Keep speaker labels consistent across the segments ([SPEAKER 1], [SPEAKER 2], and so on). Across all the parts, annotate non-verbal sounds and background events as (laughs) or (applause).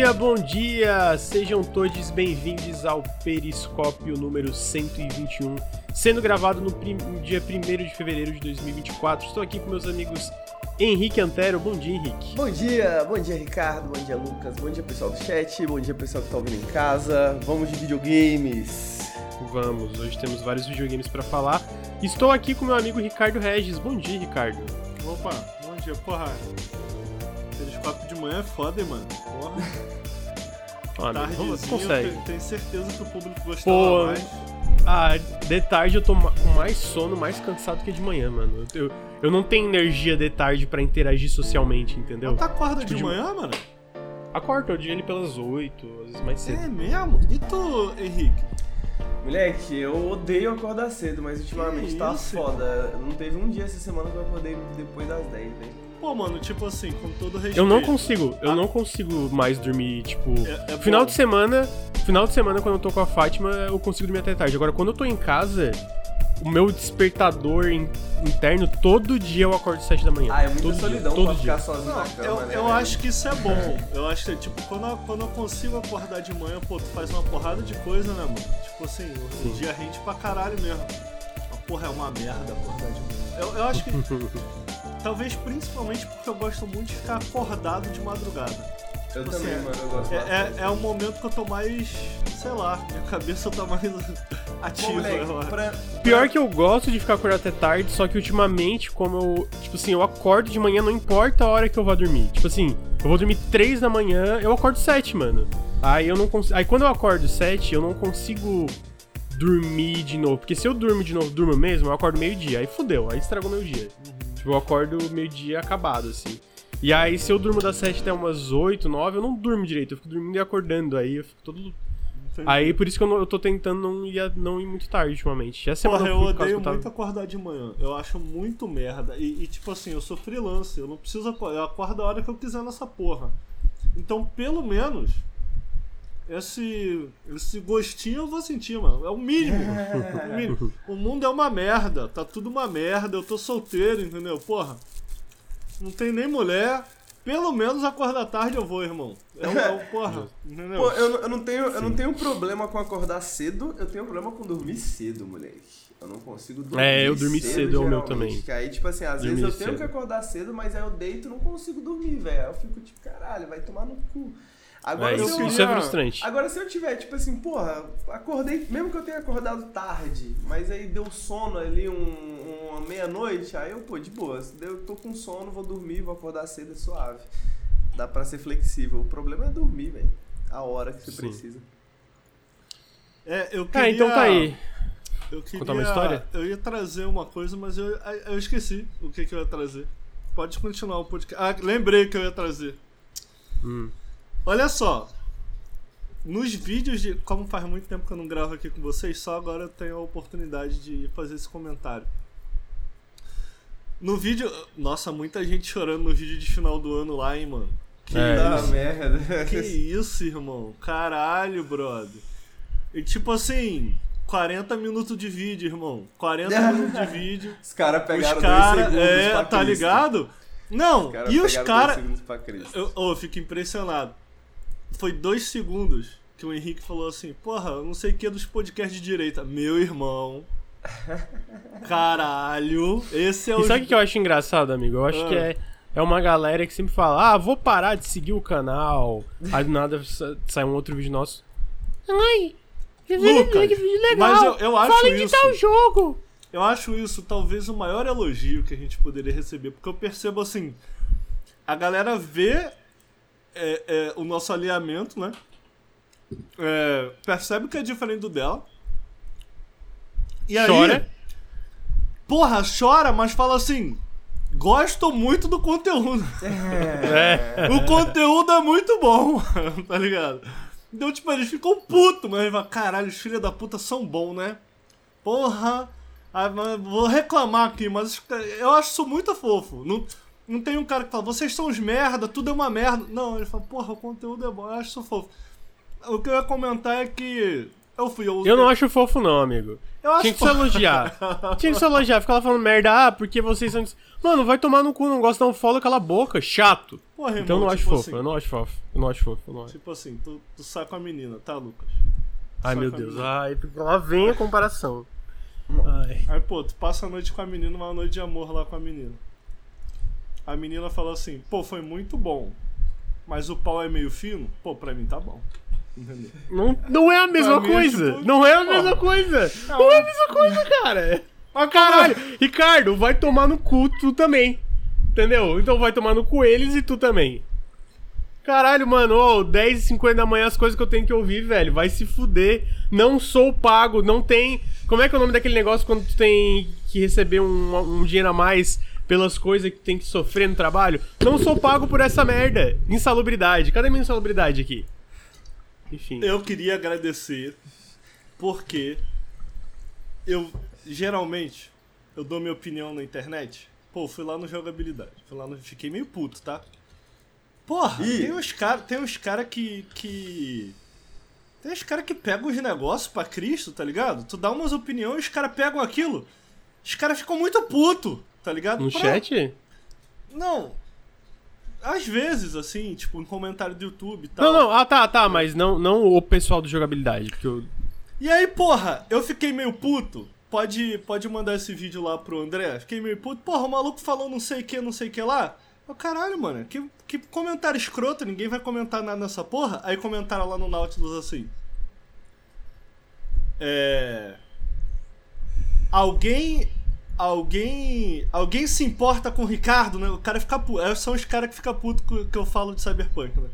[SPEAKER 1] dia, bom dia! Sejam todos bem-vindos ao Periscópio número 121, sendo gravado no, dia 1 de fevereiro de 2024. Estou aqui com meus amigos Henrique Antero. Bom dia, Henrique.
[SPEAKER 2] Bom dia, bom dia Ricardo, bom dia Lucas, bom dia pessoal do chat, bom dia pessoal que tá ouvindo em casa, vamos de videogames.
[SPEAKER 1] Vamos, hoje temos vários videogames para falar. Estou aqui com meu amigo Ricardo Regis. Bom dia, Ricardo.
[SPEAKER 3] Opa, bom dia, porra. Telescópio de manhã é foda, hein, mano. Porra, (laughs)
[SPEAKER 1] Ah, não, vamos- consegue.
[SPEAKER 3] eu tenho certeza que o público gostava
[SPEAKER 1] Pô,
[SPEAKER 3] mais.
[SPEAKER 1] Ah, de tarde eu tô com mais sono, mais cansado que de manhã, mano. Eu, eu não tenho energia de tarde pra interagir socialmente, entendeu?
[SPEAKER 3] Tá acorda
[SPEAKER 1] Tipo
[SPEAKER 3] de
[SPEAKER 1] de-
[SPEAKER 3] manhã, mano?
[SPEAKER 1] Acordo, eu dia ele pelas 8, às vezes mais cedo.
[SPEAKER 3] É mesmo? E tu, Henrique?
[SPEAKER 2] Moleque, eu odeio acordar cedo, mas ultimamente
[SPEAKER 3] Que
[SPEAKER 2] tá
[SPEAKER 3] isso?
[SPEAKER 2] foda. Não teve um dia essa semana que eu acordei depois das 10, velho.
[SPEAKER 3] Pô, mano, tipo assim, com todo respeito.
[SPEAKER 1] Eu não consigo, eu não consigo mais dormir, tipo.
[SPEAKER 3] É- é
[SPEAKER 1] final
[SPEAKER 3] bom.
[SPEAKER 1] de semana. Final de semana, quando eu tô com a Fátima, eu consigo dormir até tarde. Agora, quando eu tô em casa, o meu despertador in- interno, todo dia eu acordo às 7 da manhã.
[SPEAKER 2] Ah, é muita
[SPEAKER 1] todo
[SPEAKER 2] solidão
[SPEAKER 1] dia,
[SPEAKER 2] pra
[SPEAKER 1] todo dia.
[SPEAKER 2] ficar sozinho
[SPEAKER 3] Não,
[SPEAKER 2] na cama,
[SPEAKER 3] eu,
[SPEAKER 2] né,
[SPEAKER 3] eu acho que isso é bom. Eu acho que, tipo, quando eu, quando eu consigo acordar de manhã, pô, tu faz uma porrada de coisa, né, mano? Tipo assim, o,
[SPEAKER 1] Sim.
[SPEAKER 3] o dia rende pra caralho mesmo. Porra, é uma merda acordar de manhã. Eu, eu acho que, (laughs) talvez principalmente porque eu gosto muito de ficar acordado de madrugada.
[SPEAKER 2] Eu
[SPEAKER 3] Tipo
[SPEAKER 2] também,
[SPEAKER 3] assim,
[SPEAKER 2] mano, eu gosto
[SPEAKER 3] É, é, é o momento que eu tô mais, sei lá, minha cabeça tá mais (laughs)
[SPEAKER 2] Bom,
[SPEAKER 3] ativa.
[SPEAKER 2] moleque,
[SPEAKER 3] eu acho.
[SPEAKER 2] pra...
[SPEAKER 1] Pior que eu gosto de ficar acordado até tarde, só que ultimamente, como eu. Tipo assim, eu acordo de manhã, não importa a hora que eu vou dormir. Tipo assim, eu vou dormir 3 da manhã, eu acordo 7, mano. Aí eu não consigo. Aí quando eu acordo 7, eu não consigo dormir de novo. Porque se eu durmo de novo, durmo mesmo, eu acordo meio-dia. Aí fudeu, aí estragou meu dia. Tipo, eu acordo meio-dia acabado, assim. E aí, se eu durmo das 7 até umas 8, 9, eu não durmo direito. Eu fico dormindo e acordando. Aí eu fico todo. Aí por isso que eu, não- eu tô tentando não ir, não ir muito tarde ultimamente. Já
[SPEAKER 3] Porra, eu
[SPEAKER 1] causa
[SPEAKER 3] odeio
[SPEAKER 1] eu tava-
[SPEAKER 3] muito acordar de manhã. Eu acho muito merda. E, e, tipo assim, eu sou freelancer, eu não preciso acordar. Eu acordo a hora que eu quiser nessa porra. Então, pelo menos, esse, esse gostinho eu vou sentir, mano. É o mínimo. o mínimo. O mundo é uma merda, tá tudo uma merda. Eu tô solteiro, entendeu? Porra, não tem nem mulher. Pelo menos acordar tarde eu vou, irmão. É o, é o porra, (laughs) entendeu?
[SPEAKER 2] Pô, eu, não- eu não tenho, eu não tenho problema com acordar cedo, eu tenho problema com dormir cedo, moleque. Eu não consigo dormir
[SPEAKER 1] É, eu dormir cedo é o meu
[SPEAKER 2] geralmente,
[SPEAKER 1] também.
[SPEAKER 2] Que aí, tipo assim, às
[SPEAKER 1] Dormir
[SPEAKER 2] vezes eu tenho
[SPEAKER 1] cedo.
[SPEAKER 2] que acordar cedo, mas aí eu deito e não consigo dormir, velho. Aí eu fico tipo, caralho, vai tomar no cu. Agora,
[SPEAKER 1] É,
[SPEAKER 2] se
[SPEAKER 1] isso,
[SPEAKER 2] eu,
[SPEAKER 1] isso é frustrante.
[SPEAKER 2] agora se eu tiver, tipo assim, porra, acordei, mesmo que eu tenha acordado tarde, mas aí deu sono ali um, uma meia-noite, aí eu, pô, de boa, se eu tô com sono, vou dormir, vou acordar cedo, é suave. Dá pra ser flexível. O problema é dormir, velho. A hora que você
[SPEAKER 1] Sim.
[SPEAKER 2] precisa.
[SPEAKER 3] É, eu queria...
[SPEAKER 1] Ah, então tá aí.
[SPEAKER 3] Eu queria,
[SPEAKER 1] Contar uma história?
[SPEAKER 3] Eu ia trazer uma coisa, mas eu, eu esqueci o que, que eu ia trazer. Pode continuar o podcast. Ah, lembrei que eu ia trazer.
[SPEAKER 1] Hum.
[SPEAKER 3] Olha só. Nos vídeos de. Como faz muito tempo que eu não gravo aqui com vocês, só agora eu tenho a oportunidade de fazer esse comentário. No vídeo. Nossa, muita gente chorando no vídeo de final do ano lá, hein, mano. Que
[SPEAKER 1] É, isso.
[SPEAKER 2] merda.
[SPEAKER 3] que isso, irmão? Caralho, brother. E tipo assim, 40 minutos de vídeo, irmão. 40 (laughs) minutos de vídeo.
[SPEAKER 2] Os caras pegaram
[SPEAKER 3] os
[SPEAKER 2] dois
[SPEAKER 3] caras.
[SPEAKER 2] segundos
[SPEAKER 3] É,
[SPEAKER 2] pra
[SPEAKER 3] tá ligado? Não,
[SPEAKER 2] caras
[SPEAKER 3] e os
[SPEAKER 2] dois
[SPEAKER 3] caras. Eu, oh, eu fico impressionado. Foi dois segundos que o Henrique falou assim: Porra, eu não sei o que é dos podcasts de direita. Meu irmão. (laughs) Caralho. Esse é o.
[SPEAKER 1] E sabe o que eu acho engraçado, amigo? Eu acho
[SPEAKER 3] Ah.
[SPEAKER 1] que é, é uma galera que sempre fala, ah, vou parar de seguir o canal. Aí do nada sa- sai um outro vídeo nosso. Ai, que
[SPEAKER 3] Lucas,
[SPEAKER 1] que vídeo legal.
[SPEAKER 3] mas eu- eu acho
[SPEAKER 1] Falem de
[SPEAKER 3] isso.
[SPEAKER 1] tal jogo.
[SPEAKER 3] Eu acho isso talvez o maior elogio que a gente poderia receber, porque eu percebo assim, a galera vê é, é, o nosso alinhamento, né? É, percebe que é diferente do dela. E aí,
[SPEAKER 1] Chora.
[SPEAKER 3] porra, chora, mas fala assim, gosto muito do conteúdo.
[SPEAKER 1] É. (laughs)
[SPEAKER 3] o conteúdo é muito bom, (laughs) tá ligado? Então, tipo, eles ficam putos, mas eles falam, caralho, os filhos da puta são bons, né? Porra, ah, vou reclamar aqui, mas eu acho isso muito fofo. Não, não tem um cara que fala, vocês são os merda, tudo é uma merda. Não, ele fala, porra, o conteúdo é bom, eu acho isso fofo. O que eu ia comentar é que Eu fui. Eu,
[SPEAKER 1] Eu não acho fofo, não, amigo.
[SPEAKER 3] eu acho
[SPEAKER 1] Tinha que se elogiar. Tinha que se elogiar. Ficar lá falando merda, ah, porque vocês são. Mano, vai tomar no cu, não gosta de um follow, cala a boca, chato.
[SPEAKER 3] Porra, irmão,
[SPEAKER 1] Então eu não acho
[SPEAKER 3] tipo
[SPEAKER 1] fofo,
[SPEAKER 3] assim,
[SPEAKER 1] eu não acho fofo. Eu não acho fofo, eu não acho.
[SPEAKER 3] Tipo assim, tu, tu sai com a menina, tá, Lucas?
[SPEAKER 1] Ai, meu Deus.
[SPEAKER 3] menina.
[SPEAKER 1] Ai, lá vem a comparação. Ai.
[SPEAKER 3] Aí, pô, tu passa a noite com a menina, uma noite de amor lá com a menina. A menina fala assim, pô, foi muito bom. Mas o pau é meio fino? Pô, pra mim tá bom. Entendeu?
[SPEAKER 1] Não, não é a mesma
[SPEAKER 3] Pra é
[SPEAKER 1] coisa.
[SPEAKER 3] tipo-
[SPEAKER 1] Não é a
[SPEAKER 3] Porra.
[SPEAKER 1] mesma coisa. Não é a mesma coisa, cara. Ah, caralho. Ricardo, vai tomar no cu tu também. Entendeu? Então vai tomar no cu eles e tu também. Caralho, mano, ô, 10 e 50 da manhã as coisas que eu tenho que ouvir, velho. Vai se fuder. Não sou pago, não tem. Como é que é o nome daquele negócio quando tu tem que receber um, um dinheiro a mais pelas coisas que tem que sofrer no trabalho? Não sou pago por essa merda. Insalubridade. Cadê minha insalubridade aqui? Enfim.
[SPEAKER 3] Eu queria agradecer porque eu geralmente eu dou minha opinião na internet. Pô, fui lá no jogabilidade. Fui lá no, fiquei meio puto, tá? Porra,
[SPEAKER 2] Ih.
[SPEAKER 3] tem uns cara, tem uns cara que que tem uns cara que pegam os negócios pra Cristo, tá ligado? Tu dá umas opiniões, os caras pegam aquilo. Os caras ficam muito puto, tá ligado?
[SPEAKER 1] No
[SPEAKER 3] Pra-
[SPEAKER 1] chat?
[SPEAKER 3] Não. Às vezes, assim, tipo, em comentário do YouTube e tal.
[SPEAKER 1] Não, não, ah tá, tá, mas não, não o pessoal do jogabilidade, porque eu.
[SPEAKER 3] E aí, porra, eu fiquei meio puto. Pode, pode mandar esse vídeo lá pro André. Fiquei meio puto. Porra, o maluco falou não sei o que, não sei o que lá. Eu, caralho, mano, que, que comentário escroto, ninguém vai comentar nada nessa porra. Aí comentaram lá no Nautilus assim. É. Alguém. Alguém. Alguém se importa com o Ricardo, né? O cara fica puto. É, São os caras que ficam puto com- que eu falo de Cyberpunk, né?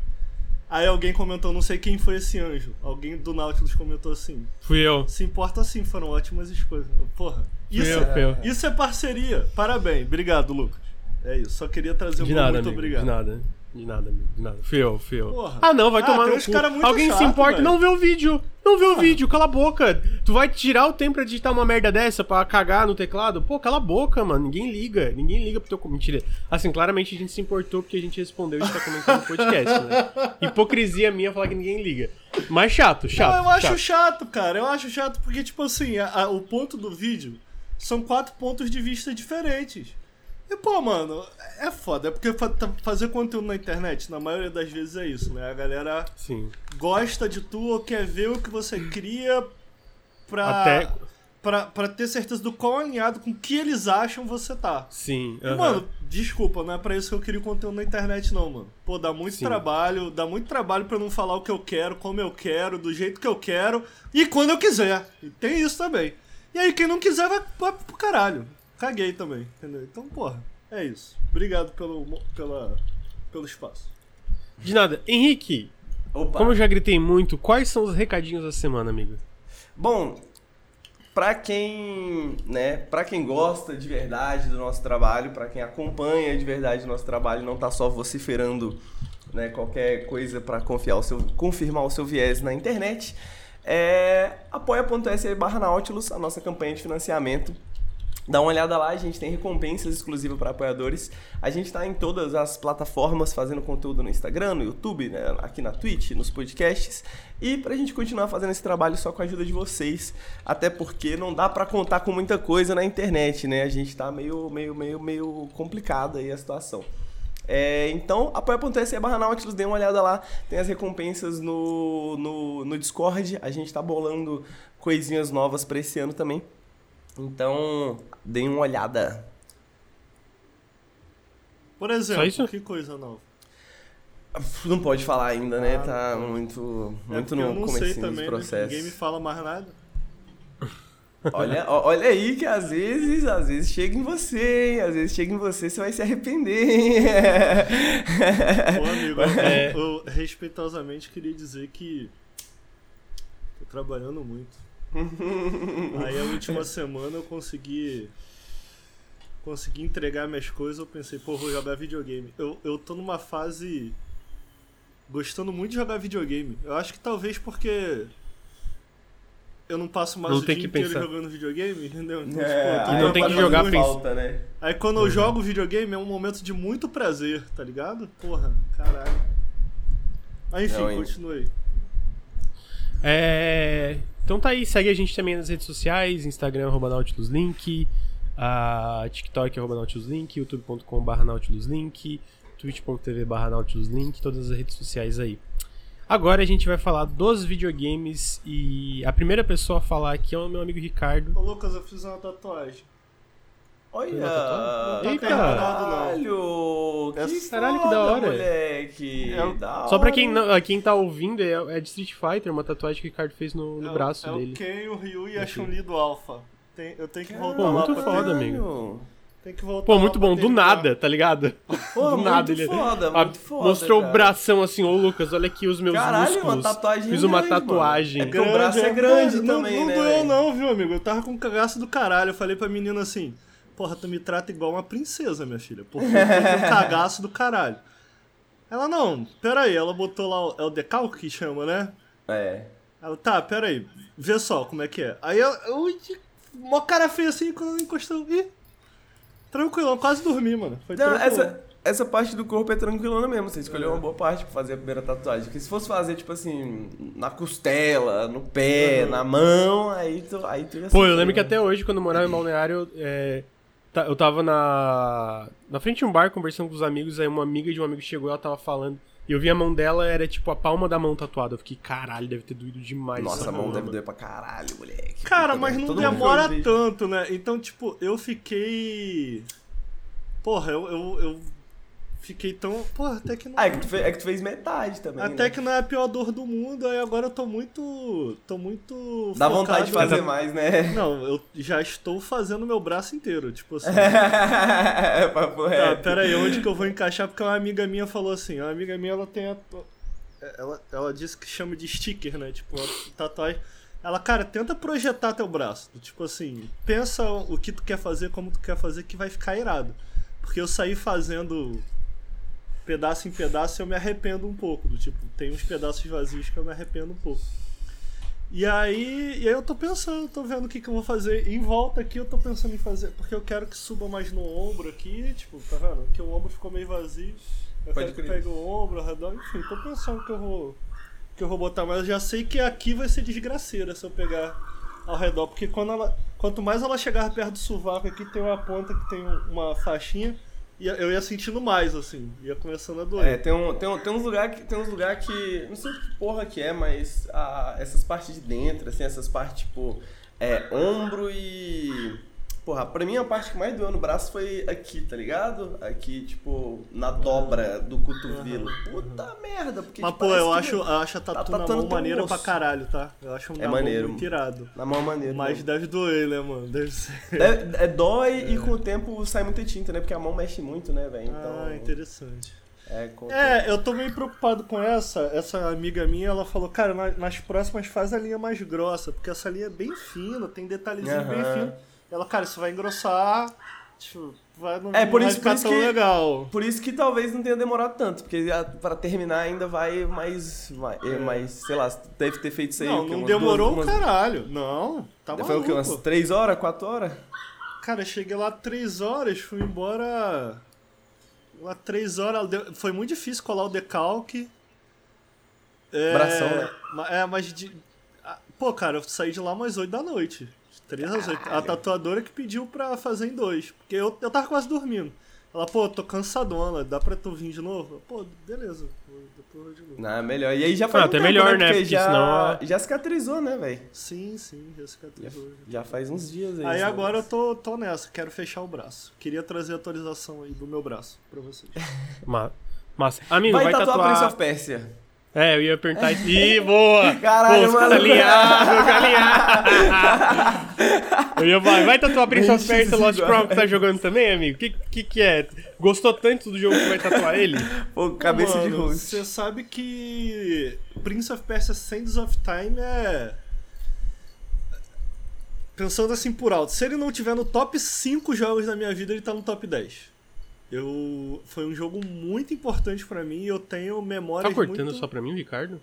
[SPEAKER 3] Aí alguém comentou, não sei quem foi esse anjo. Alguém do Nautilus comentou assim.
[SPEAKER 1] Fui eu.
[SPEAKER 3] Se importa sim, foram ótimas escolhas. Porra.
[SPEAKER 1] Fui
[SPEAKER 3] Isso,
[SPEAKER 1] eu, fui eu.
[SPEAKER 3] isso é parceria. Parabéns. Obrigado, Lucas. É isso. Só queria trazer um
[SPEAKER 1] nada,
[SPEAKER 3] muito
[SPEAKER 1] amigo.
[SPEAKER 3] obrigado.
[SPEAKER 1] De nada. De nada, amigo. De nada. Fui eu, fui eu.
[SPEAKER 3] Porra.
[SPEAKER 1] Ah, não, vai
[SPEAKER 3] Ah,
[SPEAKER 1] tomar no cu.
[SPEAKER 3] cara muito
[SPEAKER 1] Alguém se
[SPEAKER 3] chato,
[SPEAKER 1] importa,
[SPEAKER 3] velho.
[SPEAKER 1] não vê o vídeo. Não vê o vídeo, cala a boca. Tu vai tirar o tempo pra digitar uma merda dessa pra cagar no teclado? Pô, cala a boca, mano. Ninguém liga. Ninguém liga pro teu. Mentira. Assim, claramente a gente se importou porque a gente respondeu e tá comentando no podcast, né? (laughs) Hipocrisia minha falar que ninguém liga. Mas chato, chato.
[SPEAKER 3] não, eu acho
[SPEAKER 1] chato.
[SPEAKER 3] chato. cara. Eu acho chato porque, tipo assim, a- a- o ponto do vídeo são quatro pontos de vista diferentes. E, pô, mano, é foda. É porque tá- fazer conteúdo na internet, na maioria das vezes é isso, né? A galera
[SPEAKER 1] Sim.
[SPEAKER 3] gosta de tu ou quer ver o que você cria pra,
[SPEAKER 1] Até-
[SPEAKER 3] pra, pra ter certeza do quão alinhado com o que eles acham você tá.
[SPEAKER 1] Sim.
[SPEAKER 3] E,
[SPEAKER 1] aham.
[SPEAKER 3] Mano, desculpa, não é pra isso que eu queria o conteúdo na internet, não, mano. Pô, dá muito
[SPEAKER 1] Sim.
[SPEAKER 3] trabalho, dá muito trabalho pra eu não falar o que eu quero, como eu quero, do jeito que eu quero e quando eu quiser. E tem isso também. E aí, quem não quiser vai, vai pro caralho. Caguei também, entendeu? Então, porra, é isso. Obrigado pelo, pela, pelo espaço.
[SPEAKER 1] De nada. Henrique,
[SPEAKER 2] Opa.
[SPEAKER 1] como eu já gritei muito, quais são os recadinhos da semana, amigo?
[SPEAKER 2] Bom, pra quem, né, para quem gosta de verdade do nosso trabalho, pra quem acompanha de verdade o nosso trabalho, não tá só vociferando, né, qualquer coisa pra confiar o seu, confirmar o seu viés na internet, é apoia.se barra Nautilus, a nossa campanha de financiamento. Dá uma olhada lá, a gente tem recompensas exclusivas para apoiadores. A gente está em todas as plataformas fazendo conteúdo no Instagram, no YouTube, né, aqui na Twitch, nos podcasts. E para a gente continuar fazendo esse trabalho só com a ajuda de vocês, até porque não dá para contar com muita coisa na internet, né? A gente tá meio, meio, meio, meio complicada aí a situação. É, então, apoia.se barra Nautilus, dê uma olhada lá. Tem as recompensas no, no, no Discord. A gente tá bolando coisinhas novas para esse ano também. Então, deem uma olhada.
[SPEAKER 3] Por exemplo,
[SPEAKER 1] isso?
[SPEAKER 3] que coisa nova.
[SPEAKER 2] Não pode falar ainda, né?
[SPEAKER 3] Ah,
[SPEAKER 2] Tá
[SPEAKER 3] não.
[SPEAKER 2] muito,
[SPEAKER 3] É
[SPEAKER 2] muito
[SPEAKER 3] eu
[SPEAKER 2] no
[SPEAKER 3] não sei
[SPEAKER 2] comecinho
[SPEAKER 3] também,
[SPEAKER 2] do
[SPEAKER 3] né?
[SPEAKER 2] processo.
[SPEAKER 3] ninguém me fala mais nada.
[SPEAKER 2] Olha, olha aí que às vezes, às vezes chega em você, hein? Às vezes chega em você, você vai se arrepender, hein?
[SPEAKER 3] Ô, amigo, eu, (laughs)
[SPEAKER 1] É.
[SPEAKER 3] eu respeitosamente queria dizer que tô trabalhando muito. (laughs) Aí a última semana eu consegui consegui entregar minhas coisas, eu pensei, pô, vou jogar videogame. Eu, eu tô numa fase gostando muito de jogar videogame. Eu acho que talvez porque eu não passo mais
[SPEAKER 1] Não
[SPEAKER 3] o
[SPEAKER 1] tem
[SPEAKER 3] dia
[SPEAKER 1] que
[SPEAKER 3] inteiro
[SPEAKER 1] pensar.
[SPEAKER 3] jogando videogame, entendeu? Então,
[SPEAKER 2] É,
[SPEAKER 3] tipo, eu tô
[SPEAKER 1] aí não tem que jogar
[SPEAKER 3] muito.
[SPEAKER 2] falta, né?
[SPEAKER 3] Aí quando
[SPEAKER 1] Uhum.
[SPEAKER 3] eu jogo videogame é um momento de muito prazer, tá ligado? Porra, caralho. Mas enfim,
[SPEAKER 2] Não, hein?
[SPEAKER 3] continue.
[SPEAKER 1] É. Então tá aí, segue a gente também nas redes sociais, Instagram, arroba NautilusLink, a TikTok, arroba NautilusLink, youtube.com.br NautilusLink, twitch.tv barra NautilusLink, todas as redes sociais aí. Agora a gente vai falar dos videogames e a primeira pessoa a falar aqui é o meu amigo Ricardo.
[SPEAKER 3] Ô Lucas, eu fiz uma tatuagem.
[SPEAKER 2] Olha!
[SPEAKER 1] Eita.
[SPEAKER 3] Não tá terminado, não.
[SPEAKER 2] Caralho! Que
[SPEAKER 3] Essa-
[SPEAKER 1] Caralho, que da hora.
[SPEAKER 2] moleque!
[SPEAKER 3] É
[SPEAKER 2] Da
[SPEAKER 1] Só pra
[SPEAKER 2] hora.
[SPEAKER 1] quem, não, quem tá ouvindo, é, é de Street Fighter, uma tatuagem que o Ricardo fez no, no
[SPEAKER 3] É o-
[SPEAKER 1] braço
[SPEAKER 3] é
[SPEAKER 1] dele.
[SPEAKER 3] o Ken, o Ryu e a. Chun-Li do Alpha. Tem- eu tenho que
[SPEAKER 2] Caralho,
[SPEAKER 3] voltar
[SPEAKER 1] Pô,
[SPEAKER 3] lá
[SPEAKER 1] muito foda,
[SPEAKER 3] terminar.
[SPEAKER 1] amigo.
[SPEAKER 3] Tem que voltar
[SPEAKER 1] Pô, muito bom, do nada, tá ligado?
[SPEAKER 2] Pô, (laughs)
[SPEAKER 1] do
[SPEAKER 2] muito
[SPEAKER 1] nada ele
[SPEAKER 2] foda,
[SPEAKER 1] Ah,
[SPEAKER 2] muito foda,
[SPEAKER 1] mostrou
[SPEAKER 2] cara.
[SPEAKER 1] o bração assim, ô Lucas, olha aqui os meus
[SPEAKER 2] Caralho,
[SPEAKER 1] músculos.
[SPEAKER 2] uma tatuagem
[SPEAKER 1] Fiz uma
[SPEAKER 2] grande, mano.
[SPEAKER 1] tatuagem.
[SPEAKER 2] É Porque o braço é grande
[SPEAKER 3] não,
[SPEAKER 2] também,
[SPEAKER 3] não
[SPEAKER 2] né,
[SPEAKER 3] doeu
[SPEAKER 2] velho?
[SPEAKER 3] não, viu, amigo? Eu tava com um cagaço do caralho. Eu falei pra menina assim, porra, tu me trata igual uma princesa, minha filha. Porque eu tenho um (laughs) cagaço do caralho. Ela, não, pera aí. Ela botou lá, o- é o decalque que chama, né?
[SPEAKER 2] É.
[SPEAKER 3] Ela, tá, pera aí. Vê só como é que é. Aí eu, eu mó cara feia assim, quando ela encostou, ih, tranquilão, quase dormi, mano. Foi
[SPEAKER 2] Não,
[SPEAKER 3] tranquilo.
[SPEAKER 2] essa, essa parte do corpo é tranquilona mesmo. Você escolheu uma boa parte pra fazer a primeira tatuagem. Porque se fosse fazer, tipo assim, na costela, no pé,
[SPEAKER 3] Uhum.
[SPEAKER 2] na mão, aí tu, aí tu ia
[SPEAKER 1] Pô, eu lembro que
[SPEAKER 2] né?
[SPEAKER 1] até hoje, quando eu morava em Balneário, é, eu tava na, na frente de um bar conversando com os amigos, aí uma amiga de um amigo chegou e ela tava falando. E eu vi a mão dela, era tipo a palma da mão tatuada. Eu fiquei, caralho, deve ter doído demais.
[SPEAKER 2] Nossa,
[SPEAKER 1] essa
[SPEAKER 2] a mão
[SPEAKER 1] mão,
[SPEAKER 2] deve
[SPEAKER 1] mano."
[SPEAKER 2] doer pra caralho, moleque.
[SPEAKER 3] Cara,
[SPEAKER 2] Puta
[SPEAKER 3] mas não demora tanto, né? Então, tipo, eu fiquei. Porra, eu, eu, eu fiquei tão. Porra, até que não.
[SPEAKER 2] Ah, é que, tu fez, é que tu fez metade também.
[SPEAKER 3] Até
[SPEAKER 2] né?
[SPEAKER 3] que não é a pior dor do mundo, aí agora eu tô muito. tô muito.
[SPEAKER 2] Dá vontade de
[SPEAKER 3] focado-
[SPEAKER 2] fazer mais, né?
[SPEAKER 3] Não, eu já estou fazendo meu braço inteiro, tipo assim.
[SPEAKER 2] é, (laughs) papo
[SPEAKER 3] Tá,
[SPEAKER 2] reto.
[SPEAKER 3] pera aí, onde que eu vou encaixar? Porque uma amiga minha falou assim, uma amiga minha, ela tem a... Ela, ela disse que chama de sticker, né? Tipo, tatuagem. Ela, cara, tenta projetar teu braço. Tipo assim, pensa o que tu quer fazer, como tu quer fazer, que vai ficar irado. Porque eu saí fazendo pedaço em pedaço eu me arrependo um pouco. Do tipo, tem uns pedaços vazios que eu me arrependo um pouco. E aí, e aí eu tô pensando, tô vendo o que, que eu vou fazer. Em volta aqui eu tô pensando em fazer, porque eu quero que suba mais no ombro aqui, tipo, tá vendo? Que o ombro ficou meio vazio. Eu
[SPEAKER 2] Pode
[SPEAKER 3] quero que pegue o ombro, redor, enfim, tô pensando que eu vou. Que eu vou botar, mas eu já sei que aqui vai ser desgraceira se eu pegar ao redor, porque quando ela. Quanto mais ela chegar perto do sovaco aqui, tem uma ponta que tem um- uma faixinha, e eu ia sentindo mais, assim, ia começando a doer.
[SPEAKER 2] É, tem, um, tem, um, tem uns lugares que, tem uns lugar que. Não sei que porra que é, mas a- essas partes de dentro, assim, essas partes, tipo. É, ombro e. Porra, pra mim a parte que mais doeu no braço foi aqui, tá ligado? Aqui, tipo, na dobra do cotovelo. Puta merda, porque.
[SPEAKER 3] Mas,
[SPEAKER 2] tipo,
[SPEAKER 3] pô, eu acho, eu acho a tatu
[SPEAKER 2] tá
[SPEAKER 3] na mão maneira
[SPEAKER 2] osso.
[SPEAKER 3] pra caralho, tá? Eu acho
[SPEAKER 2] É
[SPEAKER 3] mão
[SPEAKER 2] maneiro.
[SPEAKER 3] muito irado.
[SPEAKER 2] Na mão é maneiro.
[SPEAKER 3] Mas
[SPEAKER 2] né?
[SPEAKER 3] deve doer, né, mano? Deve ser.
[SPEAKER 2] É, é dói e com o tempo sai muita tinta, né? Porque a mão mexe muito, né, velho? Então.
[SPEAKER 3] Ah, interessante.
[SPEAKER 2] É,
[SPEAKER 3] É, eu tô meio preocupado com essa. Essa amiga minha, ela falou, cara, na- nas próximas faz a linha mais grossa, porque essa linha é bem fina, tem detalhezinho bem
[SPEAKER 2] Aham.
[SPEAKER 3] fino. Ela, cara, isso vai engrossar, tipo, vai, não,
[SPEAKER 2] É, por isso- por isso
[SPEAKER 3] tão
[SPEAKER 2] que-
[SPEAKER 3] legal.
[SPEAKER 2] Por isso que talvez não tenha demorado tanto, porque a- pra terminar ainda vai mais, mais,
[SPEAKER 3] É.
[SPEAKER 2] mais, sei lá, deve ter feito isso aí.
[SPEAKER 3] Não, não demorou
[SPEAKER 2] duas,
[SPEAKER 3] um
[SPEAKER 2] umas-
[SPEAKER 3] caralho. Não, tá maluco.
[SPEAKER 2] Foi o quê? Umas 3 horas, 4 horas?
[SPEAKER 3] Cara, eu cheguei lá três horas, fui embora. Lá três horas, deu- foi muito difícil colar o decalque. É,
[SPEAKER 2] Bração, né?
[SPEAKER 3] É, mas de. Pô, cara, eu saí de lá umas 8 da noite. De 3 às 8. A tatuadora que pediu pra fazer em dois. Porque eu, eu tava quase dormindo. Ela, pô, tô cansadona, dá pra tu vir de novo? Eu, Pô, beleza, depois eu de novo.
[SPEAKER 2] Não, melhor. E aí já faz
[SPEAKER 1] Ah,
[SPEAKER 2] um
[SPEAKER 1] até
[SPEAKER 2] tempo,
[SPEAKER 1] melhor, né?
[SPEAKER 2] Porque,
[SPEAKER 1] Porque
[SPEAKER 2] já,
[SPEAKER 1] senão-
[SPEAKER 2] já cicatrizou, né, velho?
[SPEAKER 3] Sim, sim, já cicatrizou.
[SPEAKER 2] Já faz uns dias aí.
[SPEAKER 3] Aí
[SPEAKER 2] esse
[SPEAKER 3] agora eu
[SPEAKER 2] negócio.
[SPEAKER 3] tô, tô nessa, quero fechar o braço. Queria trazer a atualização aí do meu braço pra vocês. (laughs)
[SPEAKER 1] Ma- Massa. Amigo,
[SPEAKER 2] Vai,
[SPEAKER 1] vai,
[SPEAKER 2] tatuar
[SPEAKER 1] tatuar.
[SPEAKER 2] Prince of Persia.
[SPEAKER 1] É, eu ia perguntar isso. Ih, boa! (laughs)
[SPEAKER 2] Caralho,
[SPEAKER 1] Pô,
[SPEAKER 2] mano.
[SPEAKER 1] Alinhado, alinhado. (laughs) Eu ia falar, vai tatuar Prince of Persia Lost. Crown que tá jogando também, amigo? Que, que que é? Gostou tanto do jogo que vai tatuar ele?
[SPEAKER 2] Pô, cabeça de
[SPEAKER 3] Mano,
[SPEAKER 2] host.
[SPEAKER 3] Você sabe que Prince of Persia Sands of Time é. Pensando assim por alto, se ele não tiver no top 5 jogos da minha vida, ele tá no top 10. Eu... Foi um jogo muito importante pra mim e eu tenho memórias
[SPEAKER 1] Tá cortando
[SPEAKER 3] muito...
[SPEAKER 1] só pra mim, Ricardo?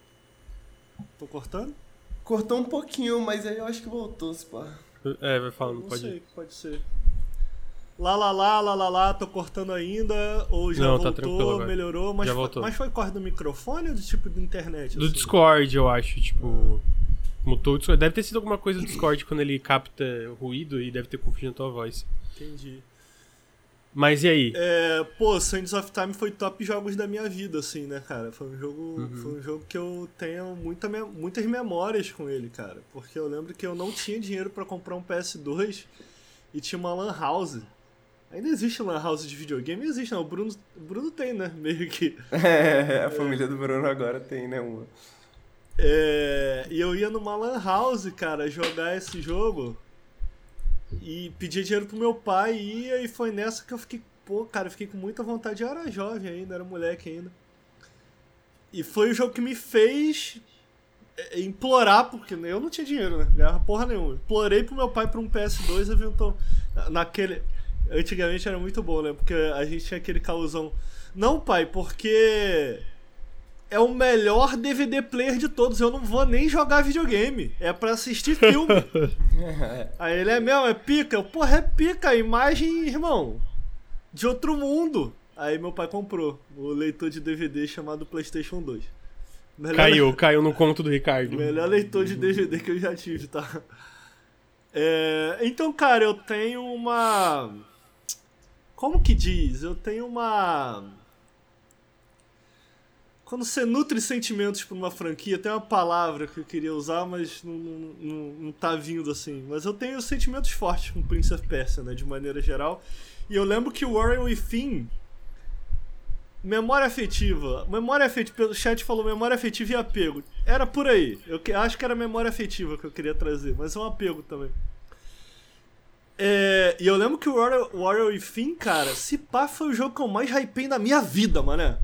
[SPEAKER 3] Tô cortando?
[SPEAKER 2] Cortou um pouquinho, mas aí eu acho que voltou, se pá.
[SPEAKER 1] É, vai falando,
[SPEAKER 3] não
[SPEAKER 1] pode
[SPEAKER 3] sei,
[SPEAKER 1] ir.
[SPEAKER 3] pode ser. Lá, lá, lá, lá, lá, lá, tô cortando ainda, ou já
[SPEAKER 1] Não, tá tranquilo
[SPEAKER 3] voltou,
[SPEAKER 1] agora.
[SPEAKER 3] melhorou, mas,
[SPEAKER 1] Já
[SPEAKER 3] foi,
[SPEAKER 1] voltou.
[SPEAKER 3] mas foi corte do microfone ou do tipo de internet?
[SPEAKER 1] Do
[SPEAKER 3] assim?
[SPEAKER 1] Discord, eu acho, tipo. Mutou o Discord. Deve ter sido alguma coisa do Discord quando ele capta ruído e deve ter confundido a tua voz.
[SPEAKER 3] Entendi.
[SPEAKER 1] Mas e aí?
[SPEAKER 3] É, pô, Sands of Time foi top jogos da minha vida, assim, né, cara? Foi um jogo,
[SPEAKER 1] Uhum.
[SPEAKER 3] foi um jogo que eu tenho muita, muitas memórias com ele, cara. Porque eu lembro que eu não tinha dinheiro pra comprar um PS2 e tinha uma Lan House. Ainda existe Lan House de videogame? Existe, não. O Bruno, o Bruno tem, né? (laughs) Meio que.
[SPEAKER 2] É, (laughs) a família do Bruno agora tem, né, uma.
[SPEAKER 3] É, e eu ia numa Lan House, cara, jogar esse jogo e pedia dinheiro pro meu pai e e foi nessa que eu fiquei, pô, cara, eu fiquei com muita vontade. Eu era jovem ainda, era moleque ainda. E foi o jogo que me fez é, implorar, porque eu não tinha dinheiro, né? Ganhava porra nenhuma. Implorei pro meu pai pra um PS2 eventual. Naquele. Antigamente era muito bom, né? Porque a gente tinha aquele causão. Não, pai, porque é o melhor DVD player de todos. Eu não vou nem jogar videogame. É pra assistir filme. (laughs) Aí ele é meu, é pica. Eu, porra, é pica. A imagem, irmão, de outro mundo. Aí meu pai comprou o leitor de DVD chamado PlayStation 2. Melhor-
[SPEAKER 1] Caiu, (laughs) caiu no conto do Ricardo.
[SPEAKER 3] Melhor leitor de DVD que eu já tive, tá? É, então, cara, eu tenho uma. Como que diz? Eu tenho uma. Quando você nutre sentimentos por uma franquia, tem uma palavra que eu queria usar, mas não, não, não, não tá vindo assim. Mas eu tenho sentimentos fortes com Prince of Persia, né, de maneira geral. E eu lembro que o Warren Within Memória afetiva. Memória afetiva. O chat falou memória afetiva e apego. Era por aí. Eu que- acho que era memória afetiva que eu queria trazer, mas é um apego também. É, e eu lembro que o Warrior, Warrior Within, cara, se pá foi o jogo que eu mais hypei na minha vida, mané.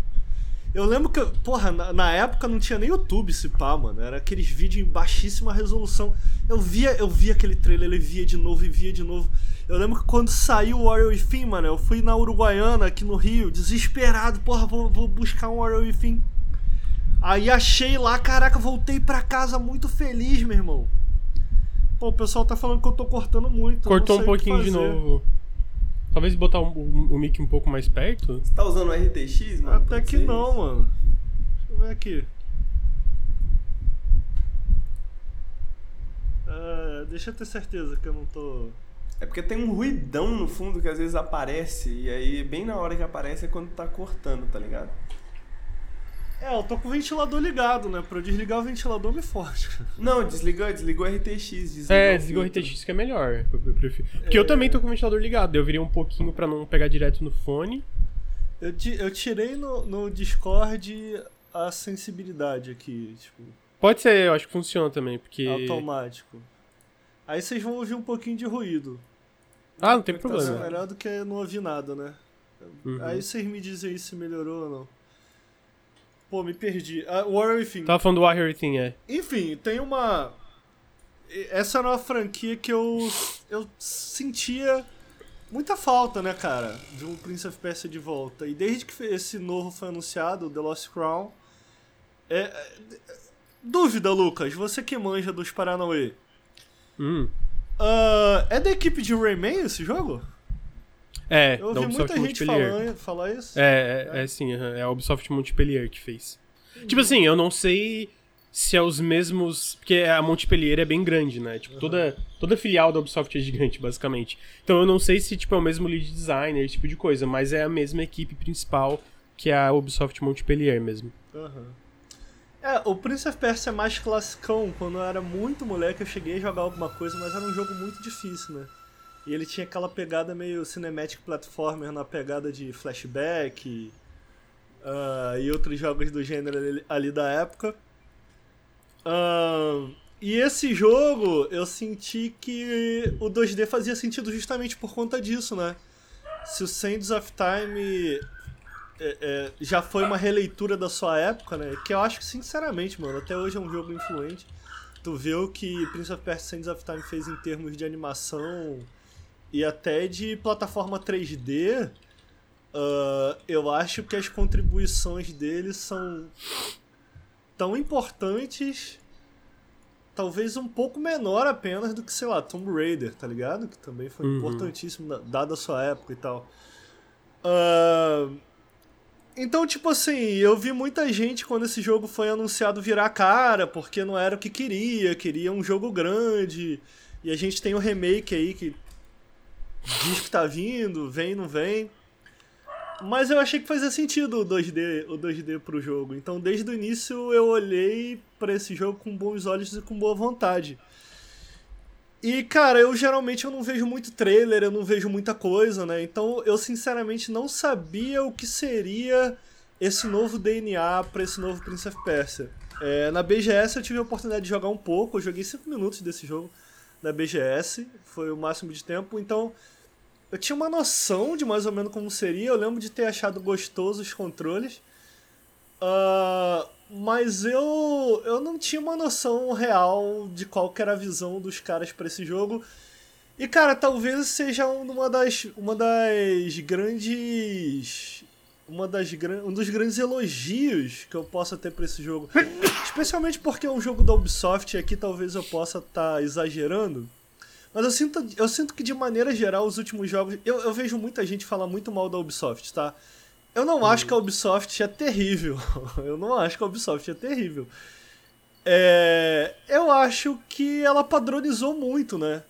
[SPEAKER 3] Eu lembro que, porra, na, na época não tinha nem YouTube se pá, mano. Era aqueles vídeos em baixíssima resolução. Eu via, eu via aquele trailer, ele via de novo e via de novo. Eu lembro que quando saiu o Warrior Within, mano, eu fui na Uruguaiana, aqui no Rio, desesperado, porra, vou, vou buscar um Warrior Within. Aí achei lá, caraca, voltei pra casa muito feliz, meu irmão. Pô, o pessoal tá falando que eu tô cortando muito.
[SPEAKER 1] Cortou um pouquinho de novo. Talvez botar o, o, o mic um pouco mais perto.
[SPEAKER 2] Você tá usando o RTX, mano?
[SPEAKER 3] Até
[SPEAKER 2] Pode
[SPEAKER 3] que
[SPEAKER 2] ser
[SPEAKER 3] não,
[SPEAKER 2] isso?
[SPEAKER 3] mano. Deixa eu ver aqui. Ah, deixa eu ter certeza que eu não tô.
[SPEAKER 2] É porque tem um ruidão no fundo que às vezes aparece, e aí bem na hora que aparece é quando tá cortando, tá ligado?
[SPEAKER 3] É, eu tô com o ventilador ligado, né? Pra eu desligar o ventilador me forte.
[SPEAKER 2] Não, desligou, desligou o RTX. Desligou
[SPEAKER 1] É,
[SPEAKER 2] o
[SPEAKER 1] desligou o. RTX que é melhor. Eu, eu prefiro. Porque eu também tô com o ventilador ligado. Eu virei um pouquinho pra não pegar direto no fone.
[SPEAKER 3] Eu, ti- eu tirei no, no Discord a sensibilidade aqui, tipo,
[SPEAKER 1] Pode ser, eu acho que funciona também, porque.
[SPEAKER 3] automático. Aí vocês vão ouvir um pouquinho de ruído.
[SPEAKER 1] Ah, não tem
[SPEAKER 3] Tá sendo
[SPEAKER 1] problema.
[SPEAKER 3] melhor do que não ouvir nada, né?
[SPEAKER 1] Uhum.
[SPEAKER 3] Aí vocês me dizem aí se melhorou ou não. Pô, me perdi. Ah, Warrior Within.
[SPEAKER 1] Tava falando do Warrior Thing, é.
[SPEAKER 3] Enfim, tem uma. Essa era uma franquia que eu. Eu sentia muita falta, né, cara? De um Prince of Persia de volta. E desde que esse novo foi anunciado, o The Lost Crown. É... é- Dúvida, Lucas, você que manja dos Paranauê.
[SPEAKER 1] Hum.
[SPEAKER 3] Ah, é da equipe de Rayman esse jogo?
[SPEAKER 1] É,
[SPEAKER 3] Eu ouvi muita
[SPEAKER 1] Ubisoft
[SPEAKER 3] gente falando, falar isso.
[SPEAKER 1] É, é, é sim, aham, é a Ubisoft Multiplayer que fez. Tipo assim, eu não sei se é os mesmos. Porque a Multiplayer é bem grande, né? Tipo, toda, toda filial da Ubisoft é gigante, basicamente. Então eu não sei se tipo, é o mesmo lead designer, esse tipo de coisa, mas é a mesma equipe principal que é a Ubisoft Multiplayer mesmo.
[SPEAKER 3] Aham. É, o Prince of Persia é mais classicão. Quando eu era muito moleque, eu cheguei a jogar alguma coisa, mas era um jogo muito difícil, né? E ele tinha aquela pegada meio cinematic platformer na pegada de flashback ah, e outros jogos do gênero ali, ali da época. Ah, e esse jogo, eu senti que o 2D fazia sentido justamente por conta disso, né? Se o Sands of Time é, é, já foi uma releitura da sua época, né? Que eu acho que, sinceramente, mano, até hoje é um jogo influente. Tu vê o que Prince of Persia Sands of Time fez em termos de animação e até de plataforma 3D. ah, eu acho que as contribuições dele são tão importantes, talvez um pouco menor apenas do que, sei lá, Tomb Raider, tá ligado? Que também foi
[SPEAKER 1] Uhum.
[SPEAKER 3] importantíssimo, da- dada a sua época e tal. Ah, Então, tipo assim, eu vi muita gente quando esse jogo foi anunciado virar cara, porque não era o que queria, queria um jogo grande. E a gente tem o remake aí que diz que tá vindo, vem, não vem. Mas eu achei que fazia sentido o 2D, o 2D pro jogo. Então, desde o início eu olhei para esse jogo com bons olhos e com boa vontade. E, cara, eu geralmente eu não vejo muito trailer, eu não vejo muita coisa, né? Então, eu sinceramente não sabia o que seria esse novo DNA para esse novo Prince of Persia. É, na BGS eu tive a oportunidade de jogar um pouco, eu joguei 5 minutos desse jogo na BGS, foi o máximo de tempo, então eu tinha uma noção de mais ou menos como seria, eu lembro de ter achado gostoso os controles, uh, mas eu, eu não tinha uma noção real de qual era a visão dos caras para esse jogo. E cara, talvez seja uma das, uma das grandes uma das um dos grandes elogios que eu possa ter para esse jogo. (laughs) Especialmente porque é um jogo da Ubisoft e aqui talvez eu possa estar tá exagerando. Mas eu sinto, eu sinto que de maneira geral os últimos jogos. Eu, eu vejo muita gente falar muito mal da Ubisoft, tá? Eu não acho que a Ubisoft é terrível. (laughs) eu não acho que a Ubisoft é terrível. É, eu acho que ela padronizou muito, né?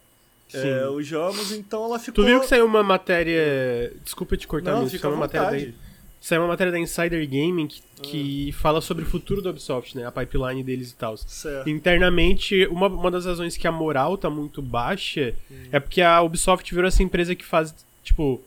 [SPEAKER 3] É, os jogos, então ela ficou.
[SPEAKER 1] Tu viu que saiu uma matéria. Desculpa te cortar,
[SPEAKER 3] não, fica
[SPEAKER 1] uma matéria da... Saiu uma matéria da Insider Gaming que, que ah. fala sobre o futuro da Ubisoft, né? A pipeline deles e tal. Internamente, uma, uma das razões que a moral tá muito baixa hum. é porque a Ubisoft virou essa empresa que faz, tipo,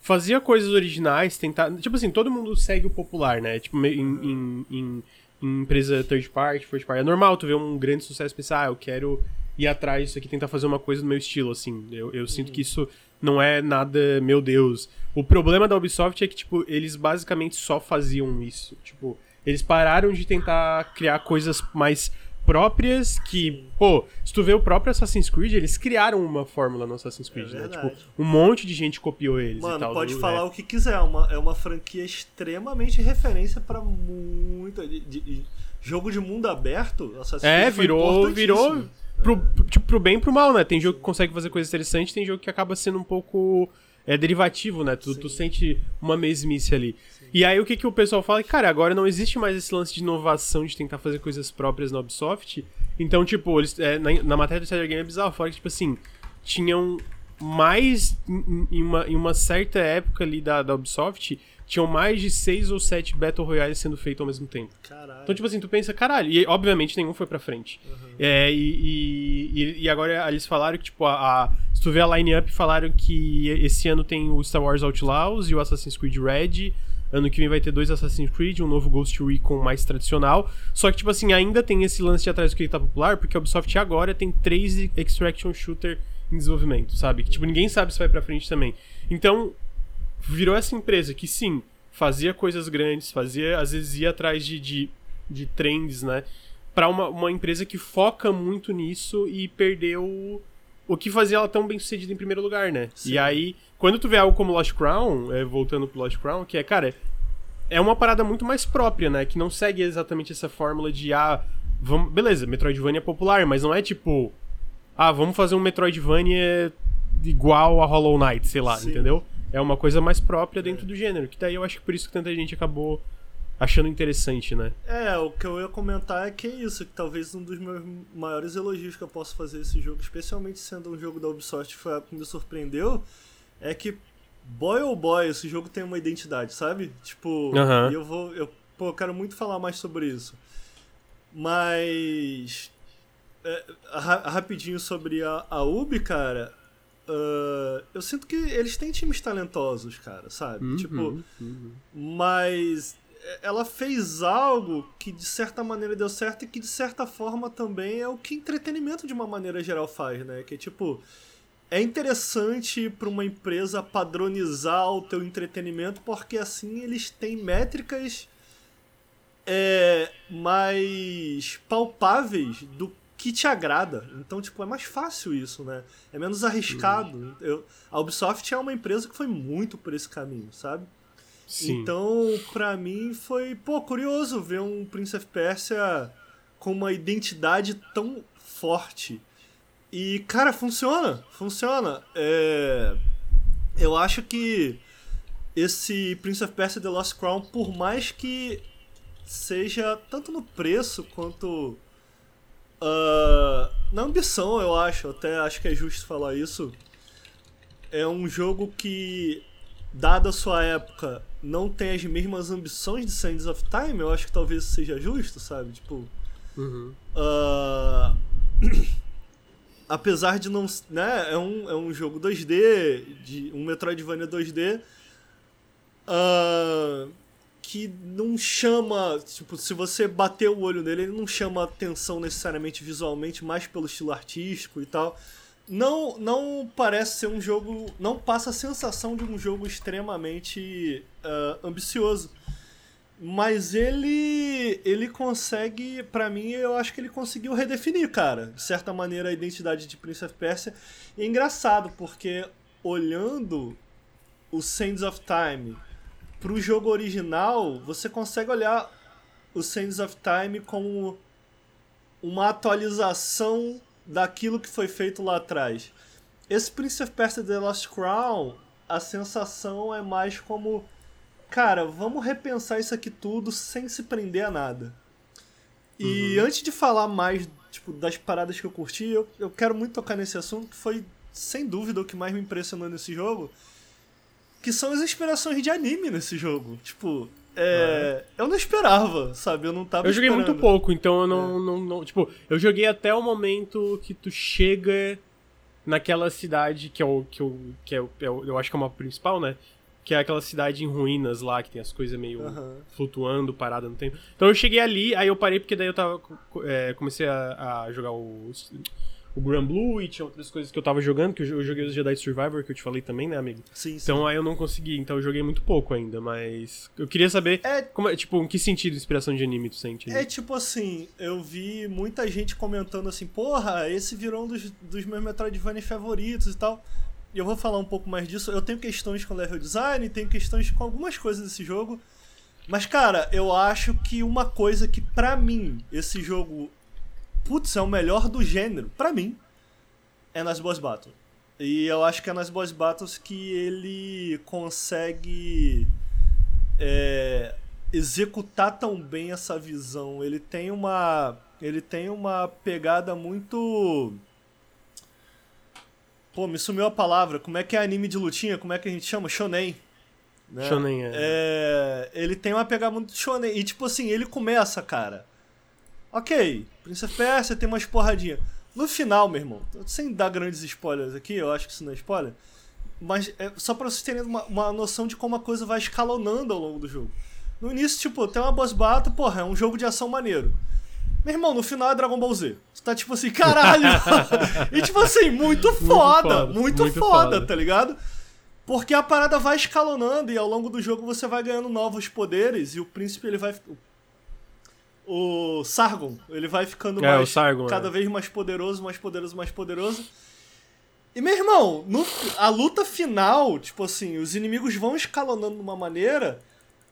[SPEAKER 1] fazia coisas originais, tentar. Tipo assim, todo mundo segue o popular, né? Tipo, em, em, em, em empresa third party, first party. É normal tu ver um grande sucesso e pensar, ah, eu quero ir atrás disso aqui, tentar fazer uma coisa do meu estilo, assim. Eu, eu sinto que isso não é nada, meu Deus. O problema da Ubisoft é que, tipo, eles basicamente só faziam isso. Tipo, eles pararam de tentar criar coisas mais próprias que, pô, se tu vê o próprio Assassin's Creed, eles criaram uma fórmula no Assassin's Creed, é né? Tipo, um monte de gente copiou eles
[SPEAKER 3] Mano,
[SPEAKER 1] e tal.
[SPEAKER 3] pode falar é. o que quiser, é uma, é uma franquia extremamente referência para muita de, de, de, jogo de mundo aberto.
[SPEAKER 1] Assassin's é, Creed virou, virou pro, tipo, pro bem e pro mal, né? Tem jogo que consegue fazer coisas interessantes, tem jogo que acaba sendo um pouco é derivativo, né? Tu, tu sente uma mesmice ali. Sim. E aí o que, que o pessoal fala? Cara, agora não existe mais esse lance de inovação, de tentar fazer coisas próprias na Ubisoft. Então, tipo, eles, é, na, na, matéria do Insider Game é bizarro, fala que, tipo assim, tinham mais, em, em, uma, em uma certa época ali da, da Ubisoft, tinham mais de seis ou sete Battle Royales sendo feitos ao mesmo tempo.
[SPEAKER 3] Caralho.
[SPEAKER 1] Então, tipo assim, tu pensa, caralho, e obviamente nenhum foi pra frente. Uhum. É, e, e, e, agora eles falaram que, tipo, a, a, se tu vê a line-up, falaram que esse ano tem o Star Wars Outlaws e o Assassin's Creed Red. Ano que vem vai ter dois Assassin's Creed, um novo Ghost Recon mais tradicional. Só que, tipo assim, ainda tem esse lance de atrás do que tá popular, porque a Ubisoft agora tem três Extraction Shooter em desenvolvimento, sabe? Que, tipo, ninguém sabe se vai pra frente também. Então, virou essa empresa que, sim, fazia coisas grandes, fazia, às vezes ia atrás de, de, de trends, né? Pra uma, uma empresa que foca muito nisso e perdeu o que fazia ela tão bem sucedida em primeiro lugar, né? Sim. E aí, quando tu vê algo como Lost Crown, é, voltando pro Lost Crown, que é, cara, é uma parada muito mais própria, né? Que não segue exatamente essa fórmula de, ah, vamos... beleza, Metroidvania é popular, mas não é tipo, ah, vamos fazer um Metroidvania igual a Hollow Knight, sei lá, Sim. entendeu? É uma coisa mais própria dentro do gênero, que daí eu acho que por isso que tanta gente acabou achando interessante, né?
[SPEAKER 3] É, o que eu ia comentar é que é isso, que talvez um dos meus maiores elogios que eu posso fazer esse jogo, especialmente sendo um jogo da Ubisoft, foi que me surpreendeu, é que boy ou oh boy, esse jogo tem uma identidade, sabe? Tipo, uhum. eu vou, eu, pô, eu quero muito falar mais sobre isso. Mas é, rapidinho sobre a, a Ubi, cara, Uh, eu sinto que eles têm times talentosos, cara, sabe? Uhum, tipo, uhum. mas ela fez algo que de certa maneira deu certo e que de certa forma também é o que entretenimento de uma maneira geral faz, né? Que tipo, é interessante para uma empresa padronizar o teu entretenimento porque assim eles têm métricas é, mais palpáveis do que te agrada. Então, tipo, é mais fácil isso, né? É menos arriscado. Uhum. Eu, a Ubisoft é uma empresa que foi muito por esse caminho, sabe? Sim. Então, pra mim, foi, pô, curioso ver um Prince of Persia com uma identidade tão forte. E, cara, funciona, funciona. É... Eu acho que esse Prince of Persia The Lost Crown, por mais que seja tanto no preço quanto uh, na ambição, eu acho, até acho que é justo falar isso. É um jogo que, dada a sua época, não tem as mesmas ambições de Sands of Time, eu acho que talvez seja justo, sabe? Tipo.
[SPEAKER 1] Uhum.
[SPEAKER 3] Uh, (clears throat) apesar de não. Né, é, um, é um jogo 2D, de, um Metroidvania 2D. Uh, que não chama. Tipo, se você bater o olho nele, ele não chama atenção necessariamente visualmente, mais pelo estilo artístico e tal. Não, não parece ser um jogo. Não passa a sensação de um jogo extremamente uh, ambicioso. Mas ele ele consegue, para mim, eu acho que ele conseguiu redefinir, cara, de certa maneira a identidade de Prince of Persia. E é engraçado porque olhando o Sands of Time pro jogo original, você consegue olhar o Sands of Time como uma atualização daquilo que foi feito lá atrás. Esse Prince of Persia The Lost Crown, a sensação é mais como cara, vamos repensar isso aqui tudo sem se prender a nada. E uhum. antes de falar mais tipo, das paradas que eu curti, eu, eu quero muito tocar nesse assunto, que foi, sem dúvida, o que mais me impressionou nesse jogo, que são as inspirações de anime nesse jogo. Tipo, é, eu não esperava, sabe? Eu não tava
[SPEAKER 1] Eu joguei
[SPEAKER 3] esperando.
[SPEAKER 1] muito pouco, então eu não, é. não, não, Tipo, eu joguei até o momento que tu chega naquela cidade que é o. que, eu, que é, o, é o, eu acho que é uma principal, né? Que é aquela cidade em ruínas lá, que tem as coisas meio uhum. flutuando, parada no tempo. Então eu cheguei ali, aí eu parei porque daí eu tava. É, comecei a, a jogar o o Grand Blue e tinha outras coisas que eu tava jogando, que eu joguei os Jedi Survivor, que eu te falei também, né, amigo?
[SPEAKER 3] Sim, sim.
[SPEAKER 1] Então aí eu não consegui, então eu joguei muito pouco ainda, mas eu queria saber, é... como, é, tipo, em que sentido inspiração de anime tu sente?
[SPEAKER 3] É tipo assim, eu vi muita gente comentando assim, porra, esse virou um dos, dos meus Metroidvania favoritos e tal. E eu vou falar um pouco mais disso. Eu tenho questões com level design, tenho questões com algumas coisas desse jogo. Mas, cara, eu acho que uma coisa que, pra mim, esse jogo putz, é o melhor do gênero, para mim, é nas boss battles. E eu acho que é nas boss battles que ele consegue é, executar tão bem essa visão. Ele tem uma ele tem uma pegada muito Pô, me sumiu a palavra. Como é que é anime de lutinha? Como é que a gente chama? Shonen.
[SPEAKER 1] Né? Shonen, é.
[SPEAKER 3] é. Ele tem uma pegada muito shonen. E tipo assim, ele começa, cara Ok, Prince of Persia tem umas porradinhas. No final, meu irmão, sem dar grandes spoilers aqui, eu acho que isso não é spoiler, mas é só pra vocês terem uma, uma noção de como a coisa vai escalonando ao longo do jogo. No início, tipo, tem uma boss battle, porra, é um jogo de ação maneiro. Meu irmão, no final é Dragon Ball Z. Você tá tipo assim, caralho! (laughs) e tipo assim, muito foda, muito foda, muito muito foda, foda, tá ligado? Porque a parada vai escalonando e ao longo do jogo você vai ganhando novos poderes e o príncipe ele vai o Sargon. Ele vai ficando
[SPEAKER 1] é,
[SPEAKER 3] mais,
[SPEAKER 1] Sargon,
[SPEAKER 3] cada
[SPEAKER 1] é.
[SPEAKER 3] vez mais poderoso, mais poderoso, mais poderoso. E, meu irmão, no, a luta final, tipo assim, os inimigos vão escalonando de uma maneira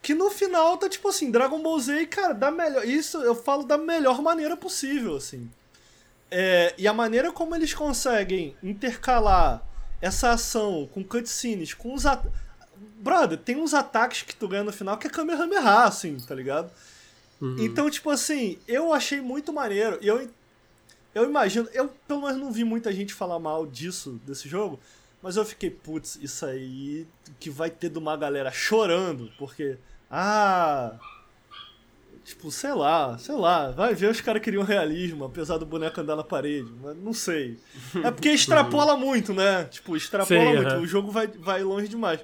[SPEAKER 3] que no final tá, tipo assim, Dragon Ball Z, cara, da melhor. Isso eu falo da melhor maneira possível, assim. É, e a maneira como eles conseguem intercalar essa ação com cutscenes, com os. Brother, tem uns ataques que tu ganha no final que é Kamehameha, assim, tá ligado? Uhum. Então, tipo assim, eu achei muito maneiro. E eu, eu imagino, eu pelo menos não vi muita gente falar mal disso, desse jogo. Mas eu fiquei, putz, isso aí que vai ter de uma galera chorando, porque. Ah. Tipo, sei lá, sei lá. Vai ver os caras queriam realismo, apesar do boneco andar na parede. Mas não sei. É porque (laughs) extrapola muito, né? Tipo, extrapola muito. O jogo vai, vai longe demais.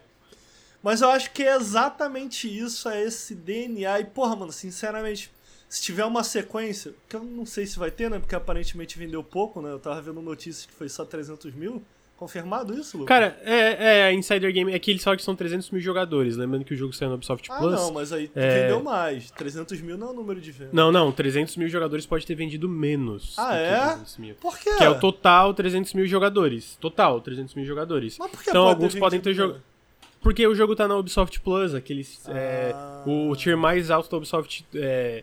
[SPEAKER 3] Mas eu acho que é exatamente isso, é esse DNA. E, porra, mano, sinceramente, se tiver uma sequência, que eu não sei se vai ter, né? Porque aparentemente vendeu pouco, né? Eu tava vendo notícias que foi só 300 mil. Confirmado isso, Lucas?
[SPEAKER 1] Cara, é, é, Insider Game, é que eles falam que são 300 mil jogadores, lembrando que o jogo saiu no Ubisoft
[SPEAKER 3] ah,
[SPEAKER 1] Plus.
[SPEAKER 3] Não, mas aí é... vendeu mais. 300 mil não é o número de vendas.
[SPEAKER 1] Não, não, 300 mil jogadores pode ter vendido menos.
[SPEAKER 3] Ah, é? mil. Por quê?
[SPEAKER 1] Que é o total 300 mil jogadores. Total, 300 mil jogadores.
[SPEAKER 3] Mas por que
[SPEAKER 1] então alguns podem ter jogado. Porque o jogo tá na Ubisoft Plus, aqueles. É, ah. É, o tier mais alto da Ubisoft. É,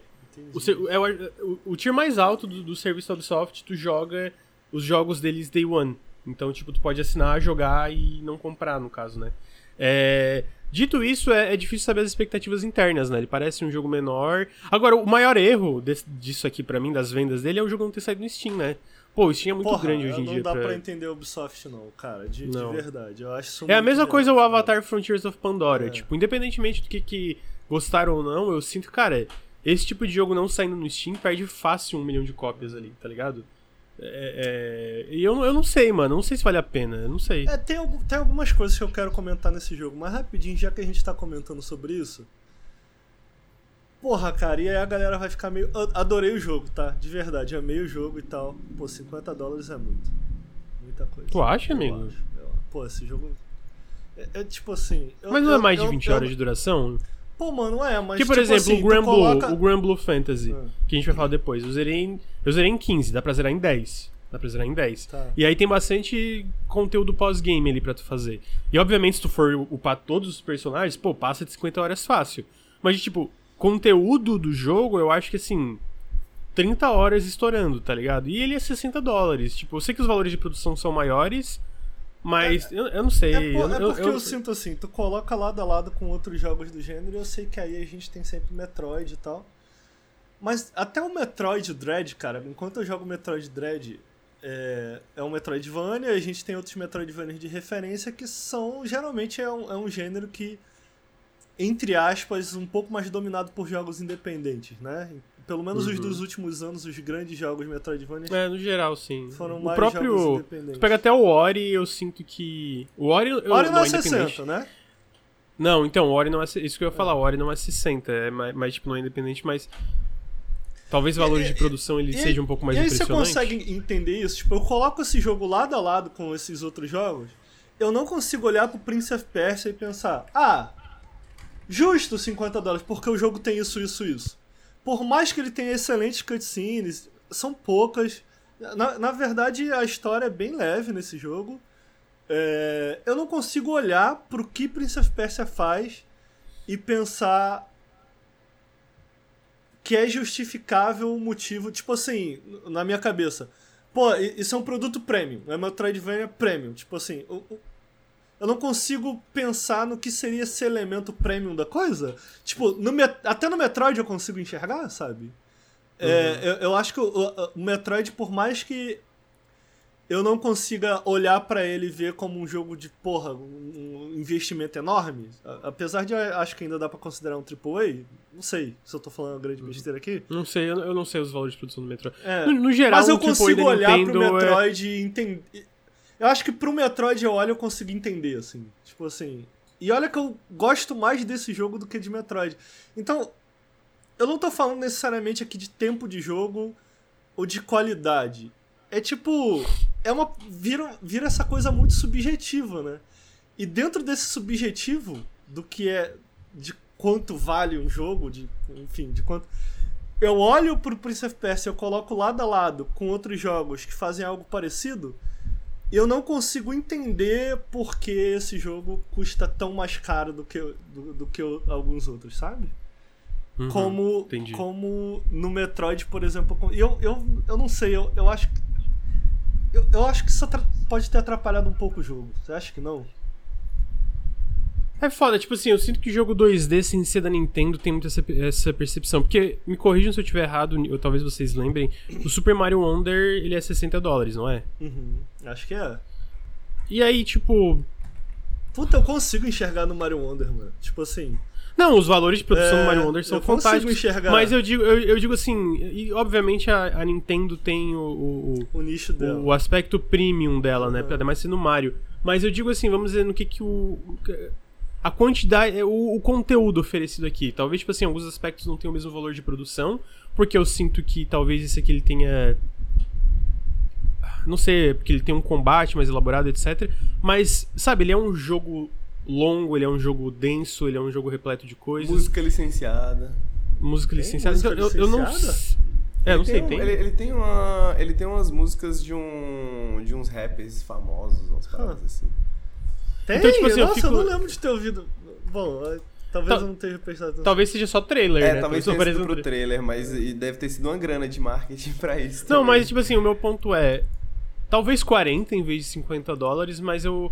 [SPEAKER 1] o, é, o, o, tier mais alto do, do serviço da Ubisoft, tu joga os jogos deles Day One. Então, tipo, tu pode assinar, jogar e não comprar, no caso, né? É... Dito isso, é, é difícil saber as expectativas internas, né? Ele parece um jogo menor. Agora, o maior erro desse, disso aqui para mim, das vendas dele, é o jogo não ter saído no Steam, né? Pô, o Steam é muito
[SPEAKER 3] Porra,
[SPEAKER 1] grande hoje em
[SPEAKER 3] não
[SPEAKER 1] dia.
[SPEAKER 3] dá
[SPEAKER 1] pra...
[SPEAKER 3] pra entender o Ubisoft, não, cara. De, de
[SPEAKER 1] Não.
[SPEAKER 3] verdade. Eu acho isso
[SPEAKER 1] É a mesma coisa o Avatar Frontiers of Pandora.
[SPEAKER 3] É.
[SPEAKER 1] Tipo, independentemente do que, que gostaram ou não, eu sinto, cara, esse tipo de jogo não saindo no Steam perde fácil um milhão de cópias ali, tá ligado? É, é, E eu, não- eu não sei, mano. Não sei se vale a pena. Eu não sei.
[SPEAKER 3] É, tem, tem algumas coisas que eu quero comentar nesse jogo, mas rapidinho, já que a gente tá comentando sobre isso. Porra, cara, e aí a galera vai ficar meio. Adorei o jogo, tá? De verdade, amei o jogo e tal. Pô, 50 dólares é muito. Muita coisa.
[SPEAKER 1] Tu acha,
[SPEAKER 3] Eu
[SPEAKER 1] amigo?
[SPEAKER 3] acho, eu- Pô, esse jogo. É, é tipo assim. eu-
[SPEAKER 1] Mas não é mais de
[SPEAKER 3] eu-
[SPEAKER 1] 20
[SPEAKER 3] eu-
[SPEAKER 1] horas de duração?
[SPEAKER 3] Pô, mano, é, mas.
[SPEAKER 1] Porque, por
[SPEAKER 3] tipo
[SPEAKER 1] exemplo,
[SPEAKER 3] assim,
[SPEAKER 1] o Grand Blue,
[SPEAKER 3] coloca-
[SPEAKER 1] o Grand Blue Fantasy,
[SPEAKER 3] Ah.
[SPEAKER 1] que a gente vai falar depois, eu zerei, em, eu zerei em 15, dá pra zerar em 10. Dá pra zerar em 10.
[SPEAKER 3] Tá.
[SPEAKER 1] E aí tem bastante conteúdo pós-game ali pra tu fazer. E obviamente, se tu for upar todos os personagens, pô, passa de 50 horas fácil. Mas, tipo, conteúdo do jogo, eu acho que assim. 30 horas estourando, tá ligado? E ele é 60 dólares. Tipo, eu sei que os valores de produção são maiores, mas eu, eu não sei.
[SPEAKER 3] É, por-
[SPEAKER 1] eu,
[SPEAKER 3] é
[SPEAKER 1] eu-
[SPEAKER 3] porque
[SPEAKER 1] eu-
[SPEAKER 3] eu, sinto assim, tu coloca lado a lado com outros jogos do gênero e eu sei que aí a gente tem sempre Metroid e tal. Mas até o Metroid Dread, cara, enquanto eu jogo Metroid Dread, é, é um Metroidvania, a gente tem outros Metroidvanias de referência que são, geralmente é um, é um gênero que, entre aspas, um pouco mais dominado por jogos independentes, né? Pelo menos os
[SPEAKER 1] Uhum.
[SPEAKER 3] dos últimos anos, os grandes jogos Metroidvania
[SPEAKER 1] É, no geral, sim.
[SPEAKER 3] foram
[SPEAKER 1] o
[SPEAKER 3] mais
[SPEAKER 1] próprio.
[SPEAKER 3] jogos
[SPEAKER 1] Tu
[SPEAKER 3] independentes.
[SPEAKER 1] pega até o Ori, eu sinto que. O Ori. Eu,
[SPEAKER 3] Ori não é
[SPEAKER 1] independente.
[SPEAKER 3] 60, né?
[SPEAKER 1] Não, então, o Ori não é. Isso que eu ia falar, o Ori não é 60, é mais, mais, tipo, não é independente, mas. Talvez valores
[SPEAKER 3] E-
[SPEAKER 1] de produção ele
[SPEAKER 3] e-
[SPEAKER 1] seja um pouco mais
[SPEAKER 3] e aí você consegue entender isso? Tipo, eu coloco esse jogo lado a lado com esses outros jogos, eu não consigo olhar pro Prince of Persia e pensar, ah, justo 50 dólares, porque o jogo tem isso, isso, isso. Por mais que ele tenha excelentes cutscenes, são poucas. Na, na verdade, a história é bem leve nesse jogo. É, eu não consigo olhar pro que Prince of Persia faz e pensar que é justificável o motivo, tipo assim, na minha cabeça. Pô, isso é um produto premium, é Metroidvania premium. Tipo assim, o- eu não consigo pensar no que seria esse elemento premium da coisa. Tipo, no até no Metroid eu consigo enxergar, sabe? É, eu, eu acho que o, o- Metroid, por mais que eu não consiga olhar pra ele e ver como um jogo de, porra, um investimento enorme, apesar de eu acho que ainda dá pra considerar um AAA, não sei se eu tô falando uma grande besteira aqui.
[SPEAKER 1] Não sei, eu, não sei os valores de produção do Metroid.
[SPEAKER 3] É,
[SPEAKER 1] No, no geral,
[SPEAKER 3] mas eu consigo olhar
[SPEAKER 1] Nintendo
[SPEAKER 3] pro
[SPEAKER 1] é-
[SPEAKER 3] Metroid e entender. Eu acho que pro Metroid eu olho eu consigo entender, assim. Tipo assim. E olha que eu gosto mais desse jogo do que de Metroid. Então, eu não tô falando necessariamente aqui de tempo de jogo ou de qualidade. É tipo. É uma. Vira, vira essa coisa muito subjetiva, né? E dentro desse subjetivo, do que é. de quanto vale um jogo, de. Enfim, de quanto eu olho pro Prince of Persia, eu coloco lado a lado com outros jogos que fazem algo parecido, eu não consigo entender por que esse jogo custa tão mais caro do que, do, do que alguns outros, sabe?
[SPEAKER 1] Uhum,
[SPEAKER 3] como,
[SPEAKER 1] entendi.
[SPEAKER 3] como no Metroid, por exemplo. Eu, eu, eu não sei, eu, eu acho que. Eu, eu acho que isso pode ter atrapalhado um pouco o jogo. Você acha que não?
[SPEAKER 1] É foda, tipo assim, eu sinto que jogo 2D sem ser da Nintendo tem muito essa, essa percepção. Porque, me corrijam se eu estiver errado, ou talvez vocês lembrem, o Super Mario Wonder, ele é 60 dólares, não é?
[SPEAKER 3] Uhum, acho que é.
[SPEAKER 1] E aí, tipo...
[SPEAKER 3] Puta, eu consigo enxergar no Mario Wonder, mano. Tipo assim.
[SPEAKER 1] Não, os valores de produção
[SPEAKER 3] É,
[SPEAKER 1] do Mario Wonder são
[SPEAKER 3] eu consigo
[SPEAKER 1] fantásticos.
[SPEAKER 3] enxergar.
[SPEAKER 1] Mas eu digo, eu, eu digo assim, e obviamente a, a Nintendo tem o, o,
[SPEAKER 3] O nicho
[SPEAKER 1] o-
[SPEAKER 3] dela.
[SPEAKER 1] o aspecto premium dela, né?
[SPEAKER 3] Uhum.
[SPEAKER 1] Ainda mais sendo Mario. Mas eu digo assim, vamos dizer no que que o. A quantidade, o, o conteúdo oferecido aqui. Talvez, tipo assim, alguns aspectos não tenham o mesmo valor de produção, porque eu sinto que talvez esse aqui ele tenha. Não sei, porque ele tem um combate mais elaborado, etc. Mas, sabe, ele é um jogo longo, ele é um jogo denso, ele é um jogo repleto de coisas.
[SPEAKER 2] Música licenciada.
[SPEAKER 1] música
[SPEAKER 3] Tem
[SPEAKER 1] licenciada.
[SPEAKER 3] música
[SPEAKER 1] eu, eu não.
[SPEAKER 3] licenciada?
[SPEAKER 1] É, eu não
[SPEAKER 2] Ele
[SPEAKER 1] sei,
[SPEAKER 2] um-
[SPEAKER 1] tem.
[SPEAKER 2] Ele, ele tem uma. Ele tem umas músicas de um. de uns rappers famosos, umas paradas
[SPEAKER 3] Ah.
[SPEAKER 2] assim.
[SPEAKER 3] Tem?
[SPEAKER 1] Então, tipo assim, eu
[SPEAKER 3] Nossa,
[SPEAKER 1] fico-
[SPEAKER 3] eu não lembro de ter ouvido. Bom, eh, talvez
[SPEAKER 1] Tal-
[SPEAKER 3] eu não tenha prestado.
[SPEAKER 1] Talvez seja só trailer,
[SPEAKER 2] É,
[SPEAKER 1] né?
[SPEAKER 2] talvez
[SPEAKER 1] só
[SPEAKER 2] tenha sido pro trailer, mas e deve ter sido uma grana de marketing (laughs) pra isso.
[SPEAKER 1] Não,
[SPEAKER 2] também.
[SPEAKER 1] mas tipo assim, o meu ponto é. Talvez 40 em vez de 50 dólares, mas eu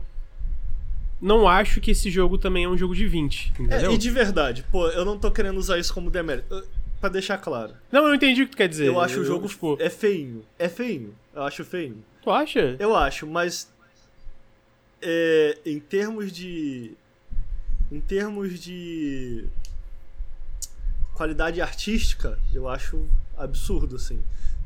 [SPEAKER 1] não acho que esse jogo também é um jogo de 20, entendeu?
[SPEAKER 3] É, e de verdade, pô, eu não tô querendo usar isso como demérito. Pra deixar claro.
[SPEAKER 1] Não, eu entendi o que tu quer dizer.
[SPEAKER 3] Eu acho o jogo tipo... é feinho. É feinho. Eu acho feinho.
[SPEAKER 1] Tu acha?
[SPEAKER 3] Eu acho, mas é, em termos de em termos de qualidade artística, eu acho absurdo assim.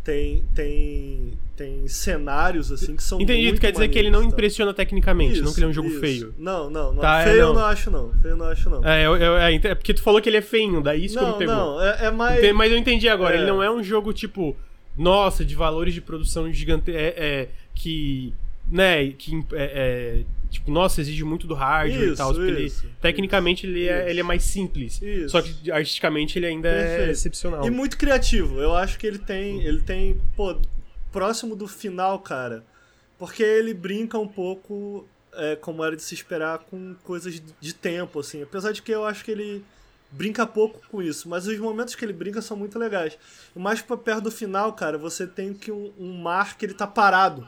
[SPEAKER 3] Tem tem tem cenários assim que são
[SPEAKER 1] Entendi,
[SPEAKER 3] muito
[SPEAKER 1] quer dizer que ele não
[SPEAKER 3] tá?
[SPEAKER 1] impressiona tecnicamente,
[SPEAKER 3] Isso,
[SPEAKER 1] não que ele é um jogo
[SPEAKER 3] isso.
[SPEAKER 1] feio.
[SPEAKER 3] Não, não, não.
[SPEAKER 1] Tá, é,
[SPEAKER 3] feio eu
[SPEAKER 1] não.
[SPEAKER 3] não acho não. Feio eu não acho não.
[SPEAKER 1] É, eu, eu- é, é porque tu falou que ele é feinho, daí isso que
[SPEAKER 3] não,
[SPEAKER 1] me pegou.
[SPEAKER 3] não, é, é mais
[SPEAKER 1] Ente- Mas eu entendi agora,
[SPEAKER 3] É.
[SPEAKER 1] ele não é um jogo tipo, nossa, de valores de produção gigante, é, é, que, né, que, é, é, tipo, nossa, exige muito do hardware e
[SPEAKER 3] Isso,
[SPEAKER 1] tal, porque ele,
[SPEAKER 3] isso,
[SPEAKER 1] tecnicamente ele é,
[SPEAKER 3] isso.
[SPEAKER 1] ele é mais simples,
[SPEAKER 3] Isso.
[SPEAKER 1] só que artisticamente ele ainda é
[SPEAKER 3] Perfeito.
[SPEAKER 1] excepcional.
[SPEAKER 3] E muito criativo. Eu acho que ele tem. Ele tem. Pô, próximo do final, cara. Porque ele brinca um pouco, é, como era de se esperar, com coisas de- tempo, assim. Apesar de que eu acho que ele brinca pouco com isso. Mas os momentos que ele brinca são muito legais. E mais pra perto do final, cara, você tem que um, um mar que ele tá parado.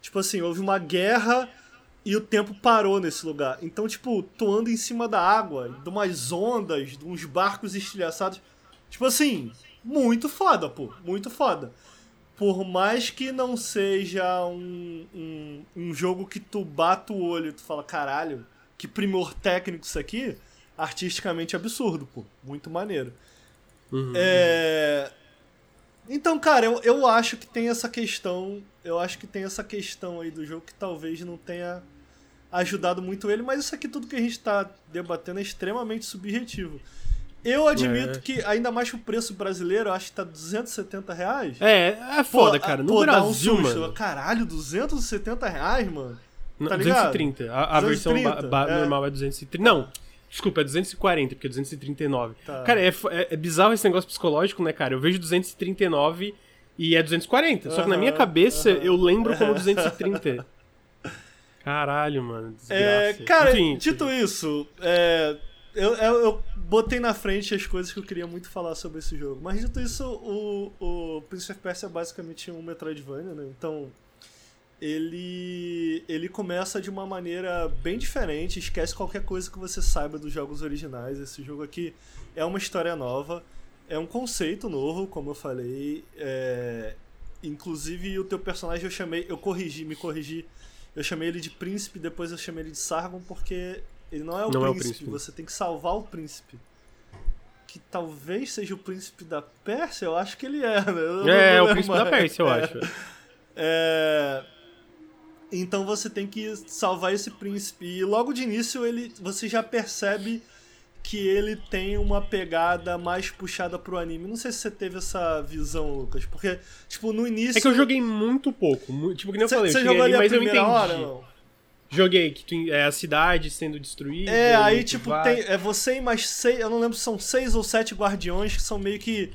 [SPEAKER 3] Tipo assim, houve uma guerra e o tempo parou nesse lugar. Então, tipo, tu anda em cima da água, de umas ondas, de uns barcos estilhaçados. Tipo assim, muito foda, pô. Muito foda. Por mais que não seja um, um, um jogo que tu bata o olho e tu fala, caralho, que primor técnico isso aqui, artisticamente absurdo, pô. Muito maneiro.
[SPEAKER 1] Uhum.
[SPEAKER 3] É... Então, cara, eu, eu acho que tem essa questão. Eu acho que tem essa questão aí do jogo que talvez não tenha ajudado muito ele, mas isso aqui tudo que a gente tá debatendo é extremamente subjetivo. Eu admito
[SPEAKER 1] É.
[SPEAKER 3] que, ainda mais pro preço brasileiro, eu acho que tá 270 reais.
[SPEAKER 1] É, é foda,
[SPEAKER 3] Pô,
[SPEAKER 1] cara. No
[SPEAKER 3] pô, dá um
[SPEAKER 1] Brasil,
[SPEAKER 3] susto.
[SPEAKER 1] mano.
[SPEAKER 3] Caralho, 270 reais, mano? Tá ligado?
[SPEAKER 1] 230. A, a versão
[SPEAKER 3] 230,
[SPEAKER 1] ba- ba-
[SPEAKER 3] é.
[SPEAKER 1] normal é 230. Não, desculpa, é 240, porque é 239.
[SPEAKER 3] Tá.
[SPEAKER 1] Cara, é, é, é bizarro esse negócio psicológico, né, cara? Eu vejo 239 e é 240. Só que na minha cabeça
[SPEAKER 3] aham.
[SPEAKER 1] eu lembro como 230. Caralho, mano. Desgraça.
[SPEAKER 3] É, cara,
[SPEAKER 1] Enfim,
[SPEAKER 3] dito isso, é, eu, eu, eu botei na frente as coisas que eu queria muito falar sobre esse jogo. Mas dito isso, o, o Prince of Persia é basicamente um Metroidvania, né? Então, ele, ele começa de uma maneira bem diferente, esquece qualquer coisa que você saiba dos jogos originais. Esse jogo aqui é uma história nova, é um conceito novo, como eu falei. é, inclusive, o teu personagem eu chamei, eu corrigi, me corrigi eu chamei ele de príncipe, depois eu chamei ele de Sargon, porque ele não é o,
[SPEAKER 1] Não é o
[SPEAKER 3] príncipe,
[SPEAKER 1] príncipe.
[SPEAKER 3] você tem que salvar o príncipe. Que talvez seja o príncipe da Pérsia, eu acho que ele é, né?
[SPEAKER 1] É,
[SPEAKER 3] vou
[SPEAKER 1] o príncipe da. Pérsia, eu
[SPEAKER 3] É.
[SPEAKER 1] acho.
[SPEAKER 3] É, Então você tem que salvar esse príncipe. E logo de início ele, você já percebe que ele tem uma pegada mais puxada pro anime. Não sei se você teve essa visão, Lucas, porque, tipo, no início.
[SPEAKER 1] É que eu joguei muito pouco. mu- Tipo, que nem eu
[SPEAKER 3] Você
[SPEAKER 1] falei, eu
[SPEAKER 3] você jogou ali
[SPEAKER 1] mas eu entendi.
[SPEAKER 3] hora? Não?
[SPEAKER 1] Joguei, que tu, é a cidade sendo destruída.
[SPEAKER 3] É, aí tipo,
[SPEAKER 1] vai-
[SPEAKER 3] tem, é você e mais seis, eu não lembro se são seis ou sete guardiões que são meio que.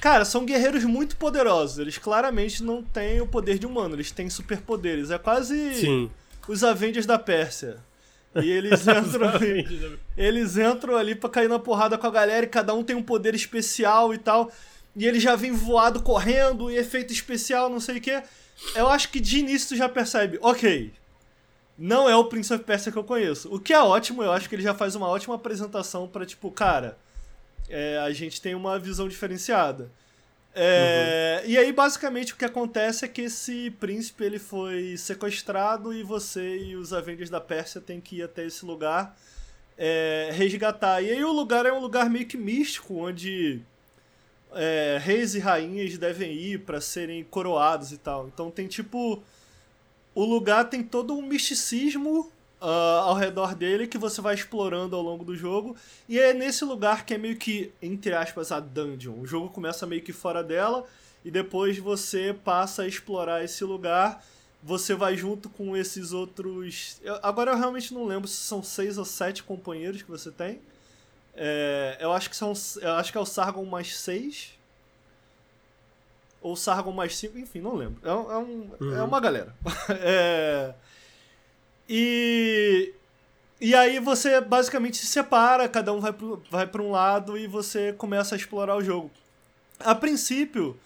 [SPEAKER 3] Cara, são guerreiros muito poderosos. Eles claramente não têm o poder de humano, eles têm superpoderes. É quase
[SPEAKER 1] Sim.
[SPEAKER 3] os Avengers da Pérsia. E eles (laughs) entram ali, eles entram ali pra cair na porrada com a galera e cada um tem um poder especial e tal. E ele já vem voado correndo e efeito especial, não sei o que. Eu acho que de início tu já percebe, ok, não é o Prince of Persia que eu conheço. O que é ótimo, eu acho que ele já faz uma ótima apresentação pra tipo, cara, é, a gente tem uma visão diferenciada. É, E aí, basicamente, o que acontece é que esse príncipe ele foi sequestrado e você e os Avengers da Pérsia têm que ir até esse lugar é, resgatar. E aí o lugar é um lugar meio que místico, onde é, reis e rainhas devem ir pra serem coroados e tal. Então tem tipo. O lugar tem todo um misticismo ah, ao redor dele que você vai explorando ao longo do jogo. E é nesse lugar que é meio que, entre aspas, a dungeon. O jogo começa meio que fora dela e depois você passa a explorar esse lugar. Você vai junto com esses outros. eu- agora eu realmente não lembro se são seis ou sete companheiros que você tem. É, eu acho que são. Eu acho que é o Sargon mais seis. Ou Sargon mais cinco, enfim, não lembro. É, é um- é
[SPEAKER 1] Uhum.
[SPEAKER 3] uma galera. (laughs) É, e. E aí você basicamente se separa, cada um vai vai pra um lado e você começa a explorar o jogo. A princípio,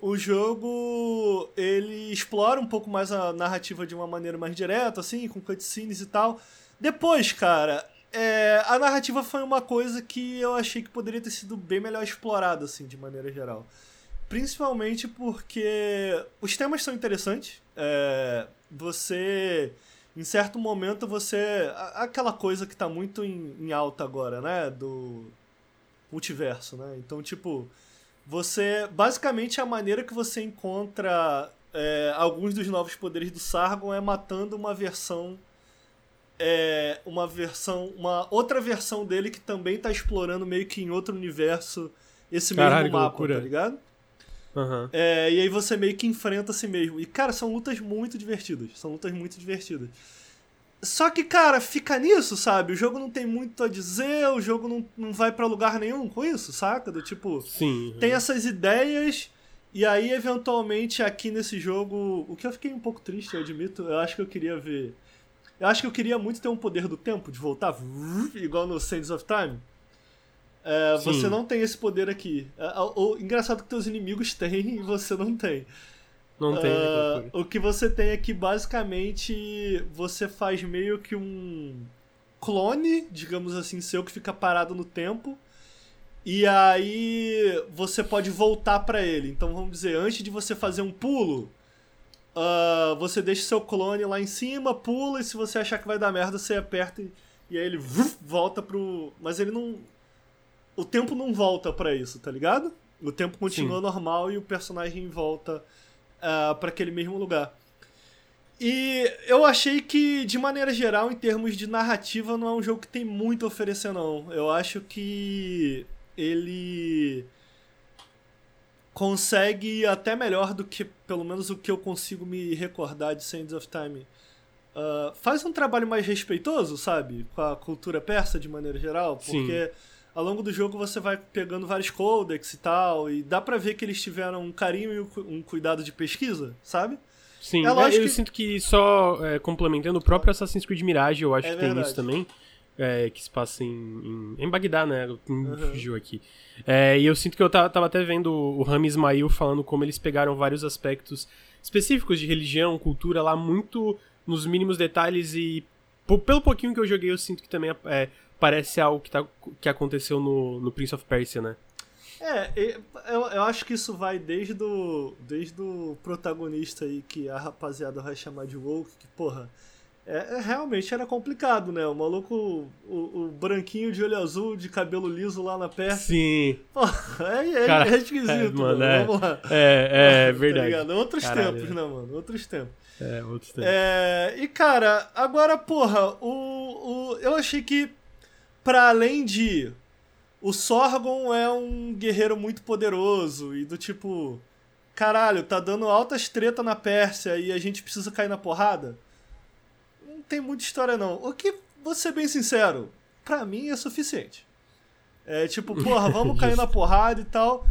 [SPEAKER 3] o jogo ele explora um pouco mais a narrativa de uma maneira mais direta, assim, com cutscenes e tal. Depois, cara, é, a narrativa foi uma coisa que eu achei que poderia ter sido bem melhor explorada, assim, de maneira geral. Principalmente porque os temas são interessantes. É, você, em certo momento, você. Aquela coisa que tá muito em, em alta agora, né? Do multiverso, né? Então, tipo, você. Basicamente, a maneira que você encontra é, alguns dos novos poderes do Sargon é matando uma versão. É, uma versão. Uma outra versão dele que também tá explorando meio que em outro universo esse
[SPEAKER 1] Caralho,
[SPEAKER 3] mesmo mapa, tá ligado?
[SPEAKER 1] Aham.
[SPEAKER 3] É, e aí você meio que enfrenta a si mesmo. E, cara, são lutas muito divertidas. São lutas muito divertidas. Só que, cara, fica nisso, sabe? O jogo não tem muito a dizer, o jogo não, não vai pra lugar nenhum com isso, saca? Do tipo,
[SPEAKER 1] Sim.
[SPEAKER 3] tem essas ideias, e aí, eventualmente, aqui nesse jogo. O que eu fiquei um pouco triste, eu admito, eu acho que eu queria ver. Eu acho que eu queria muito ter um poder do tempo, de voltar, igual no Sands of Time. É, você não tem esse poder aqui. O, o- engraçado que teus inimigos têm e você não tem.
[SPEAKER 1] Não tem. né,
[SPEAKER 3] Ah, o que você tem é que basicamente você faz meio que um clone, digamos assim, seu que fica parado no tempo. E aí você pode voltar pra ele. Então vamos dizer, antes de você fazer um pulo, ah, você deixa seu clone lá em cima, pula e se você achar que vai dar merda, você aperta e, e aí ele vuf, volta pro. Mas ele não. O tempo não volta pra isso, tá ligado? O tempo continua
[SPEAKER 1] Sim.
[SPEAKER 3] normal e o personagem volta uh, para aquele mesmo lugar. E eu achei que, de maneira geral, em termos de narrativa, não é um jogo que tem muito a oferecer, não. Eu acho que ele consegue até melhor do que, pelo menos, o que eu consigo me recordar de Sands of Time. Uh, faz um trabalho mais respeitoso, sabe? Com a cultura persa, de maneira geral,
[SPEAKER 1] Sim.
[SPEAKER 3] Ao longo do jogo você vai pegando vários codex e tal, e dá pra ver que eles tiveram um carinho e um cu- cuidado de pesquisa, sabe?
[SPEAKER 1] Sim,
[SPEAKER 3] É
[SPEAKER 1] é,
[SPEAKER 3] lógico
[SPEAKER 1] eu
[SPEAKER 3] que-
[SPEAKER 1] sinto que só é, complementando o próprio Assassin's Creed Mirage, eu acho
[SPEAKER 3] É
[SPEAKER 1] que tem
[SPEAKER 3] verdade.
[SPEAKER 1] isso também. é, que se passa em, em, em Bagdá, né?
[SPEAKER 3] Uhum.
[SPEAKER 1] Fugiu aqui. É, e eu sinto que eu ta- tava até vendo o Rami Ismail falando como eles pegaram vários aspectos específicos de religião, cultura lá, muito nos mínimos detalhes e po- pelo pouquinho que eu joguei, eu sinto que também é, parece algo que, tá, que aconteceu no, no Prince of Persia, né?
[SPEAKER 3] É, eu, eu acho que isso vai desde o, desde o protagonista aí, que a rapaziada vai chamar de Woke, que, porra, é, é- realmente era complicado, né? O maluco, o, o branquinho de olho azul, de cabelo liso lá na perna.
[SPEAKER 1] Sim.
[SPEAKER 3] Porra, é, é,
[SPEAKER 1] Cara,
[SPEAKER 3] é esquisito,
[SPEAKER 1] é,
[SPEAKER 3] mano.
[SPEAKER 1] mano, é.
[SPEAKER 3] Vamos lá.
[SPEAKER 1] É, é (laughs)
[SPEAKER 3] Tá
[SPEAKER 1] verdade.
[SPEAKER 3] Outros
[SPEAKER 1] Caralho.
[SPEAKER 3] tempos, né, mano? Outros tempos.
[SPEAKER 1] É, outros tempos.
[SPEAKER 3] É, e cara, agora, porra, o, o, eu achei que, pra além de. O Sorgon é um guerreiro muito poderoso e do tipo. Caralho, tá dando altas treta na Pérsia e a gente precisa cair na porrada? Não tem muita história, não. O que, vou ser bem sincero, pra mim é suficiente. É tipo, (laughs) porra, vamos cair na porrada e tal.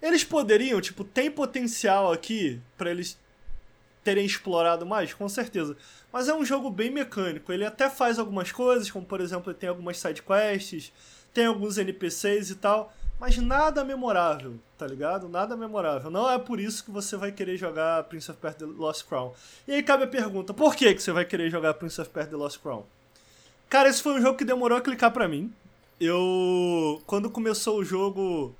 [SPEAKER 3] Eles poderiam, tipo, tem potencial aqui pra eles terem explorado mais, com certeza. Mas é um jogo bem mecânico. Ele até faz algumas coisas, como por exemplo, tem algumas side quests, tem alguns NPCs e tal, mas nada memorável, tá ligado? Nada memorável. Não é por isso que você vai querer jogar Prince of Persia The Lost Crown. E aí cabe a pergunta, por que que você vai querer jogar Prince of Persia The Lost Crown? Cara, esse foi um jogo que demorou a clicar pra mim. Eu quando começou o jogo,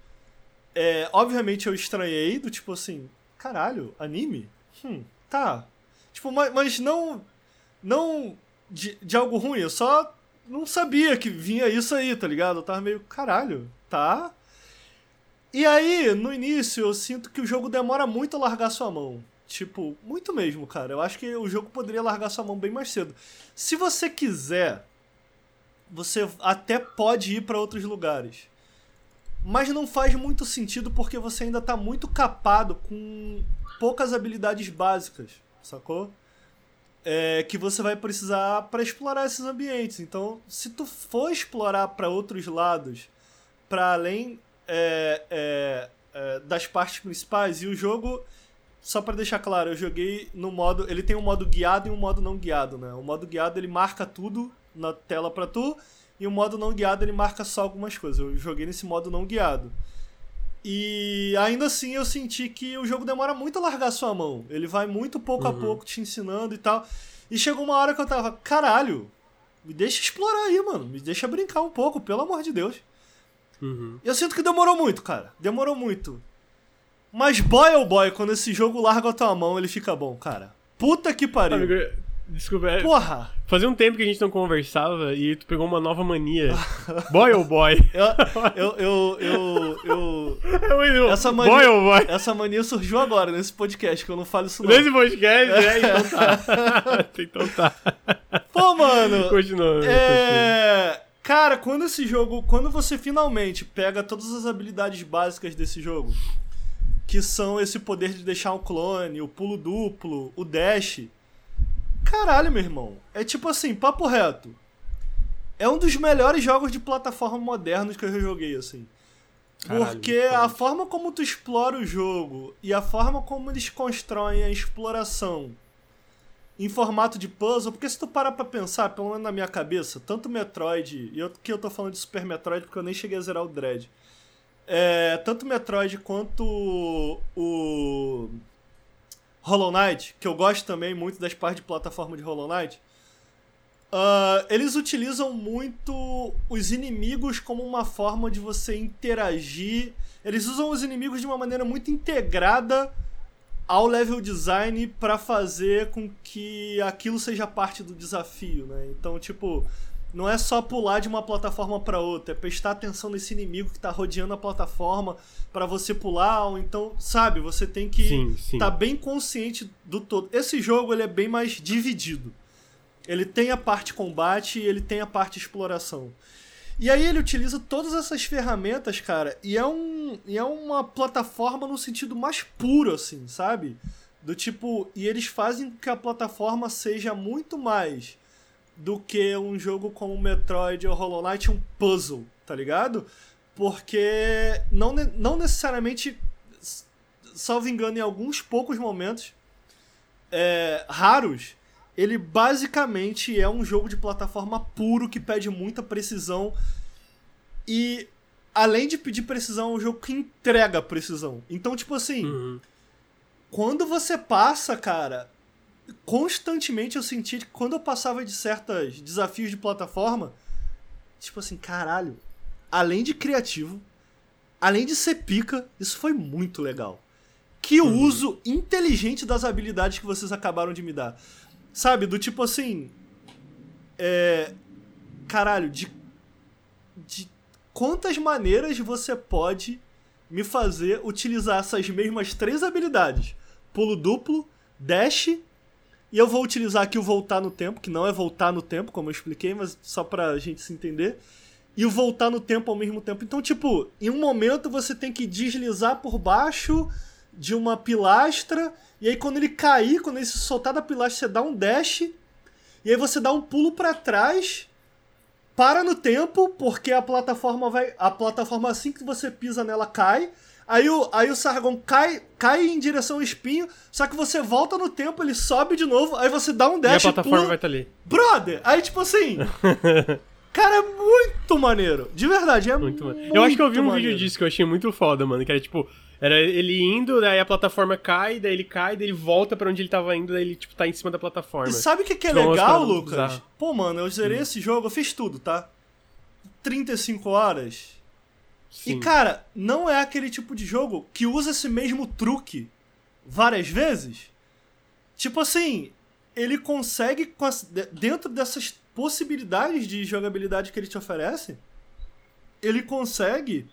[SPEAKER 3] é, obviamente eu estranhei, do tipo assim, caralho, anime? Hum, tá. Tipo, mas, mas não. Não de, de algo ruim, eu só não sabia que vinha isso aí, tá ligado? Eu tava meio, caralho, tá. E aí, no início, eu sinto que o jogo demora muito a largar sua mão. Tipo, muito mesmo, cara. Eu acho que o jogo poderia largar sua mão bem mais cedo. Se você quiser, você até pode ir pra outros lugares. Mas não faz muito sentido porque você ainda tá muito capado com poucas habilidades básicas, sacou? É, que você vai precisar para explorar esses ambientes. Então, se tu for explorar para outros lados, para além é, é, é, das partes principais, e o jogo, só para deixar claro, eu joguei no modo, ele tem um modo guiado e um modo não guiado, né? O modo guiado ele marca tudo na tela para tu, e o modo não guiado ele marca só algumas coisas. Eu joguei nesse modo não guiado. E ainda assim eu senti que o jogo demora muito a largar sua mão. Ele vai muito pouco a
[SPEAKER 1] Uhum.
[SPEAKER 3] pouco te ensinando e tal. E chegou uma hora que eu tava, caralho, me deixa explorar aí, mano. Me deixa brincar um pouco, pelo amor de Deus.
[SPEAKER 1] Uhum.
[SPEAKER 3] Eu sinto que demorou muito, cara. Demorou muito. Mas boy oh boy, quando esse jogo larga a tua mão, ele fica bom, cara. Puta que pariu.
[SPEAKER 1] Amigo, desculpa, é,
[SPEAKER 3] Porra!
[SPEAKER 1] fazia um tempo que a gente não conversava e tu pegou uma nova mania. (laughs) boy ou boy?
[SPEAKER 3] Eu, eu, eu, eu, eu- (laughs)
[SPEAKER 1] É
[SPEAKER 3] Essa mania-
[SPEAKER 1] Boy ou boy?
[SPEAKER 3] Essa mania surgiu agora nesse podcast, que eu não falo isso não.
[SPEAKER 1] Nesse podcast, é, (laughs) então tá. então tá.
[SPEAKER 3] Pô, mano!
[SPEAKER 1] Continua. continua.
[SPEAKER 3] É. Cara, quando esse jogo. Quando você finalmente pega todas as habilidades básicas desse jogo, que são esse poder de deixar um clone, o pulo duplo, o dash. Caralho, meu irmão. É tipo assim, papo reto. É um dos melhores jogos de plataforma modernos que eu já joguei, assim.
[SPEAKER 1] Caralho,
[SPEAKER 3] Porque a forma como tu explora o jogo e a forma como eles constroem a exploração em formato de puzzle, porque se tu parar pra pensar, pelo menos na minha cabeça, tanto Metroid, e eu, que eu tô falando de Super Metroid porque eu nem cheguei a zerar o Dread, é, tanto Metroid quanto o Hollow Knight, que eu gosto também muito das partes de plataforma de Hollow Knight, ah, eles utilizam muito os inimigos como uma forma de você interagir. Eles usam os inimigos de uma maneira muito integrada ao level design pra fazer com que aquilo seja parte do desafio, né? Então, tipo, não é só pular de uma plataforma pra outra, é prestar atenção nesse inimigo que tá rodeando a plataforma pra você pular, ou então, sabe, você tem que
[SPEAKER 1] Sim, sim.
[SPEAKER 3] tá bem consciente do todo. Esse jogo ele é bem mais dividido. Ele tem a parte combate e ele tem a parte exploração. E aí ele utiliza todas essas ferramentas, cara, e é, um, e é uma plataforma no sentido mais puro, assim, sabe? Do tipo, e eles fazem que a plataforma seja muito mais do que um jogo como Metroid ou Hollow Knight, um puzzle, tá ligado? Porque não, não necessariamente, salvo engano, em alguns poucos momentos é, raros, ele basicamente é um jogo de plataforma puro que pede muita precisão e além de pedir precisão, é um jogo que entrega precisão. Então, tipo assim,
[SPEAKER 1] Uhum.
[SPEAKER 3] quando você passa, cara, constantemente eu senti que quando eu passava de certos desafios de plataforma, tipo assim, caralho, além de criativo, além de ser pica, isso foi muito legal. Que o uso inteligente das habilidades que vocês acabaram de me dar. Sabe, do tipo assim. É. Caralho, de. De quantas maneiras você pode me fazer utilizar essas mesmas três habilidades? Pulo duplo, dash. E eu vou utilizar aqui o voltar no tempo, que não é voltar no tempo, como eu expliquei, mas só pra gente se entender. E o voltar no tempo ao mesmo tempo. Então, tipo, em um momento você tem que deslizar por baixo de uma pilastra. E aí, quando ele cair, quando ele se soltar da pilastra, você dá um dash. E aí você dá um pulo pra trás. Para no tempo, porque a plataforma vai. A plataforma, assim que você pisa nela, cai. Aí o, aí o Sargon cai, cai em direção ao espinho, só que você volta no tempo, ele sobe de novo, aí você dá um
[SPEAKER 1] E a
[SPEAKER 3] dash e
[SPEAKER 1] plataforma
[SPEAKER 3] pula.
[SPEAKER 1] vai estar ali.
[SPEAKER 3] Brother! Aí, tipo assim. (laughs) cara, é muito maneiro. De verdade, é
[SPEAKER 1] Muito
[SPEAKER 3] muito
[SPEAKER 1] mano. Eu acho que eu vi um
[SPEAKER 3] maneiro.
[SPEAKER 1] vídeo disso que eu achei muito foda, mano. Que era tipo, era ele indo, daí a plataforma cai, daí ele cai, daí ele volta pra onde ele tava indo, daí ele, tipo, tá em cima da plataforma.
[SPEAKER 3] E sabe o que, que é
[SPEAKER 1] Tipo, umas
[SPEAKER 3] legal, Lucas? Pô, mano, eu zerei esse jogo, eu fiz tudo, tá? 35 horas.
[SPEAKER 1] Sim.
[SPEAKER 3] E, cara, não é aquele tipo de jogo que usa esse mesmo truque várias vezes. Tipo assim, ele consegue, dentro dessas possibilidades de jogabilidade que ele te oferece, ele consegue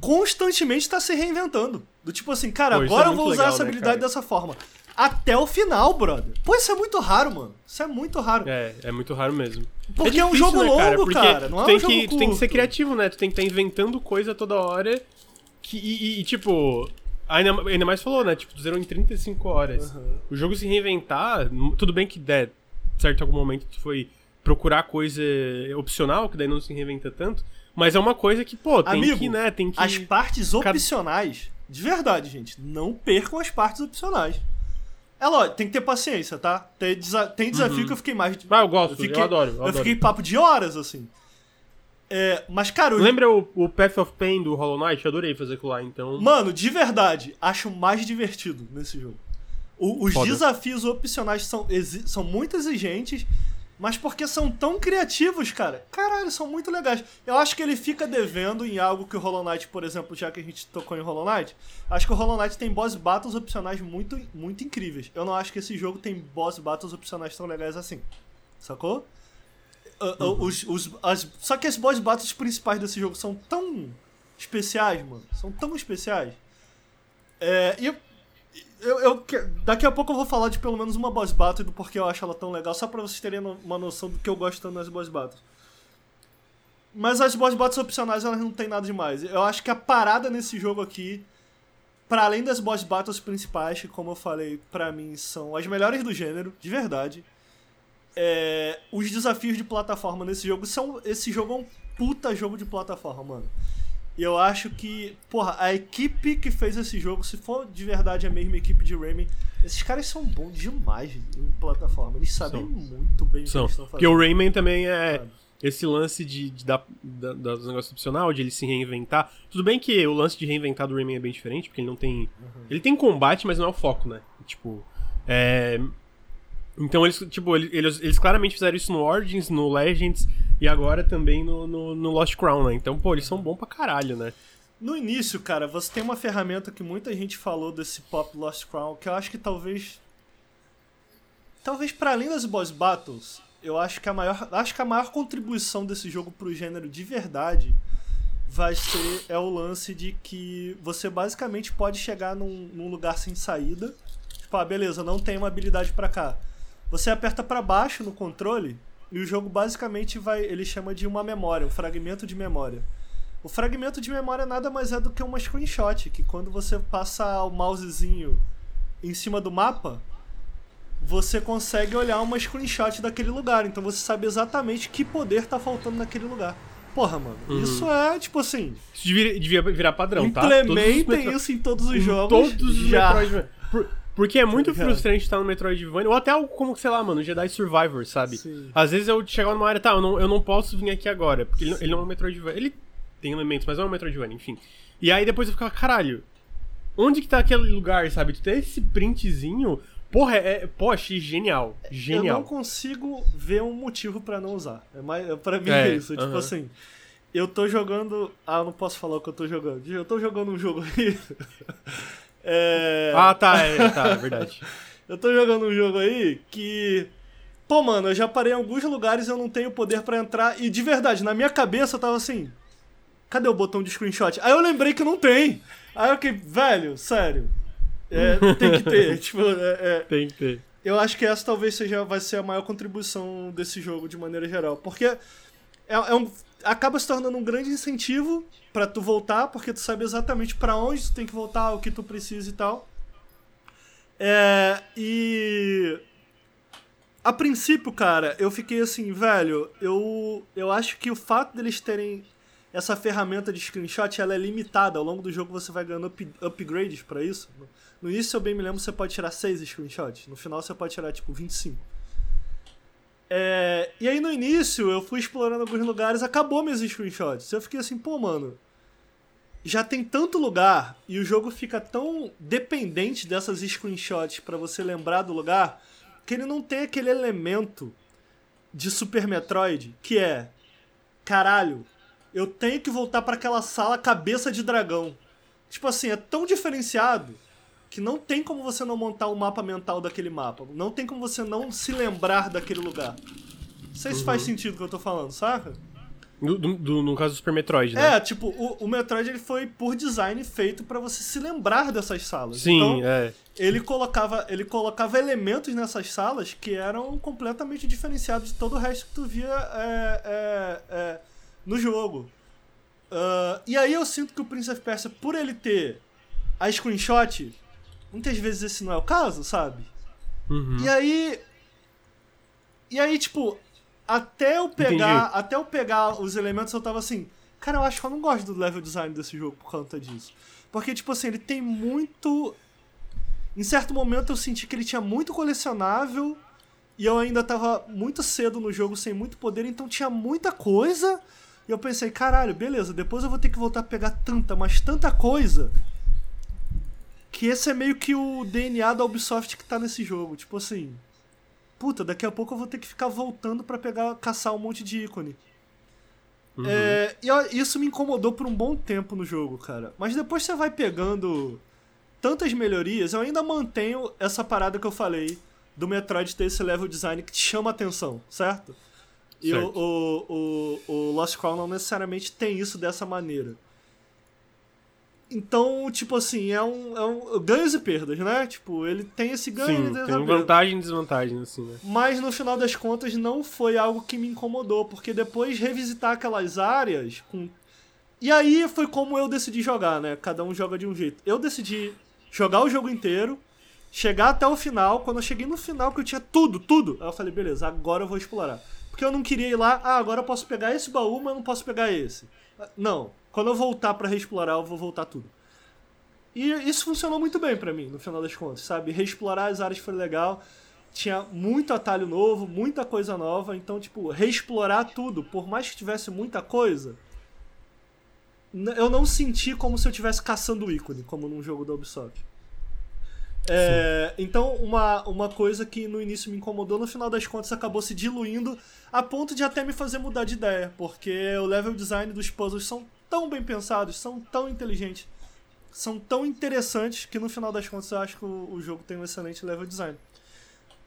[SPEAKER 3] constantemente estar se reinventando. Do tipo assim, cara,
[SPEAKER 1] Pô,
[SPEAKER 3] agora
[SPEAKER 1] é
[SPEAKER 3] eu vou usar
[SPEAKER 1] legal,
[SPEAKER 3] essa
[SPEAKER 1] né,
[SPEAKER 3] habilidade
[SPEAKER 1] cara?
[SPEAKER 3] dessa forma. Até o final, brother. Pô, isso é muito raro, mano. Isso é muito raro.
[SPEAKER 1] É, é muito raro mesmo.
[SPEAKER 3] Porque é um
[SPEAKER 1] difícil,
[SPEAKER 3] jogo
[SPEAKER 1] né,
[SPEAKER 3] longo,
[SPEAKER 1] Porque
[SPEAKER 3] cara, não
[SPEAKER 1] tu
[SPEAKER 3] é um jogo
[SPEAKER 1] que, Tu tem que ser
[SPEAKER 3] curto.
[SPEAKER 1] criativo, né? Tu tem que estar inventando coisa toda hora. Que, e, e- tipo, ainda, ainda mais falou, né? Tipo, tu zerou em 35 horas. O jogo se reinventar, tudo bem que der, certo algum momento tu foi procurar coisa opcional, que daí não se reinventa tanto. Mas é uma coisa que, pô, tem
[SPEAKER 3] Amigo,
[SPEAKER 1] que, né? Tem que.
[SPEAKER 3] As partes opcionais, de verdade, gente, não percam as partes opcionais. É lógico, tem que ter paciência, tá? Tem, desa- tem desafio que eu fiquei mais.
[SPEAKER 1] Ah, eu gosto, eu
[SPEAKER 3] fiquei,
[SPEAKER 1] adoro, eu
[SPEAKER 3] Eu
[SPEAKER 1] adoro.
[SPEAKER 3] fiquei papo de horas, assim. É, mas, cara, o-
[SPEAKER 1] Lembra o, o Path of Pain do Hollow Knight? Eu adorei fazer aquilo lá, então.
[SPEAKER 3] Mano, de verdade, acho mais divertido nesse jogo. O- os
[SPEAKER 1] Foda.
[SPEAKER 3] desafios opcionais são, são muito exigentes, mas porque são tão criativos, cara. Caralho, são muito legais. Eu acho que ele fica devendo em algo que o Hollow Knight, por exemplo, já que a gente tocou em Hollow Knight, acho que o Hollow Knight tem boss battles opcionais muito, muito incríveis. Eu não acho que esse jogo tem boss battles opcionais tão legais assim. Sacou? Uh, uh,
[SPEAKER 1] Uhum.
[SPEAKER 3] os, os- as- só que as boss battles principais desse jogo são tão especiais, mano. São tão especiais. É, e eu, eu, daqui a pouco eu vou falar de pelo menos uma boss battle do porquê eu acho ela tão legal, só pra vocês terem uma noção do que eu gosto tanto nas boss battles. Mas as boss battles opcionais elas não tem nada demais. Eu acho que a parada nesse jogo aqui, para além das boss battles principais, que como eu falei, pra mim são as melhores do gênero, de verdade. É, os desafios de plataforma nesse jogo são. Esse jogo é um puta jogo de plataforma, mano. E eu acho que, porra, a equipe que fez esse jogo, se for de verdade a mesma equipe de Rayman, esses caras são bons demais em plataforma. Eles sabem
[SPEAKER 1] São.
[SPEAKER 3] muito bem o que
[SPEAKER 1] São.
[SPEAKER 3] estão
[SPEAKER 1] Porque
[SPEAKER 3] fazendo.
[SPEAKER 1] o Rayman também é.
[SPEAKER 3] Sabe?
[SPEAKER 1] Esse lance de, de dar, da, dos negócios opcional, de ele se reinventar. Tudo bem que o lance de reinventar do Rayman é bem diferente, porque ele não tem. Ele tem combate, mas não é o foco, né? Tipo. É. Então eles, tipo, ele- eles, eles claramente fizeram isso no Origins, no Legends e agora também no, no, no Lost Crown, né? Então, pô, eles são bons pra caralho, né?
[SPEAKER 3] No início, cara, você tem uma ferramenta que muita gente falou desse Pop Lost Crown, que eu acho que talvez. Talvez para além das boss battles, eu acho que a maior, acho que a maior contribuição desse jogo pro gênero de verdade vai ser é o lance de que você basicamente pode chegar num, num lugar sem saída. Tipo, ah, beleza, não tem uma habilidade pra cá. Você aperta pra baixo no controle e o jogo basicamente vai, ele chama de uma memória, um fragmento de memória. O fragmento de memória nada mais é do que uma screenshot, que quando você passa o mousezinho em cima do mapa, você consegue olhar uma screenshot daquele lugar. Então você sabe exatamente que poder tá faltando naquele lugar. Porra, mano,
[SPEAKER 1] Uhum.
[SPEAKER 3] isso é tipo assim.
[SPEAKER 1] Isso devia, devia virar padrão, tá? Todos os
[SPEAKER 3] Implementem isso em todos os jogos.
[SPEAKER 1] Todos os
[SPEAKER 3] já.
[SPEAKER 1] Por- porque é muito frustrante estar no Metroidvania, ou até algo como, sei lá, mano, Jedi Survivor, sabe?
[SPEAKER 3] Sim.
[SPEAKER 1] Às vezes eu chegava numa área, tá, eu não, eu não posso vir aqui agora, porque ele, não- ele não é um Metroidvania. Ele tem elementos, mas não é um Metroidvania, enfim. E aí depois eu ficava, caralho, onde que tá aquele lugar, sabe? Tu tem esse printzinho, porra, é, é pô, achei genial,
[SPEAKER 3] Eu
[SPEAKER 1] genial.
[SPEAKER 3] não consigo ver um motivo pra não usar. É mais, pra mim
[SPEAKER 1] É,
[SPEAKER 3] é isso. Tipo
[SPEAKER 1] aham.
[SPEAKER 3] assim, eu tô jogando. Ah, eu não posso falar o que eu tô jogando. Eu tô jogando um jogo aí. (laughs) é...
[SPEAKER 1] Ah, tá, é, tá, é verdade. (laughs)
[SPEAKER 3] Eu tô jogando um jogo aí que. Pô, mano, eu já parei em alguns lugares e eu não tenho poder pra entrar. E de verdade, na minha cabeça eu tava assim. Cadê o botão de screenshot? Aí eu lembrei que não tem. Aí eu fiquei, velho, sério. É, tem que ter. (laughs) tipo, é- é,
[SPEAKER 1] Tem que ter.
[SPEAKER 3] eu acho que essa talvez seja vai ser a maior contribuição desse jogo de maneira geral, porque é, é um, acaba se tornando um grande incentivo pra tu voltar, porque tu sabe exatamente pra onde tu tem que voltar, o que tu precisa e tal. É, e a princípio, cara, eu fiquei assim, velho, eu eu acho que o fato deles terem essa ferramenta de screenshot, ela é limitada. Ao longo do jogo você vai ganhando up- upgrades pra isso. No início, eu bem me lembro, você pode tirar 6 screenshots. No final, você pode tirar, tipo, 25. É, e aí, no início, eu fui explorando alguns lugares, acabou meus screenshots. Eu fiquei assim, pô, mano, já tem tanto lugar e o jogo fica tão dependente dessas screenshots pra você lembrar do lugar que ele não tem aquele elemento de Super Metroid que é caralho, eu tenho que voltar pra aquela sala cabeça de dragão. Tipo assim, é tão diferenciado que não tem como você não montar um mapa mental daquele mapa. Não tem como você não se lembrar daquele lugar. Não sei se faz sentido o que eu tô falando, saca?
[SPEAKER 1] No, do- do- no caso do Super Metroid, né?
[SPEAKER 3] É, tipo, o, o Metroid ele foi por design feito pra você se lembrar dessas salas.
[SPEAKER 1] Sim,
[SPEAKER 3] então,
[SPEAKER 1] é.
[SPEAKER 3] ele colocava, ele colocava elementos nessas salas que eram completamente diferenciados de todo o resto que tu via é, é, é, no jogo. Ah, e aí eu sinto que o Prince of Persia, por ele ter a screenshot, muitas vezes esse não é o caso, sabe?
[SPEAKER 1] Uhum.
[SPEAKER 3] E aí. E aí, tipo, até eu pegar. Até eu pegar os elementos, eu tava assim. Cara, eu acho que eu não gosto do level design desse jogo por conta disso. Porque, tipo assim, ele tem muito. Em certo momento eu senti que ele tinha muito colecionável. E eu ainda tava muito cedo no jogo, sem muito poder, então tinha muita coisa. E eu pensei, caralho, beleza, depois eu vou ter que voltar a pegar tanta, mas tanta coisa. Que esse é meio que o DNA da Ubisoft que tá nesse jogo. Tipo assim. Puta, daqui a pouco eu vou ter que ficar voltando para pegar, caçar um monte de ícone. Uhum. É, e isso me incomodou por um bom tempo no jogo, cara. Mas depois você vai pegando tantas melhorias, eu ainda mantenho essa parada que eu falei do Metroid ter esse level design que te chama atenção, certo? E o, o, o, o, Lost Crown não necessariamente tem isso dessa maneira. Então, tipo assim, é um, é um ganhos e perdas, né? Tipo, ele tem esse ganho
[SPEAKER 1] Sim, e tem vantagem e desvantagem, assim, né?
[SPEAKER 3] Mas no final das contas não foi algo que me incomodou, porque depois revisitar aquelas áreas com... E aí foi como eu decidi jogar, né? Cada um joga de um jeito. Eu decidi jogar o jogo inteiro, chegar até o final. Quando eu cheguei no final, que eu tinha tudo, tudo, aí eu falei, beleza, agora eu vou explorar. Porque eu não queria ir lá, ah, agora eu posso pegar esse baú, mas eu não posso pegar esse. Não, quando eu voltar para reexplorar, eu vou voltar tudo. E isso funcionou muito bem para mim, no final das contas, sabe? Reexplorar as áreas foi legal. Tinha muito atalho novo, muita coisa nova. Então, tipo, reexplorar tudo, por mais que tivesse muita coisa, eu não senti como se eu estivesse caçando o ícone, como num jogo da Ubisoft. É, então, uma, uma coisa que no início me incomodou, no final das contas acabou se diluindo a ponto de até me fazer mudar de ideia, porque o level design dos puzzles são tão bem pensados, são tão inteligentes, são tão interessantes que no final das contas eu acho que o, o jogo tem um excelente level design.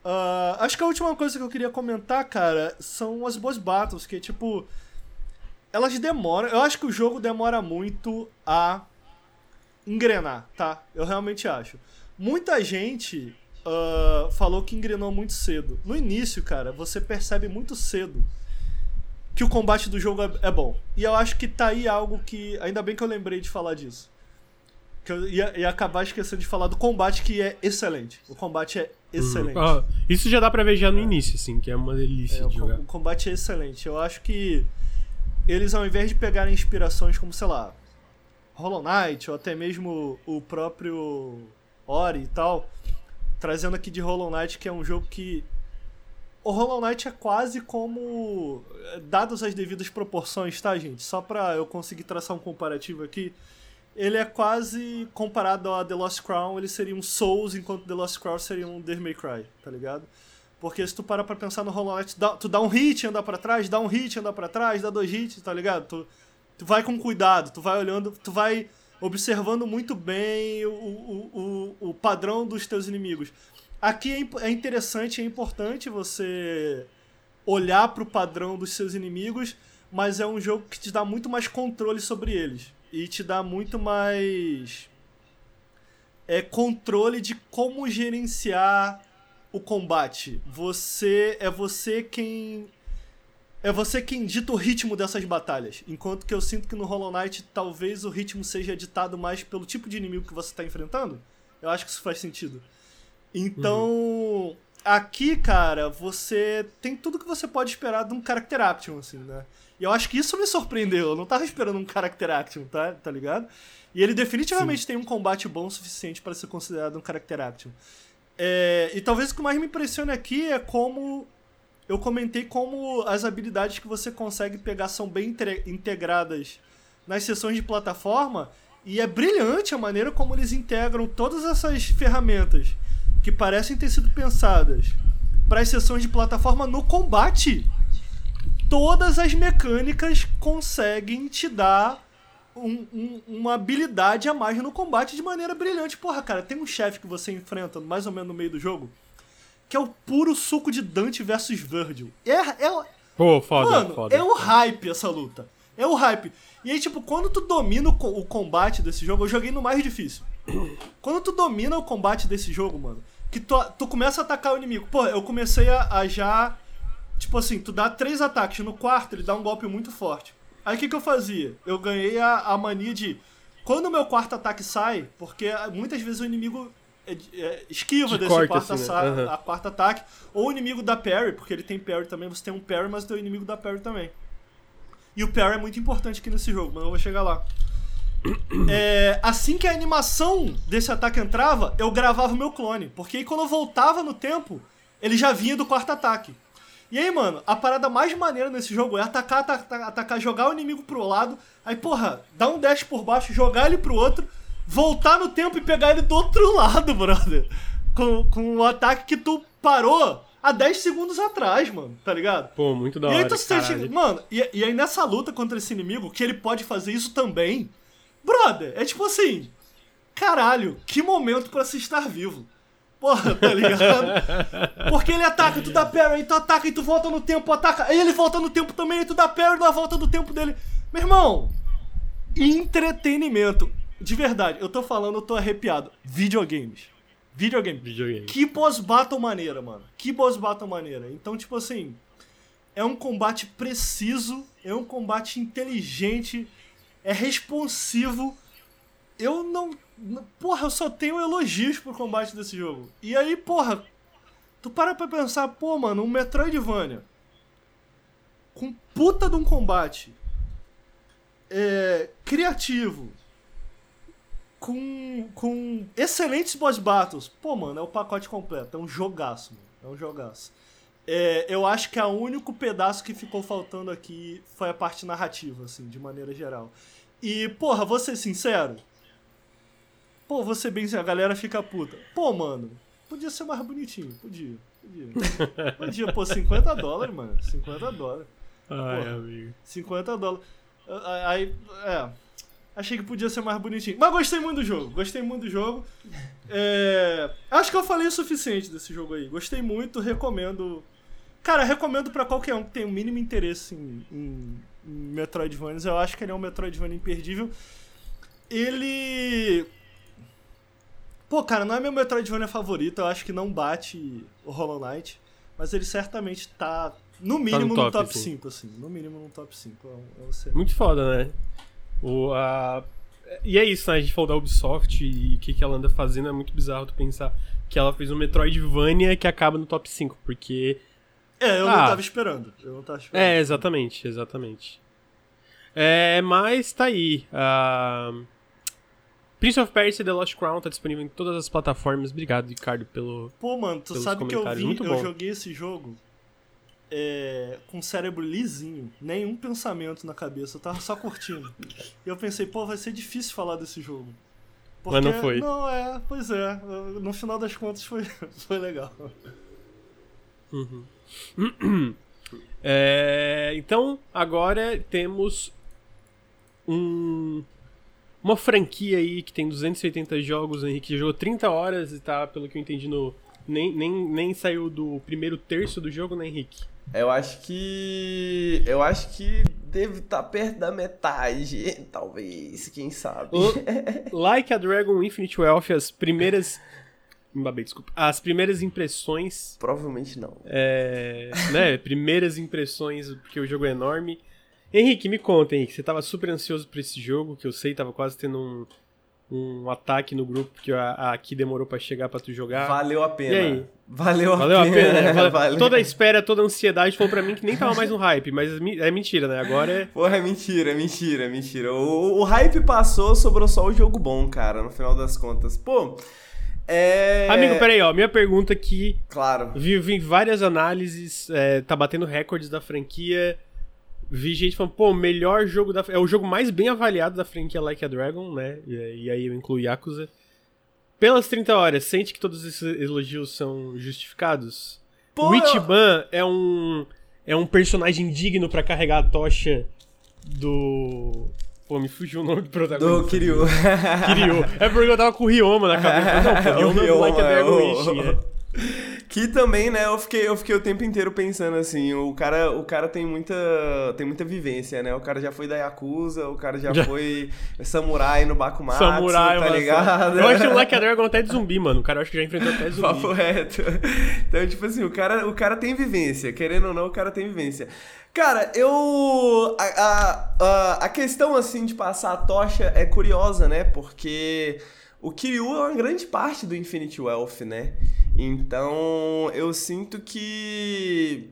[SPEAKER 3] Uh, acho que a última coisa que eu queria comentar, cara, são as boss battles, que tipo elas demoram. Eu acho que o jogo demora muito a engrenar, tá? Eu realmente acho. Muita gente uh, falou que engrenou muito cedo. No início, cara, você percebe muito cedo que o combate do jogo é, é, bom. E eu acho que tá aí algo que. Ainda bem que eu lembrei de falar disso. Que eu ia, ia acabar esquecendo de falar do combate que é excelente. O combate é excelente.
[SPEAKER 1] Uhum. isso já dá pra ver já no início, assim, que é uma delícia
[SPEAKER 3] é,
[SPEAKER 1] de
[SPEAKER 3] o,
[SPEAKER 1] jogar.
[SPEAKER 3] O combate é excelente. Eu acho que eles ao invés de pegarem inspirações como, sei lá, Hollow Knight ou até mesmo o próprio Ori e tal, trazendo aqui de Hollow Knight que é um jogo que o Hollow Knight é quase como dados as devidas proporções, tá, gente? Só pra eu conseguir traçar um comparativo aqui, ele é quase comparado a The Lost Crown, ele seria um Souls, enquanto The Lost Crown seria um Devil May Cry, tá ligado? Porque se tu para pra pensar no Hollow Knight, tu dá um hit, anda para trás, dá um hit, anda para trás, dá dois hits, tá ligado? Tu, tu vai com cuidado, tu vai olhando, tu vai observando muito bem o, o, o, o padrão dos teus inimigos. Aqui é, é interessante, é importante você olhar para o padrão dos seus inimigos, mas é um jogo que te dá muito mais controle sobre eles e te dá muito mais é controle de como gerenciar o combate. Você é você quem é você quem dita o ritmo dessas batalhas. Enquanto que eu sinto que no Hollow Knight talvez o ritmo seja ditado mais pelo tipo de inimigo que você está enfrentando. Eu acho que isso faz sentido. Então, uhum. aqui, cara, você tem tudo que você pode esperar de um character action, assim, né? E eu acho que isso me surpreendeu. Eu não tava esperando um character action, tá? Tá ligado? E ele definitivamente Sim. tem um combate bom o suficiente para ser considerado um character action. É, e talvez o que mais me impressiona aqui é como eu comentei como as habilidades que você consegue pegar são bem integradas nas sessões de plataforma e é brilhante a maneira como eles integram todas essas ferramentas que parecem ter sido pensadas para as sessões de plataforma no combate. Todas as mecânicas conseguem te dar um, um, uma habilidade a mais no combate de maneira brilhante. Porra, cara, tem um chefe que você enfrenta mais ou menos no meio do jogo que é o puro suco de Dante versus Virgil. É, é,
[SPEAKER 1] Pô, foda,
[SPEAKER 3] mano,
[SPEAKER 1] foda.
[SPEAKER 3] é o hype essa luta. É o hype. E aí, tipo, quando tu domina o combate desse jogo, eu joguei no mais difícil. Quando tu domina o combate desse jogo, mano, que tu, tu começa a atacar o inimigo. Pô, eu comecei a, a já. Tipo assim, tu dá três ataques, no quarto ele dá um golpe muito forte. Aí o que, que eu fazia? Eu ganhei a, a mania de. Quando o meu quarto ataque sai, porque muitas vezes o inimigo é, é, esquiva desse quarto, quarto, assim, né? uhum. a quarto ataque, ou o inimigo da parry, porque ele tem parry também, você tem um parry, mas tem o inimigo da parry também. E o parry é muito importante aqui nesse jogo, mas eu vou chegar lá. É, assim que a animação desse ataque entrava, eu gravava o meu clone, porque aí quando eu voltava no tempo, ele já vinha do quarto ataque. E aí, mano, a parada mais maneira nesse jogo é atacar, atacar, atacar, jogar o inimigo pro lado, aí, porra, dar um dash por baixo, jogar ele pro outro, voltar no tempo e pegar ele do outro (laughs) lado, brother. Com, com o ataque que tu parou há 10 segundos atrás, mano, tá ligado?
[SPEAKER 1] Pô, muito da
[SPEAKER 3] e
[SPEAKER 1] hora.
[SPEAKER 3] aí tu sente, mano, e, e aí nessa luta contra esse inimigo, que ele pode fazer isso também, brother, é tipo assim, caralho, que momento para se estar vivo. Porra, tá ligado? (laughs) Porque ele ataca, tu dá parry, aí tu ataca e tu volta no tempo, ataca, aí ele volta no tempo também, aí tu dá parry na volta do tempo dele. Meu irmão, entretenimento. De verdade, eu tô falando, eu tô arrepiado. Videogames. Videogame.
[SPEAKER 1] Videogame.
[SPEAKER 3] Que boss battle maneira, mano. Que boss battle maneira. Então, tipo assim, é um combate preciso, é um combate inteligente, é responsivo. Eu não. Porra, eu só tenho elogios pro combate desse jogo. E aí, porra, tu para pra pensar, pô, mano, um Metroidvania com puta de um combate é, criativo, com, com excelentes boss battles. Pô, mano, é o pacote completo. É um jogaço, mano. É um jogaço. É, eu acho que o único pedaço que ficou faltando aqui foi a parte narrativa, assim, de maneira geral. E, porra, vou ser sincero. Pô, vou ser bem sincero, a galera fica puta. Pô, mano, podia ser mais bonitinho, podia. Podia. (laughs) Podia, pô, 50 dólares, mano. 50 dólares.
[SPEAKER 1] Ai,
[SPEAKER 3] Porra.
[SPEAKER 1] amigo.
[SPEAKER 3] 50 dólares. Aí, é. Achei que podia ser mais bonitinho. Mas gostei muito do jogo. Gostei muito do jogo. É, acho que eu falei o suficiente desse jogo aí. Gostei muito, recomendo. Cara, recomendo pra qualquer um que tenha o mínimo interesse em, em, em Metroidvanias. Eu acho que ele é um Metroidvania imperdível. Ele. Pô, cara, não é meu Metroidvania favorito. Eu acho que não bate o Hollow Knight. Mas ele certamente tá, no mínimo, no
[SPEAKER 1] top,
[SPEAKER 3] top
[SPEAKER 1] assim.
[SPEAKER 3] 5, assim. No mínimo, no top 5. É um, é um.
[SPEAKER 1] Muito foda, né? O, a... E é isso, né? A gente falou da Ubisoft e o que, que ela anda fazendo. É muito bizarro tu pensar que ela fez um Metroidvania que acaba no top 5, porque.
[SPEAKER 3] É, eu
[SPEAKER 1] Ah.
[SPEAKER 3] não tava esperando. Eu não tava esperando.
[SPEAKER 1] É, exatamente, exatamente. É, mas tá aí. a Prince of Persia The Lost Crown tá disponível em todas as plataformas. Obrigado, Ricardo, pelo.
[SPEAKER 3] Pô, mano, tu sabe que eu vi,
[SPEAKER 1] muito
[SPEAKER 3] eu
[SPEAKER 1] bom.
[SPEAKER 3] joguei esse jogo é, com o cérebro lisinho, nenhum pensamento na cabeça, eu tava só curtindo. E eu pensei, pô, vai ser difícil falar desse jogo.
[SPEAKER 1] Mas não foi.
[SPEAKER 3] Não, é, pois é. No final das contas foi, (laughs) foi legal. (clears throat)
[SPEAKER 1] É, então, agora temos um, uma franquia aí que tem 280 jogos. Henrique jogou 30 horas e tá, pelo que eu entendi, no, nem, nem, nem saiu do primeiro terço do jogo, né, Henrique?
[SPEAKER 2] Eu acho que. Eu acho que deve estar perto da metade, (laughs) talvez, quem sabe.
[SPEAKER 1] O- like a Dragon Infinite Wealth, as primeiras. (laughs) Babei, desculpa. As primeiras impressões.
[SPEAKER 2] Provavelmente não.
[SPEAKER 1] É, né, (laughs) primeiras impressões, porque o jogo é enorme. Henrique, me conta, Henrique. Você tava super ansioso por esse jogo, que eu sei, tava quase tendo um, um ataque no grupo, porque a, aqui demorou pra chegar pra tu jogar.
[SPEAKER 2] Valeu a pena.
[SPEAKER 1] E aí?
[SPEAKER 2] Valeu a
[SPEAKER 1] Valeu a
[SPEAKER 2] pena.
[SPEAKER 1] pena, né? (laughs) Valeu-. Toda a espera, toda a ansiedade falou pra mim que nem tava mais no hype, mas mi- é mentira, né? Agora é.
[SPEAKER 2] Porra, é mentira, é mentira, é mentira. O, o hype passou, sobrou só o jogo bom, cara, no final das contas. Pô, é.
[SPEAKER 1] Amigo, peraí, ó. Minha pergunta aqui.
[SPEAKER 2] Claro.
[SPEAKER 1] Vi, vi várias análises, é, tá batendo recordes da franquia. Vi gente falando, pô, melhor jogo da. É o jogo mais bem avaliado da franquia Like a Dragon, né? E, e aí eu incluo Yakuza. Pelas 30 horas, sente que todos esses elogios são justificados?
[SPEAKER 2] Pô,
[SPEAKER 1] o
[SPEAKER 2] eu-
[SPEAKER 1] Ichiban é um. É um personagem digno pra carregar a tocha do. Pô, me fugiu o nome do protagonista.
[SPEAKER 2] Do Kiryu.
[SPEAKER 1] Kiryu. É porque eu tava com o Ryoma na cabeça. Não, pô, (laughs) Ryoma é do Like a
[SPEAKER 2] Ryoma,
[SPEAKER 1] Dragon
[SPEAKER 2] é o-
[SPEAKER 1] Ishin, é.
[SPEAKER 2] Que também, né, eu fiquei, eu fiquei o tempo inteiro pensando assim, o cara, o cara tem muita tem muita vivência, né? O cara já foi da Yakuza, o cara já,
[SPEAKER 1] Já.
[SPEAKER 2] foi samurai no Bakumatsu,
[SPEAKER 1] Samurai,
[SPEAKER 2] tá
[SPEAKER 1] mano.
[SPEAKER 2] ligado?
[SPEAKER 1] Eu acho que o a Dragon até de zumbi, mano. O cara eu acho que já enfrentou até zumbi.
[SPEAKER 2] Papo reto. Então, tipo assim, o cara, o cara tem vivência. Querendo ou não, o cara tem vivência. Cara, eu. A, a, a, a questão, assim, de passar a tocha é curiosa, né? Porque o Kiryu é uma grande parte do Infinite Wealth, né? Então, eu sinto que.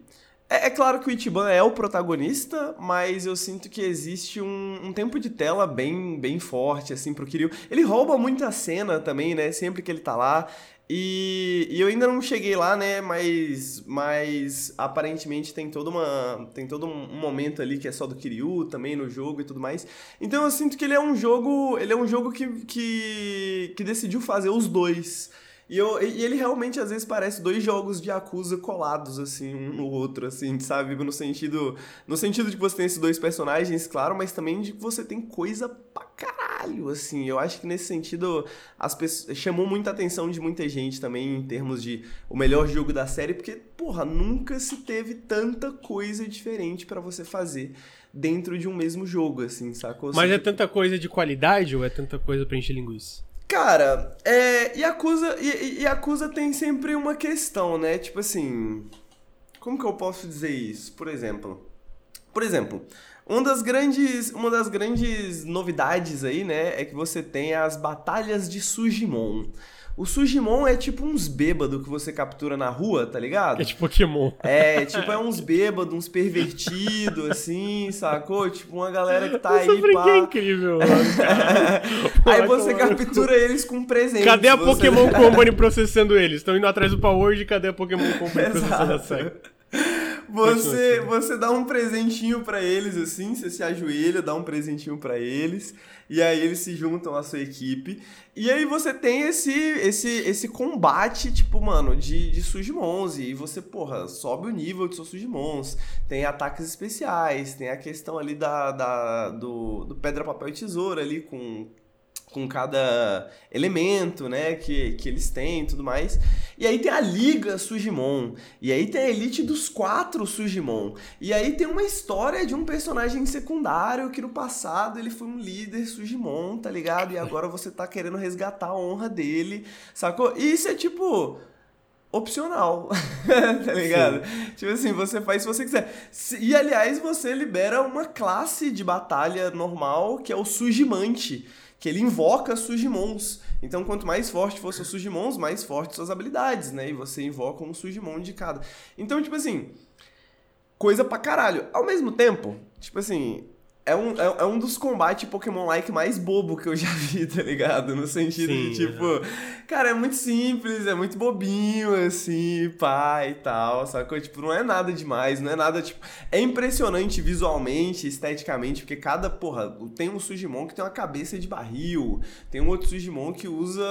[SPEAKER 2] É, é claro que o Ichiban é o protagonista, mas eu sinto que existe um, um, tempo de tela bem, bem forte, assim, pro Kiryu. Ele rouba muita cena também, né? Sempre que ele tá lá. E, e, eu ainda não cheguei lá, né? Mas, mas aparentemente tem todo, uma, tem todo um momento ali que é só do Kiryu também no jogo e tudo mais. Então eu sinto que ele é um jogo. Ele é um jogo que, que, que decidiu fazer os dois. E, eu, e ele realmente, às vezes, parece dois jogos de Acusa colados, assim, um no outro, assim, sabe? No sentido, no sentido de que você tem esses dois personagens, claro, mas também de que você tem coisa pra caralho, assim. Eu acho que nesse sentido as pessoas, chamou muita atenção de muita gente também em termos de o melhor jogo da série, porque, porra, nunca se teve tanta coisa diferente para você fazer dentro de um mesmo jogo, assim, sacou?
[SPEAKER 1] Mas é tanta coisa de qualidade ou é tanta coisa pra encher linguiça?
[SPEAKER 2] Cara, é, Yakuza, Yakuza tem sempre uma questão, né? Tipo assim, como que eu posso dizer isso? Por exemplo, por exemplo, uma das grandes, uma das grandes novidades aí, né, é que você tem as batalhas de Sujimon. O Sujimon é tipo uns bêbados que você captura na rua, tá ligado?
[SPEAKER 1] É tipo Pokémon.
[SPEAKER 2] É, tipo, é uns bêbados, uns pervertidos, assim, sacou? Tipo, uma galera que tá Essa aí, pá...
[SPEAKER 1] é incrível, mano. (laughs)
[SPEAKER 2] aí você captura eles com presente.
[SPEAKER 1] Cadê a você... Pokémon (laughs) Company processando eles? Estão indo atrás do Power e cadê a Pokémon Company processando a série?
[SPEAKER 2] Você, você dá um presentinho para eles, assim, você se ajoelha, dá um presentinho para eles, e aí eles se juntam à sua equipe. E aí você tem esse esse esse combate, tipo, mano, de, de Sujimons. E você, porra, sobe o nível de seus Sujimons. Tem ataques especiais, tem a questão ali da, da do, do pedra, papel e tesoura ali com com cada elemento, né, que, que eles têm e tudo mais. E aí tem a Liga Sujimon, e aí tem a Elite dos Quatro Sujimon, e aí tem uma história de um personagem secundário que no passado ele foi um líder Sujimon, tá ligado? E agora você tá querendo resgatar a honra dele, sacou? E isso é tipo opcional, (laughs) tá ligado? Sim. Tipo assim, você faz se você quiser. E aliás, você libera uma classe de batalha normal que é o Sujimante que ele invoca Sujimons. Então, quanto mais forte for seu Sujimons, mais fortes suas habilidades, né? E você invoca um Sujimon de cada. Então, tipo assim, coisa pra caralho. Ao mesmo tempo, tipo assim, é um, é, é, um dos combates Pokémon-like mais bobo que eu já (laughs) vi, tá ligado? No sentido Sim, de, tipo, é. cara, é muito simples, é muito bobinho, assim, pá e tal, sacou? Tipo, não é nada demais, não é nada, tipo... É impressionante visualmente, esteticamente, porque cada, porra, tem um Sujimon que tem uma cabeça de barril, tem um outro Sujimon que usa,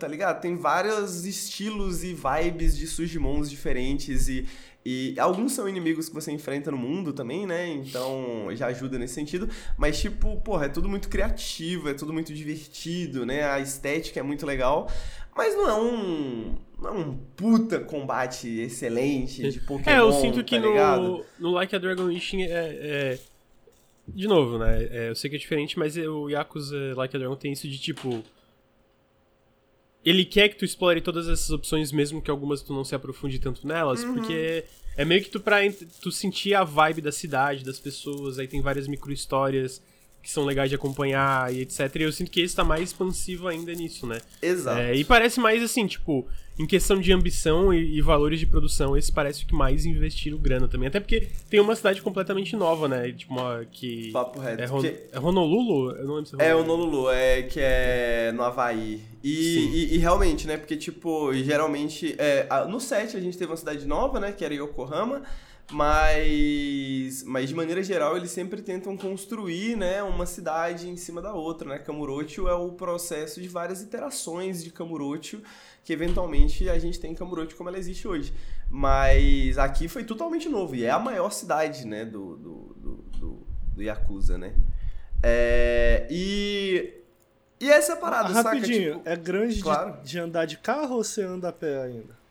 [SPEAKER 2] tá ligado? Tem vários estilos e vibes de Sujimons diferentes e e alguns são inimigos que você enfrenta no mundo também, né? Então já ajuda nesse sentido. Mas, tipo, porra, é tudo muito criativo, é tudo muito divertido, né? A estética é muito legal. Mas não é um. Não é um puta combate excelente de Pokémon.
[SPEAKER 1] É, eu sinto que
[SPEAKER 2] tá
[SPEAKER 1] no, no Like a Dragon Ishin é, é. De novo, né? É, eu sei que é diferente, mas o Yakuza Like a Dragon tem isso de tipo ele quer que tu explore todas essas opções, mesmo que algumas tu não se aprofunde tanto nelas, uhum. porque é meio que tu pra tu sentir a vibe da cidade, das pessoas, aí tem várias micro-histórias que são legais de acompanhar e etc. E eu sinto que esse tá mais expansivo ainda nisso, né?
[SPEAKER 2] Exato.
[SPEAKER 1] É, e parece mais assim, tipo, em questão de ambição e, e, valores de produção, esse parece o que mais investiram grana também. Até porque tem uma cidade completamente nova, né? Tipo, uma que.
[SPEAKER 2] Papo reto.
[SPEAKER 1] É, Hon que... é Honolulu? Eu não lembro se
[SPEAKER 2] é, é Honolulu, é que é no Havaí. E, e, e, realmente, né? Porque, tipo, geralmente. É, no set a gente teve uma cidade nova, né? Que era Yokohama. Mas, mas de maneira geral eles sempre tentam construir né, uma cidade em cima da outra. Né? Kamurocho é o processo de várias iterações de Kamurocho que eventualmente a gente tem em Kamurocho como ela existe hoje. Mas aqui foi totalmente novo e é a maior cidade né, do, do, do, do, do Yakuza. Né? É, e, e essa é parada,
[SPEAKER 3] ah, Rapidinho, tipo, é grande claro. de, de andar de carro ou você anda a pé ainda?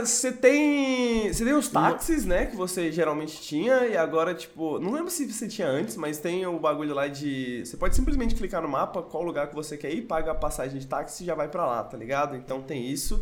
[SPEAKER 2] Você uh, tem. Você tem os táxis, né? Que você geralmente tinha, e agora, tipo. Não lembro se você tinha antes, mas tem o bagulho lá de. Você pode simplesmente clicar no mapa, qual lugar que você quer ir, paga a passagem de táxi e já vai para lá, tá ligado? Então tem isso.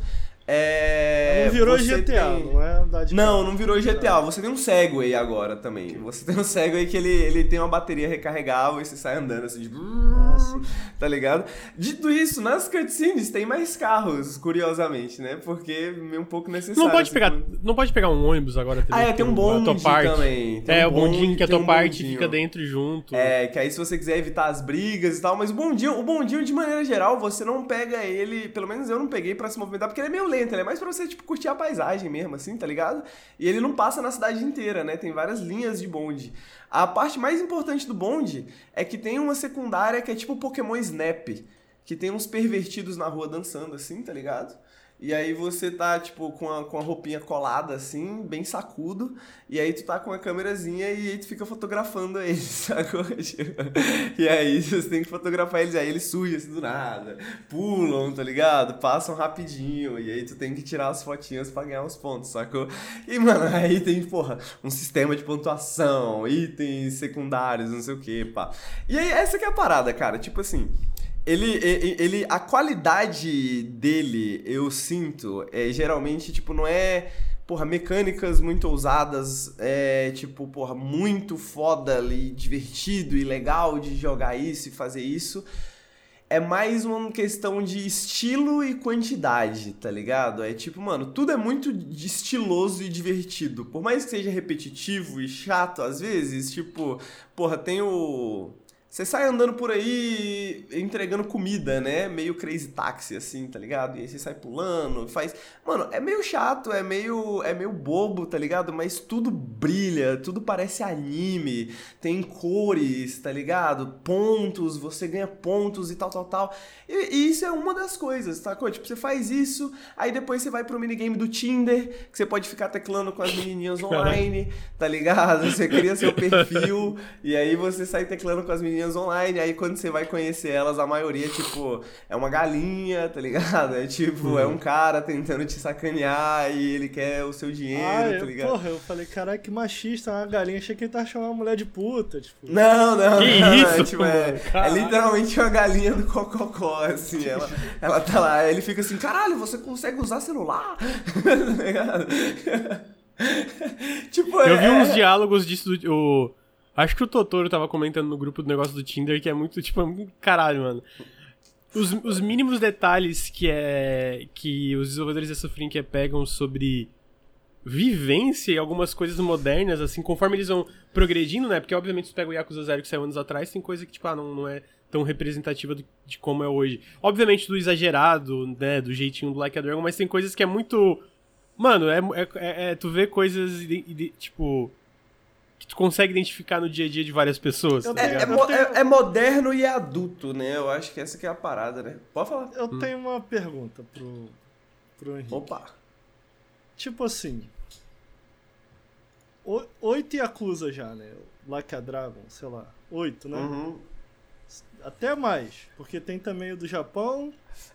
[SPEAKER 2] É,
[SPEAKER 3] não virou GTA,
[SPEAKER 2] tem-
[SPEAKER 3] não é andar de
[SPEAKER 2] Não,
[SPEAKER 3] carro.
[SPEAKER 2] não virou GTA. Você tem um Segway agora também. Você tem um Segway que ele, ele tem uma bateria recarregável e você sai andando assim de...
[SPEAKER 3] Ah, sim. (laughs)
[SPEAKER 2] Tá ligado? Dito isso, nas cutscenes tem mais carros, curiosamente, né? Porque é um pouco necessário.
[SPEAKER 1] Não pode
[SPEAKER 2] assim,
[SPEAKER 1] pegar,
[SPEAKER 2] como-
[SPEAKER 1] não pode pegar um ônibus agora também.
[SPEAKER 2] Ah, é, tem um
[SPEAKER 1] a
[SPEAKER 2] bonde também. Tem
[SPEAKER 1] é,
[SPEAKER 2] um
[SPEAKER 1] o bondinho que a
[SPEAKER 2] tem
[SPEAKER 1] tua
[SPEAKER 2] um
[SPEAKER 1] parte
[SPEAKER 2] bondinho.
[SPEAKER 1] fica dentro junto.
[SPEAKER 2] É, que aí se você quiser evitar as brigas e tal, mas o bondinho, o bondinho de maneira geral, você não pega ele, pelo menos eu não peguei pra se movimentar, porque ele é meio lento, ele é mais pra você, tipo, curtir a paisagem mesmo, assim, tá ligado? E ele não passa na cidade inteira, né? Tem várias linhas de bonde. A parte mais importante do bonde é que tem uma secundária que é tipo Pokémon Snap, que tem uns pervertidos na rua dançando, assim, tá ligado? E aí você tá, tipo, com a, com a roupinha colada, assim, bem sacudo. E aí tu tá com a câmerazinha e aí tu fica fotografando eles, (laughs) sacou? E aí você tem que fotografar eles. Aí eles surgem assim do nada, pulam, tá ligado? Passam rapidinho. E aí tu tem que tirar as fotinhas pra ganhar os pontos, sacou? E, mano, (laughs) aí tem, porra, um sistema de pontuação, itens secundários, não sei o que, pá. E aí essa que é a parada, cara. Tipo assim... Ele, ele, a qualidade dele, eu sinto, é geralmente, tipo, não é, porra, mecânicas muito ousadas, é, tipo, porra, muito foda e divertido e legal de jogar isso e fazer isso. É mais uma questão de estilo e quantidade, tá ligado? É tipo, mano, tudo é muito estiloso e divertido. Por mais que seja repetitivo e chato às vezes, tipo, porra, tem o. Você sai andando por aí entregando comida, né? Meio crazy taxi, assim, tá ligado? E aí você sai pulando, faz. Mano, é meio chato, é meio, é meio bobo, tá ligado? Mas tudo brilha, tudo parece anime, tem cores, tá ligado? Pontos, você ganha pontos e tal, tal, tal. E, e isso é uma das coisas, tá? Tipo, você faz isso, aí depois você vai pro minigame do Tinder, que você pode ficar teclando com as menininhas online, tá ligado? Você cria seu perfil, e aí você sai teclando com as menininhas online, aí quando você vai conhecer elas, a maioria, tipo, é uma galinha, tá ligado? É tipo, é um cara tentando te sacanear e ele quer o seu dinheiro,
[SPEAKER 3] Ah,
[SPEAKER 2] tá
[SPEAKER 3] eu,
[SPEAKER 2] ligado?
[SPEAKER 3] porra, eu falei, caralho, que machista, uma galinha. Achei que ele tava chamando uma mulher de puta, tipo.
[SPEAKER 2] Não, não,
[SPEAKER 1] Que
[SPEAKER 2] não.
[SPEAKER 1] isso,
[SPEAKER 2] é, tipo, é, é literalmente uma galinha do cococó, assim. Ela, ela tá lá, ele fica assim, caralho, você consegue usar celular? (laughs) Tá ligado? (laughs) tipo,
[SPEAKER 1] Eu
[SPEAKER 2] é,
[SPEAKER 1] vi uns
[SPEAKER 2] é-
[SPEAKER 1] diálogos disso do. O, acho que o Totoro tava comentando no grupo do negócio do Tinder que é muito, tipo, é caralho, mano. Os, os mínimos detalhes que é. que os desenvolvedores dessa franquia pegam sobre vivência e algumas coisas modernas, assim, conforme eles vão progredindo, né? Porque, obviamente, se pega o Yakuza Zero que saiu anos atrás, tem coisa que, tipo, ah, não, não é tão representativa do- de como é hoje. Obviamente, do exagerado, né? Do jeitinho do Like a Dragon, mas tem coisas que é muito. Mano, é, é, é- é- tu vê coisas, ide- ide- tipo. Que tu consegue identificar no dia a dia de várias pessoas. Tá
[SPEAKER 2] É, é, mo-
[SPEAKER 3] tenho-
[SPEAKER 2] é- é moderno e é adulto, né? Eu acho que essa que é a parada, né? Pode falar.
[SPEAKER 3] Eu tenho uma pergunta pro, pro Henrique.
[SPEAKER 2] Opa.
[SPEAKER 3] Tipo assim. o- Oito Yakuza já, né? Like a Dragon, sei lá. Oito, né?
[SPEAKER 2] Uhum.
[SPEAKER 3] Até mais. Porque tem também o do Japão,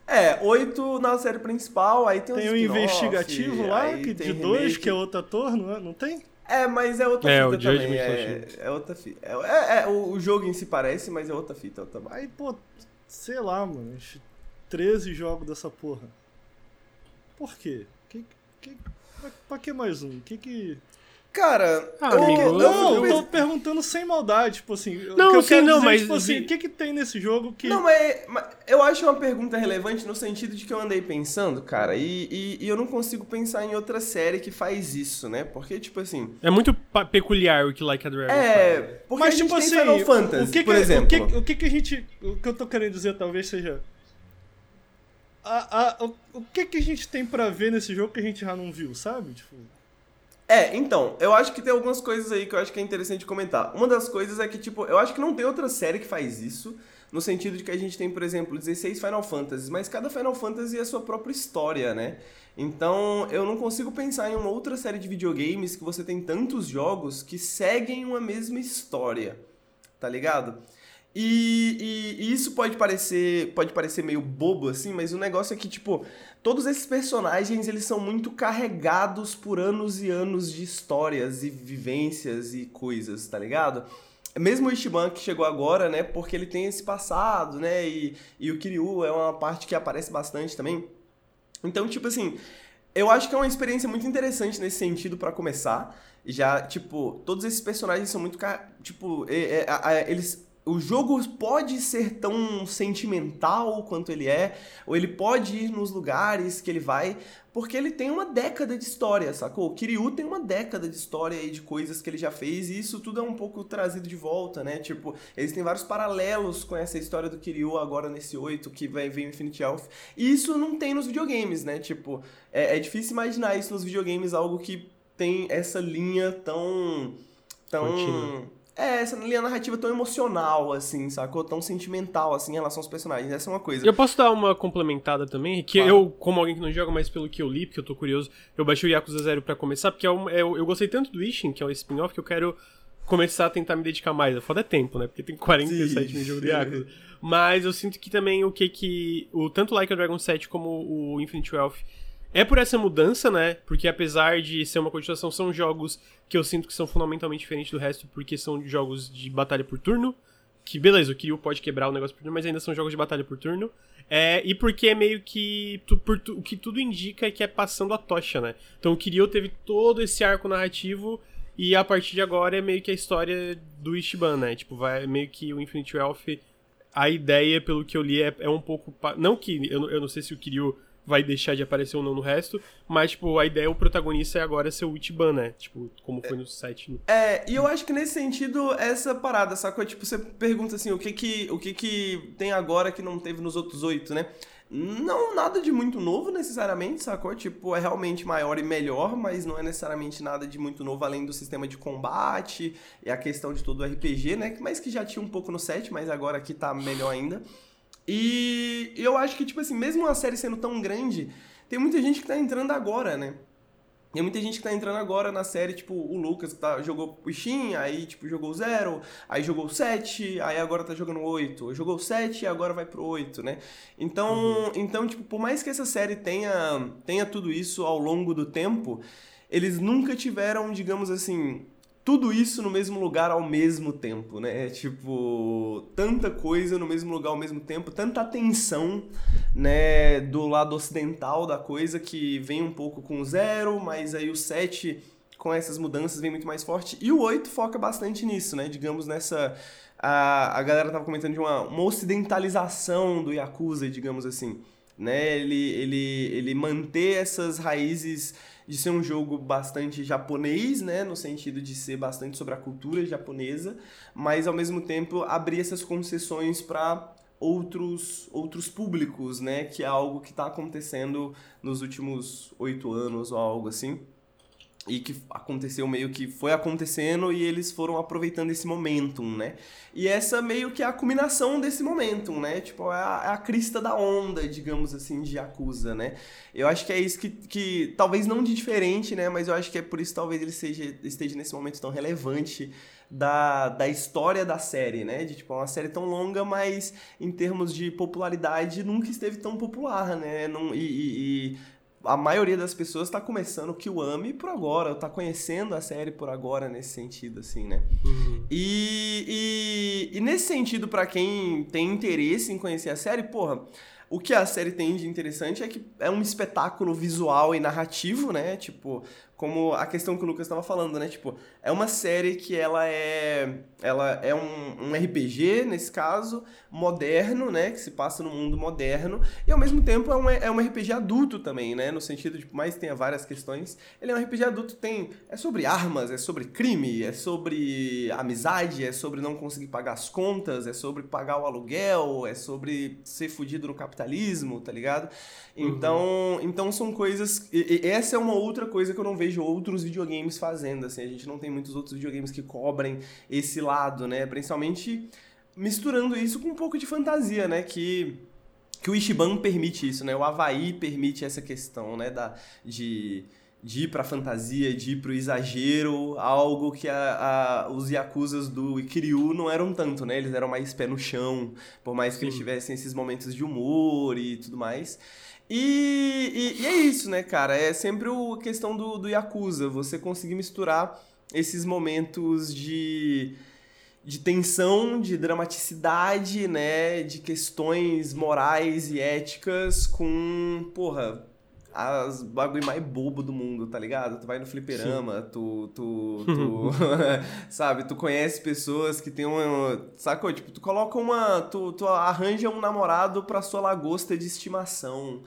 [SPEAKER 2] É, oito na série principal, aí tem,
[SPEAKER 3] tem o
[SPEAKER 2] spin-off,
[SPEAKER 3] investigativo lá, que, de dois,
[SPEAKER 2] remake.
[SPEAKER 3] que é outro ator, não é? Não tem?
[SPEAKER 2] É, mas é outra
[SPEAKER 1] É,
[SPEAKER 2] fita
[SPEAKER 1] o
[SPEAKER 2] também.
[SPEAKER 1] Judgment
[SPEAKER 2] É, é outra fita. É, é- é, o, o jogo em si parece, mas é outra fita. é outra...
[SPEAKER 3] Aí, pô, sei lá, mano. uns 13 jogos dessa porra. Por quê? Que, que, pra, pra que mais um? Que que.
[SPEAKER 2] Cara,
[SPEAKER 1] Ah,
[SPEAKER 2] eu,
[SPEAKER 1] amigo,
[SPEAKER 3] Não,
[SPEAKER 2] eu-
[SPEAKER 3] eu tô perguntando sem maldade, tipo assim.
[SPEAKER 1] Não,
[SPEAKER 3] que eu
[SPEAKER 1] sim, não,
[SPEAKER 3] dizer,
[SPEAKER 1] mas-
[SPEAKER 3] Tipo assim, o que que tem nesse jogo que.
[SPEAKER 2] Não, mas, mas eu acho uma pergunta relevante no sentido de que eu andei pensando, cara, e, e, e eu não consigo pensar em outra série que faz isso, né? Porque, tipo assim.
[SPEAKER 1] É muito peculiar o que Like a Dragon
[SPEAKER 2] É.
[SPEAKER 1] faz.
[SPEAKER 2] Porque
[SPEAKER 3] mas
[SPEAKER 2] a gente
[SPEAKER 3] tipo
[SPEAKER 2] tem
[SPEAKER 3] assim,
[SPEAKER 2] Final Fantasy,
[SPEAKER 3] o que que,
[SPEAKER 2] por exemplo.
[SPEAKER 3] O que, o que que a gente. O que eu tô querendo dizer talvez seja. A, a, o, o que que a gente tem pra ver nesse jogo que a gente já não viu, sabe? Tipo.
[SPEAKER 2] É, então, eu acho que tem algumas coisas aí que eu acho que é interessante comentar. Uma das coisas é que, tipo, eu acho que não tem outra série que faz isso, no sentido de que a gente tem, por exemplo, 16 Final Fantasies, mas cada Final Fantasy é a sua própria história, né? Então, eu não consigo pensar em uma outra série de videogames que você tem tantos jogos que seguem uma mesma história, tá ligado? E, e- e isso pode parecer, pode parecer meio bobo assim, mas o negócio é que, tipo, todos esses personagens, eles são muito carregados por anos e anos de histórias e vivências e coisas, tá ligado? Mesmo o Ichiban que chegou agora, né, porque ele tem esse passado, né, e, e o Kiryu é uma parte que aparece bastante também. Então, tipo assim, eu acho que é uma experiência muito interessante nesse sentido para começar. Já, tipo, todos esses personagens são muito. Tipo, é, é, eles o jogo pode ser tão sentimental quanto ele é, ou ele pode ir nos lugares que ele vai, porque ele tem uma década de história, sacou? O Kiryu tem uma década de história aí de coisas que ele já fez, e isso tudo é um pouco trazido de volta, né? Tipo, eles têm vários paralelos com essa história do Kiryu agora nesse 8, que vai vir Infinite Elf, e isso não tem nos videogames, né? Tipo, é, é difícil imaginar isso nos videogames, algo que tem essa linha tão... tão... Continua é, essa linha narrativa tão emocional, assim, sacou? Tão sentimental, assim, em relação aos personagens. Essa é uma coisa.
[SPEAKER 1] Eu posso dar uma complementada também? Que claro. eu, como alguém que não joga, mas pelo que eu li, porque eu tô curioso, eu baixei o Yakuza Zero pra começar, porque é um, é, eu gostei tanto do Ishin, que é um spin-off, que eu quero começar a tentar me dedicar mais. Foda é tempo, né? Porque tem 47 mil jogos de Yakuza. (laughs) Mas eu sinto que também o que que... O, tanto Like a Dragon 7 como o Infinite Wealth é por essa mudança, né? Porque apesar de ser uma continuação, são jogos que eu sinto que são fundamentalmente diferentes do resto, porque são jogos de batalha por turno. Que beleza, o Kiryu pode quebrar o negócio por turno, mas ainda são jogos de batalha por turno. É, e porque é meio que. Tu, por, o que tudo indica é que é passando a tocha, né? Então o Kiryu teve todo esse arco narrativo. E a partir de agora é meio que a história do Ishiban, né? Tipo, vai meio que o Infinite Wealth. A ideia, pelo que eu li, é, é um pouco. Não que. Eu, eu não sei se o Kiryu vai deixar de aparecer ou não no resto, mas, tipo, a ideia, o protagonista é agora ser o Ichiban, né? Tipo, como foi no set. No...
[SPEAKER 2] É, e eu acho que nesse sentido, essa parada, sacou? Tipo, você pergunta assim, o que que, o que que tem agora que não teve nos outros oito, né? Não, nada de muito novo necessariamente, sacou? Tipo, é realmente maior e melhor, mas não é necessariamente nada de muito novo além do sistema de combate e a questão de todo o RPG, né? Mas que já tinha um pouco no set, mas agora aqui tá melhor ainda. E eu acho que, tipo assim, mesmo a série sendo tão grande, tem muita gente que tá entrando agora, né? Tem muita gente que tá entrando agora na série, tipo, o Lucas que tá, jogou o Shin, aí, tipo, jogou o 0, aí jogou o 7, aí agora tá jogando o 8. Jogou o 7 e agora vai pro 8, né? Então, uhum. então, tipo, por mais que essa série tenha, tenha tudo isso ao longo do tempo, eles nunca tiveram, digamos assim, tudo isso no mesmo lugar ao mesmo tempo, né? Tipo, tanta coisa no mesmo lugar ao mesmo tempo, tanta atenção, né, do lado ocidental da coisa que vem um pouco com o zero, mas aí o 7 com essas mudanças vem muito mais forte. E o 8 foca bastante nisso, né? Digamos nessa a, a galera tava comentando de uma, uma ocidentalização do Yakuza, digamos assim, né? Ele ele ele manter essas raízes de ser um jogo bastante japonês, né, no sentido de ser bastante sobre a cultura japonesa, mas ao mesmo tempo abrir essas concessões para outros outros públicos, né, que é algo que está acontecendo nos últimos oito anos ou algo assim e que aconteceu meio que foi acontecendo e eles foram aproveitando esse momentum, né? E essa meio que é a culminação desse momentum, né? Tipo, é a, é a crista da onda, digamos assim, de Yakuza, né? Eu acho que é isso que, que talvez não de diferente, né? Mas eu acho que é por isso talvez ele seja, esteja nesse momento tão relevante da, da história da série, né? De tipo, é uma série tão longa, mas em termos de popularidade nunca esteve tão popular, né? Não, e, e, e a maioria das pessoas está começando o Kiwami por agora, está conhecendo a série por agora nesse sentido, assim, né? Uhum. E, e, e, nesse sentido, para quem tem interesse em conhecer a série, porra, o que a série tem de interessante é que é um espetáculo visual e narrativo, né? Tipo, como a questão que o Lucas estava falando, né? Tipo, é uma série que ela é ela é um, um, RPG, nesse caso, moderno, né? Que se passa no mundo moderno. E ao mesmo tempo é um, é um RPG adulto também, né? No sentido de, por mais que tenha várias questões, ele é um RPG adulto, tem. É sobre armas, é sobre crime, é sobre amizade, é sobre não conseguir pagar as contas, é sobre pagar o aluguel, é sobre ser fudido no capitalismo, tá ligado? Então, uhum. então são coisas. E, e essa é uma outra coisa que eu não vejo outros videogames fazendo, assim. A gente não tem muitos outros videogames que cobrem esse lado, né? Principalmente misturando isso com um pouco de fantasia, né? Que, que o Ishiban permite isso, né? O Havaí permite essa questão, né? Da, de, de ir pra fantasia, de ir pro exagero, algo que a, a, os Yakuzas do Ikiryu não eram tanto, né? Eles eram mais pé no chão, por mais que Sim. eles tivessem esses momentos de humor e tudo mais. E, e, e, é isso, né, cara? É sempre a questão do, do Yakuza, você conseguir misturar esses momentos de, de tensão, de dramaticidade, né, de questões morais e éticas com, porra, as bagulho mais bobo do mundo, tá ligado? Tu vai no fliperama, tu, tu, (laughs) tu (laughs) sabe, tu conhece pessoas que tem um, sacou? Tipo, tu coloca uma, tu, tu arranja um namorado pra sua lagosta de estimação,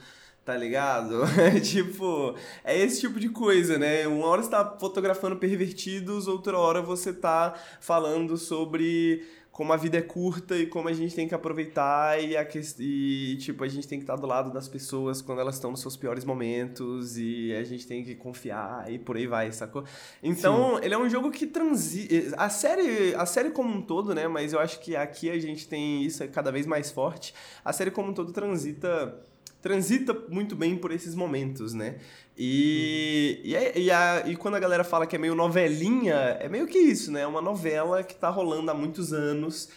[SPEAKER 2] tá ligado? (laughs) tipo, é esse tipo de coisa, né? Uma hora você tá fotografando pervertidos, outra hora você tá falando sobre como a vida é curta e como a gente tem que aproveitar e, a que, e tipo, a gente tem que estar do lado das pessoas quando elas estão nos seus piores momentos e a gente tem que confiar e por aí vai, sacou? Então, Sim. ele é um jogo que transita... A série, a série como um todo, né? Mas eu acho que aqui a gente tem isso cada vez mais forte. A série como um todo transita transita muito bem por esses momentos, né? E, e, é, e, a, e, quando a galera fala que é meio novelinha, é meio que isso, né? É uma novela que tá rolando há muitos anos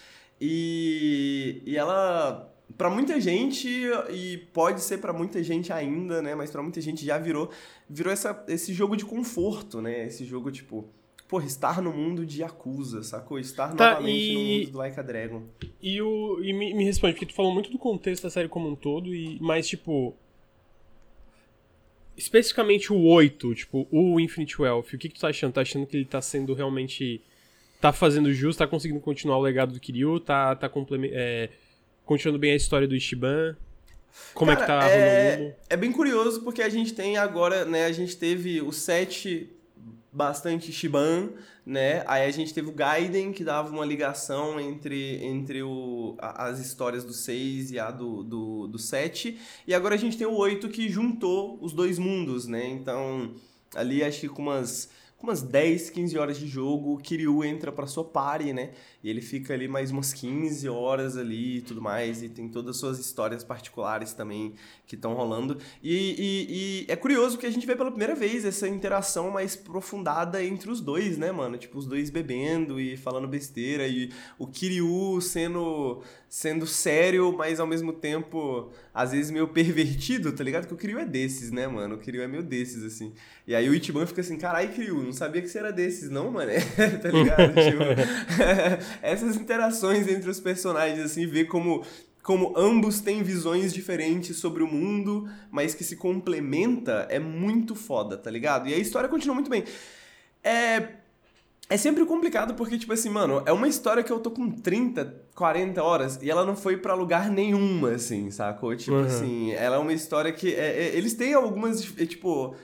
[SPEAKER 2] e, e ela, para muita gente, e pode ser para muita gente ainda, né? Mas para muita gente já virou, virou essa, esse jogo de conforto, né? Esse jogo, tipo, porra, estar no mundo de Yakuza, sacou? Estar tá, novamente e... no mundo do Like a Dragon.
[SPEAKER 1] E, o, e me, me responde, porque tu falou muito do contexto da série como um todo, e mas, tipo especificamente o 8, tipo, o Infinite Wealth, o que, que tu tá achando? Tá achando que ele tá sendo realmente. tá fazendo justo, tá conseguindo continuar o legado do Kiryu, tá, tá é, continuando bem a história do Ishiban? Como Cara, é que tá
[SPEAKER 2] é, é bem curioso porque a gente tem agora, né, a gente teve o 7 bastante Shiban, né? Aí a gente teve o Gaiden, que dava uma ligação entre, entre o, as histórias do 6 e a do, do, do 7. E agora a gente tem o 8 que juntou os dois mundos, né? Então, ali acho que com umas com umas 10, 15 horas de jogo, o Kiryu entra pra sua party, né? E ele fica ali mais umas 15 horas ali e tudo mais, e tem todas as suas histórias particulares também que estão rolando. E, e, e, é curioso que a gente vê pela primeira vez essa interação mais aprofundada entre os dois, né, mano? Tipo, os dois bebendo e falando besteira, e o Kiryu sendo sendo sério, mas ao mesmo tempo, às vezes meio pervertido, tá ligado? Que o Kiryu é desses, né, mano? O Kiryu é meio desses, assim. E aí o Ichiban fica assim, carai, Kiryu, não sabia que você era desses, não, mano? (laughs) tá ligado? tipo, (laughs) essas interações entre os personagens, assim, ver como como ambos têm visões diferentes sobre o mundo, mas que se complementa, é muito foda, tá ligado? E a história continua muito bem. É, é sempre complicado porque, tipo assim, mano, é uma história que eu tô com 30, 40 horas e ela não foi para lugar nenhuma, assim, sacou? Tipo uhum. assim, ela é uma história que. É, é, eles têm algumas, é, tipo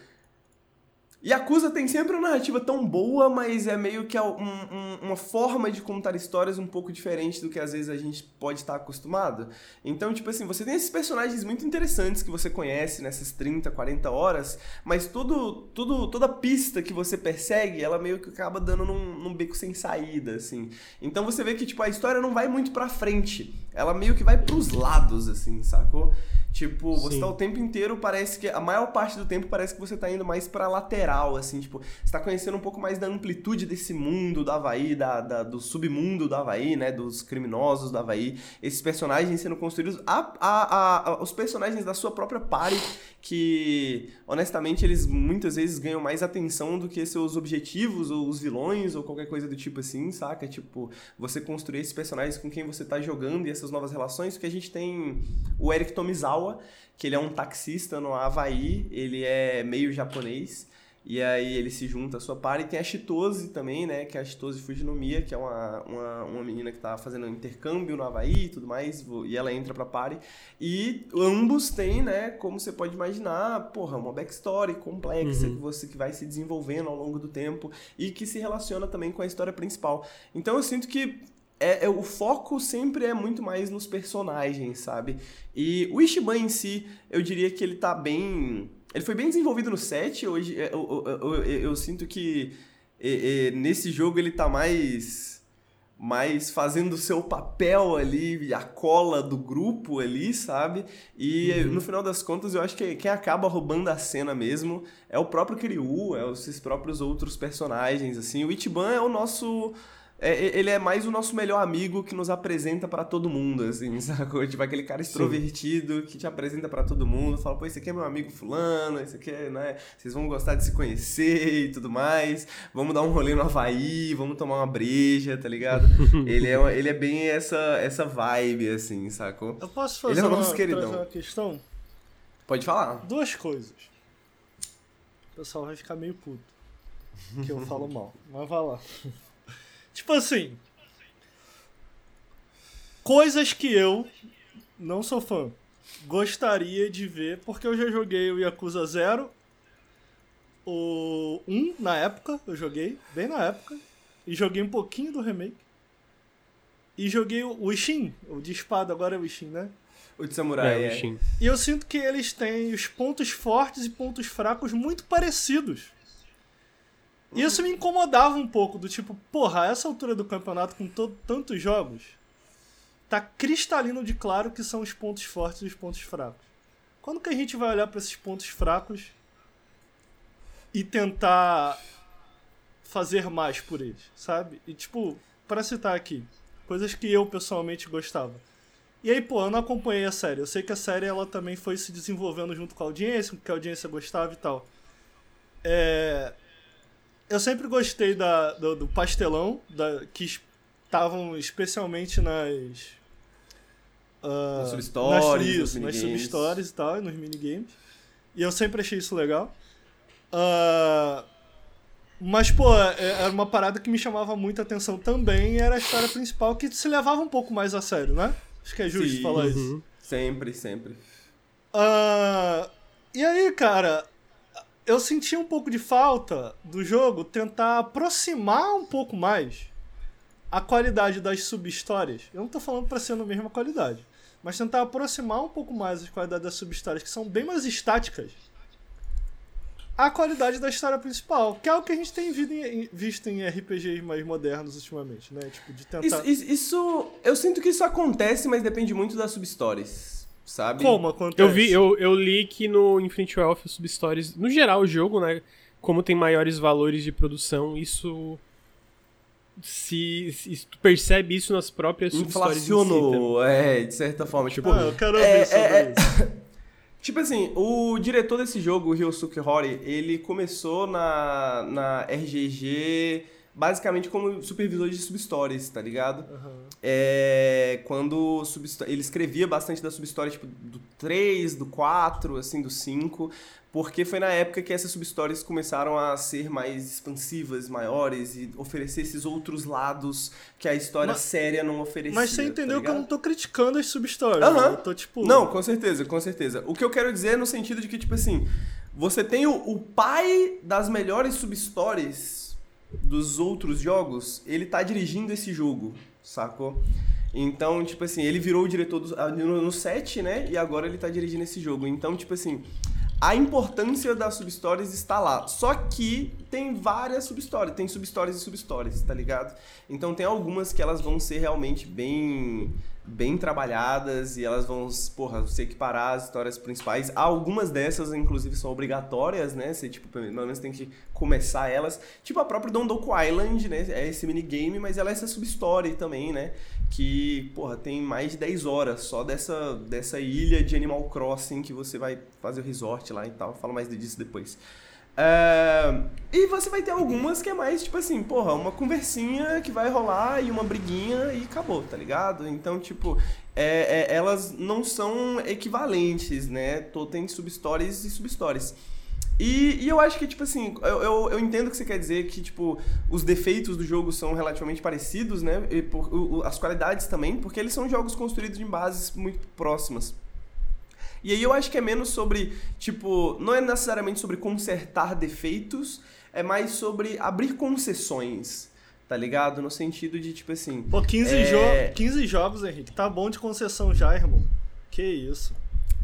[SPEAKER 2] Yakuza tem sempre uma narrativa tão boa, mas é meio que um, um, uma forma de contar histórias um pouco diferente do que às vezes a gente pode estar acostumado. Então, tipo assim, você tem esses personagens muito interessantes que você conhece nessas 30, 40 horas, mas tudo, tudo, toda pista que você persegue, ela meio que acaba dando num, num beco sem saída, assim. Então você vê que, tipo, a história não vai muito pra frente. Ela meio que vai pros lados, assim, sacou? Tipo, você Sim. tá o tempo inteiro, parece que. A maior parte do tempo parece que você tá indo mais pra lateral, assim, tipo, você tá conhecendo um pouco mais da amplitude desse mundo do Havaí, da, da do submundo do Havaí, né? Dos criminosos do Havaí. Esses personagens sendo construídos. A, a, a, os personagens da sua própria party, que honestamente eles muitas vezes ganham mais atenção do que seus objetivos, ou os vilões, ou qualquer coisa do tipo assim, saca? Tipo, você construir esses personagens com quem você tá jogando e essas novas relações, porque a gente tem o Eric Tomizawa que ele é um taxista no Havaí, ele é meio japonês. E aí ele se junta à sua par. E tem a Chitose também, né? Que é a Chitose Fujinomiya, que é uma, uma, uma menina que tá fazendo um intercâmbio no Havaí e tudo mais. E ela entra pra party. E ambos têm, né? Como você pode imaginar, porra, uma backstory complexa uhum. que você que vai se desenvolvendo ao longo do tempo. E que se relaciona também com a história principal. Então eu sinto que é, é, o foco sempre é muito mais nos personagens, sabe? E o Ishiban em si, eu diria que ele tá bem. Ele foi bem desenvolvido no set. Hoje é, eu, eu, eu, eu sinto que nesse jogo ele tá mais. Mais fazendo o seu papel ali, a cola do grupo ali, sabe? E uhum. no final das contas, eu acho que quem acaba roubando a cena mesmo é o próprio Kiryu, é os próprios outros personagens, assim. O Ichiban é o nosso é, ele é mais o nosso melhor amigo que nos apresenta para todo mundo, assim, (laughs) sacou? Tipo aquele cara extrovertido Sim. que te apresenta para todo mundo, fala, pô, esse aqui é meu amigo fulano, esse aqui é, né? Vocês vão gostar de se conhecer (laughs) e tudo mais. Vamos dar um rolê no Havaí, vamos tomar uma breja, tá ligado? (laughs) ele, é, ele é bem essa, essa vibe, assim, sacou?
[SPEAKER 3] Eu posso fazer ele é o nosso uma, queridão. uma questão?
[SPEAKER 2] Pode falar.
[SPEAKER 3] Duas coisas. O pessoal vai ficar meio puto. Que eu falo mal. Mas vai lá. Tipo assim. Coisas que eu não sou fã. Gostaria de ver, porque eu já joguei o Yakuza 0, o 1 na época, eu joguei, bem na época, e joguei um pouquinho do remake. E joguei o Ishin, o de espada agora é o Ishin, né?
[SPEAKER 2] O de samurai,
[SPEAKER 1] É,
[SPEAKER 2] é.
[SPEAKER 3] E eu sinto que eles têm os pontos fortes e pontos fracos muito parecidos. E isso me incomodava um pouco, do tipo, porra, essa altura do campeonato, com to- tantos jogos, tá cristalino de claro que são os pontos fortes e os pontos fracos. Quando que a gente vai olhar pra esses pontos fracos e tentar fazer mais por eles, sabe? E tipo, pra citar aqui, coisas que eu pessoalmente gostava. E aí, pô, eu não acompanhei a série. Eu sei que a série ela também foi se desenvolvendo junto com a audiência, com o que a audiência gostava e tal. É... Eu sempre gostei da, do, do pastelão, da, que estavam especialmente nas. ah,
[SPEAKER 2] Nas substories,
[SPEAKER 3] nas, isso, substories e tal, e nos minigames. E eu sempre achei isso legal. Ah, mas, pô, é- era uma parada que me chamava muita atenção também, era a história principal, que se levava um pouco mais a sério, né? Acho que é justo
[SPEAKER 2] Sim.
[SPEAKER 3] falar isso.
[SPEAKER 1] Uhum.
[SPEAKER 2] Sempre, sempre.
[SPEAKER 3] Ah, e aí, cara, eu senti um pouco de falta do jogo tentar aproximar um pouco mais a qualidade das sub-histórias. Eu não tô falando pra ser na mesma qualidade, mas tentar aproximar um pouco mais a qualidade das sub-histórias, que são bem mais estáticas, a qualidade da história principal, que é o que a gente tem visto em, RPGs mais modernos ultimamente, né? Tipo, de tentar.
[SPEAKER 2] Isso, isso, Eu sinto que isso acontece, mas depende muito das substories. Sabe?
[SPEAKER 3] Como acontece?
[SPEAKER 1] Eu vi, eu, eu li que no Infinite Wealth as Substories, no geral o jogo, né, como tem maiores valores de produção, isso se, se tu percebe isso nas próprias em si.
[SPEAKER 2] Inflacionou, é, de certa forma. Tipo,
[SPEAKER 3] Ah, eu quero ouvir
[SPEAKER 2] é-
[SPEAKER 3] sobre
[SPEAKER 2] é- é-
[SPEAKER 3] isso. (laughs)
[SPEAKER 2] Tipo assim, o diretor desse jogo, o Ryosuke Hori, ele começou na, na RGG basicamente como supervisor de substories, tá ligado? É, quando ele escrevia bastante da substory, tipo, do 3, do 4, assim, do 5, porque foi na época que essas substories começaram a ser mais expansivas, maiores e oferecer esses outros lados que a história
[SPEAKER 3] Mas-
[SPEAKER 2] séria não oferecia.
[SPEAKER 3] Mas você
[SPEAKER 2] tá
[SPEAKER 3] entendeu que eu não tô criticando as substories.
[SPEAKER 2] Aham.
[SPEAKER 3] né? Eu tô tipo.
[SPEAKER 2] Não, com certeza, com certeza. O que eu quero dizer é no sentido de que, tipo assim, você tem o, o pai das melhores substories dos outros jogos, ele tá dirigindo esse jogo, sacou? Então, tipo assim, ele virou o diretor do, ah, no, no set, né? E agora ele tá dirigindo esse jogo. Então, tipo assim, a importância das substories está lá. Só que tem várias substories, tem substories e substories, tá ligado? Então tem algumas que elas vão ser realmente bem bem trabalhadas e elas vão, porra, se equiparar às histórias principais. Algumas dessas, inclusive, são obrigatórias, né? Você, tipo, pelo menos tem que começar elas. Tipo a própria Dondoku Island, né? É esse minigame, mas ela é essa substory também, né? Que, porra, tem mais de 10 horas só dessa, dessa ilha de Animal Crossing que você vai fazer o resort lá e tal. Falo mais disso depois. É, e você vai ter algumas que é mais tipo assim, porra, uma conversinha que vai rolar e uma briguinha e acabou, tá ligado? Então, tipo, é, é, elas não são equivalentes, né? Tô, tem substories e substories. E, e eu acho que, tipo assim, eu, eu, eu entendo que você quer dizer, que, tipo, os defeitos do jogo são relativamente parecidos, né? E por, o- as qualidades também, porque eles são jogos construídos em bases muito próximas. E aí eu acho que é menos sobre, tipo, não é necessariamente sobre consertar defeitos, é mais sobre abrir concessões, tá ligado? No sentido de, tipo assim.
[SPEAKER 3] Pô, 15,
[SPEAKER 2] É.
[SPEAKER 3] jo 15 jogos, Henrique. Tá bom de concessão já, irmão. Que isso.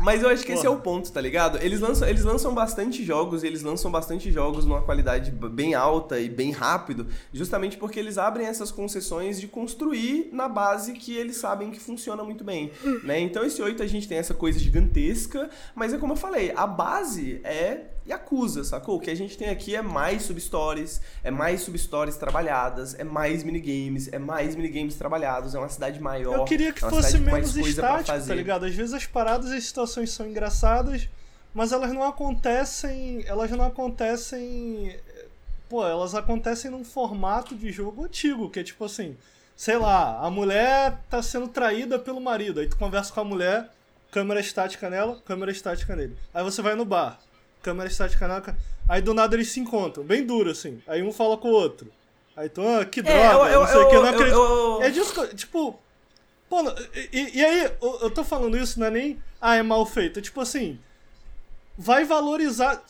[SPEAKER 2] Mas eu acho que esse é
[SPEAKER 3] Porra.
[SPEAKER 2] o ponto, tá ligado? Eles lançam, eles lançam bastante jogos, e eles lançam bastante jogos numa qualidade bem alta e bem rápido, justamente porque eles abrem essas concessões de construir na base que eles sabem que funciona muito bem, né? Então esse 8 a gente tem essa coisa gigantesca, mas é como eu falei, a base é Yakuza, sacou? O que a gente tem aqui é mais substories, é mais substories trabalhadas, é mais minigames, é mais minigames trabalhados, é uma cidade maior.
[SPEAKER 3] Eu queria que
[SPEAKER 2] é uma
[SPEAKER 3] fosse menos estático, tá ligado? Às vezes as paradas e as situações são engraçadas, mas elas não acontecem. Elas não acontecem. Pô, elas acontecem num formato de jogo antigo, que é tipo assim, sei lá, a mulher tá sendo traída pelo marido. Aí tu conversa com a mulher, câmera estática nela, câmera estática nele. Aí você vai no bar, câmera estática nela. Aí do nada eles se encontram, bem duro assim. Aí um fala com o outro. Aí tu, ah, que
[SPEAKER 2] É,
[SPEAKER 3] droga,
[SPEAKER 2] eu-
[SPEAKER 3] não sei o
[SPEAKER 2] eu-
[SPEAKER 3] que, eu não
[SPEAKER 2] eu-
[SPEAKER 3] acredito.
[SPEAKER 2] eu-
[SPEAKER 3] É disso eu- tipo. Pô, e, e aí, eu, eu tô falando isso, não é nem. Ah, é mal feito. É tipo assim. Vai valorizar.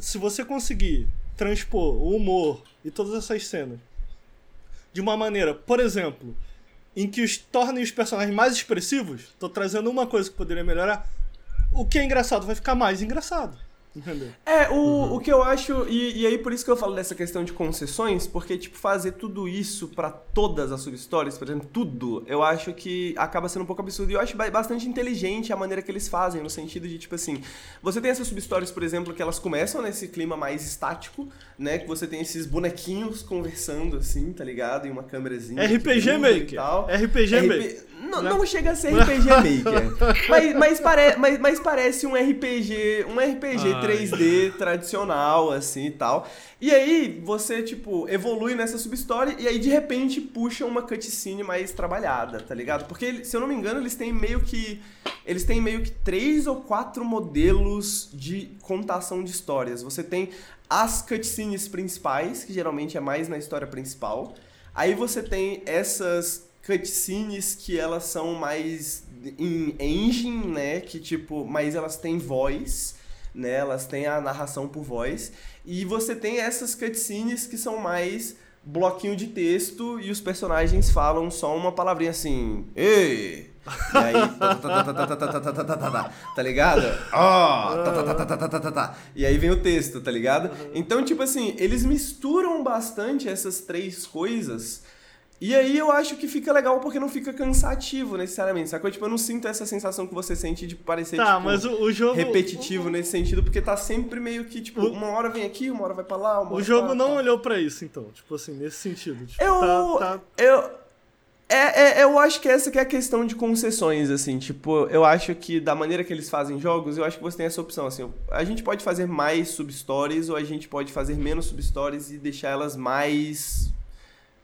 [SPEAKER 3] Se você conseguir transpor o humor e todas essas cenas de uma maneira, por exemplo, em que os tornem os personagens mais expressivos, tô trazendo uma coisa que poderia melhorar. O que é engraçado vai ficar mais engraçado. Entendeu?
[SPEAKER 2] É, o, o que eu acho, e, e aí por isso que eu falo dessa questão de concessões, porque, tipo, fazer tudo isso pra todas as subhistórias, por exemplo, tudo, eu acho que acaba sendo um pouco absurdo. E eu acho ba- bastante inteligente a maneira que eles fazem, no sentido de, tipo assim, você tem essas subhistórias, por exemplo, que elas começam nesse clima mais estático, né? Que você tem esses bonequinhos conversando, assim, tá ligado? Em uma câmerazinha.
[SPEAKER 3] RPG Maker.
[SPEAKER 2] tal.
[SPEAKER 3] RPG
[SPEAKER 2] RP
[SPEAKER 3] Maker.
[SPEAKER 2] Não, não chega a ser RPG (laughs) Maker. mas, mas, pare, mas, mas parece um RPG, um RPG
[SPEAKER 1] Ai.
[SPEAKER 2] 3D tradicional, assim e tal. E aí você, tipo, evolui nessa subhistória e aí de repente puxa uma cutscene mais trabalhada, tá ligado? Porque, se eu não me engano, eles têm meio que. Eles têm meio que três ou quatro modelos de contação de histórias. Você tem as cutscenes principais, que geralmente é mais na história principal. Aí você tem essas cutscenes que elas são mais em engine, né? Que tipo, mas elas têm voz, né? Elas têm a narração por voz. E você tem essas cutscenes que são mais bloquinho de texto e os personagens falam só uma palavrinha assim, ei! E aí, tá ligado? Ó, tá, E aí vem o texto, tá ligado? Então, tipo assim, eles misturam bastante essas três coisas. E aí eu acho que fica legal porque não fica cansativo necessariamente, sacou? Tipo, eu não sinto essa sensação que você sente de parecer
[SPEAKER 3] tá,
[SPEAKER 2] tipo,
[SPEAKER 3] mas o, o jogo,
[SPEAKER 2] repetitivo o, nesse sentido, porque tá sempre meio que, tipo, o, uma hora vem aqui, uma hora vai pra lá, uma
[SPEAKER 3] O jogo
[SPEAKER 2] pra,
[SPEAKER 3] não
[SPEAKER 2] tá.
[SPEAKER 3] olhou para isso, então, tipo assim, nesse sentido. Tipo,
[SPEAKER 2] eu,
[SPEAKER 3] tá, tá...
[SPEAKER 2] eu é, é, eu acho que essa que é a questão de concessões, assim, tipo, eu acho que da maneira que eles fazem jogos, eu acho que você tem essa opção, assim, a gente pode fazer mais substories ou a gente pode fazer menos substories e deixar elas mais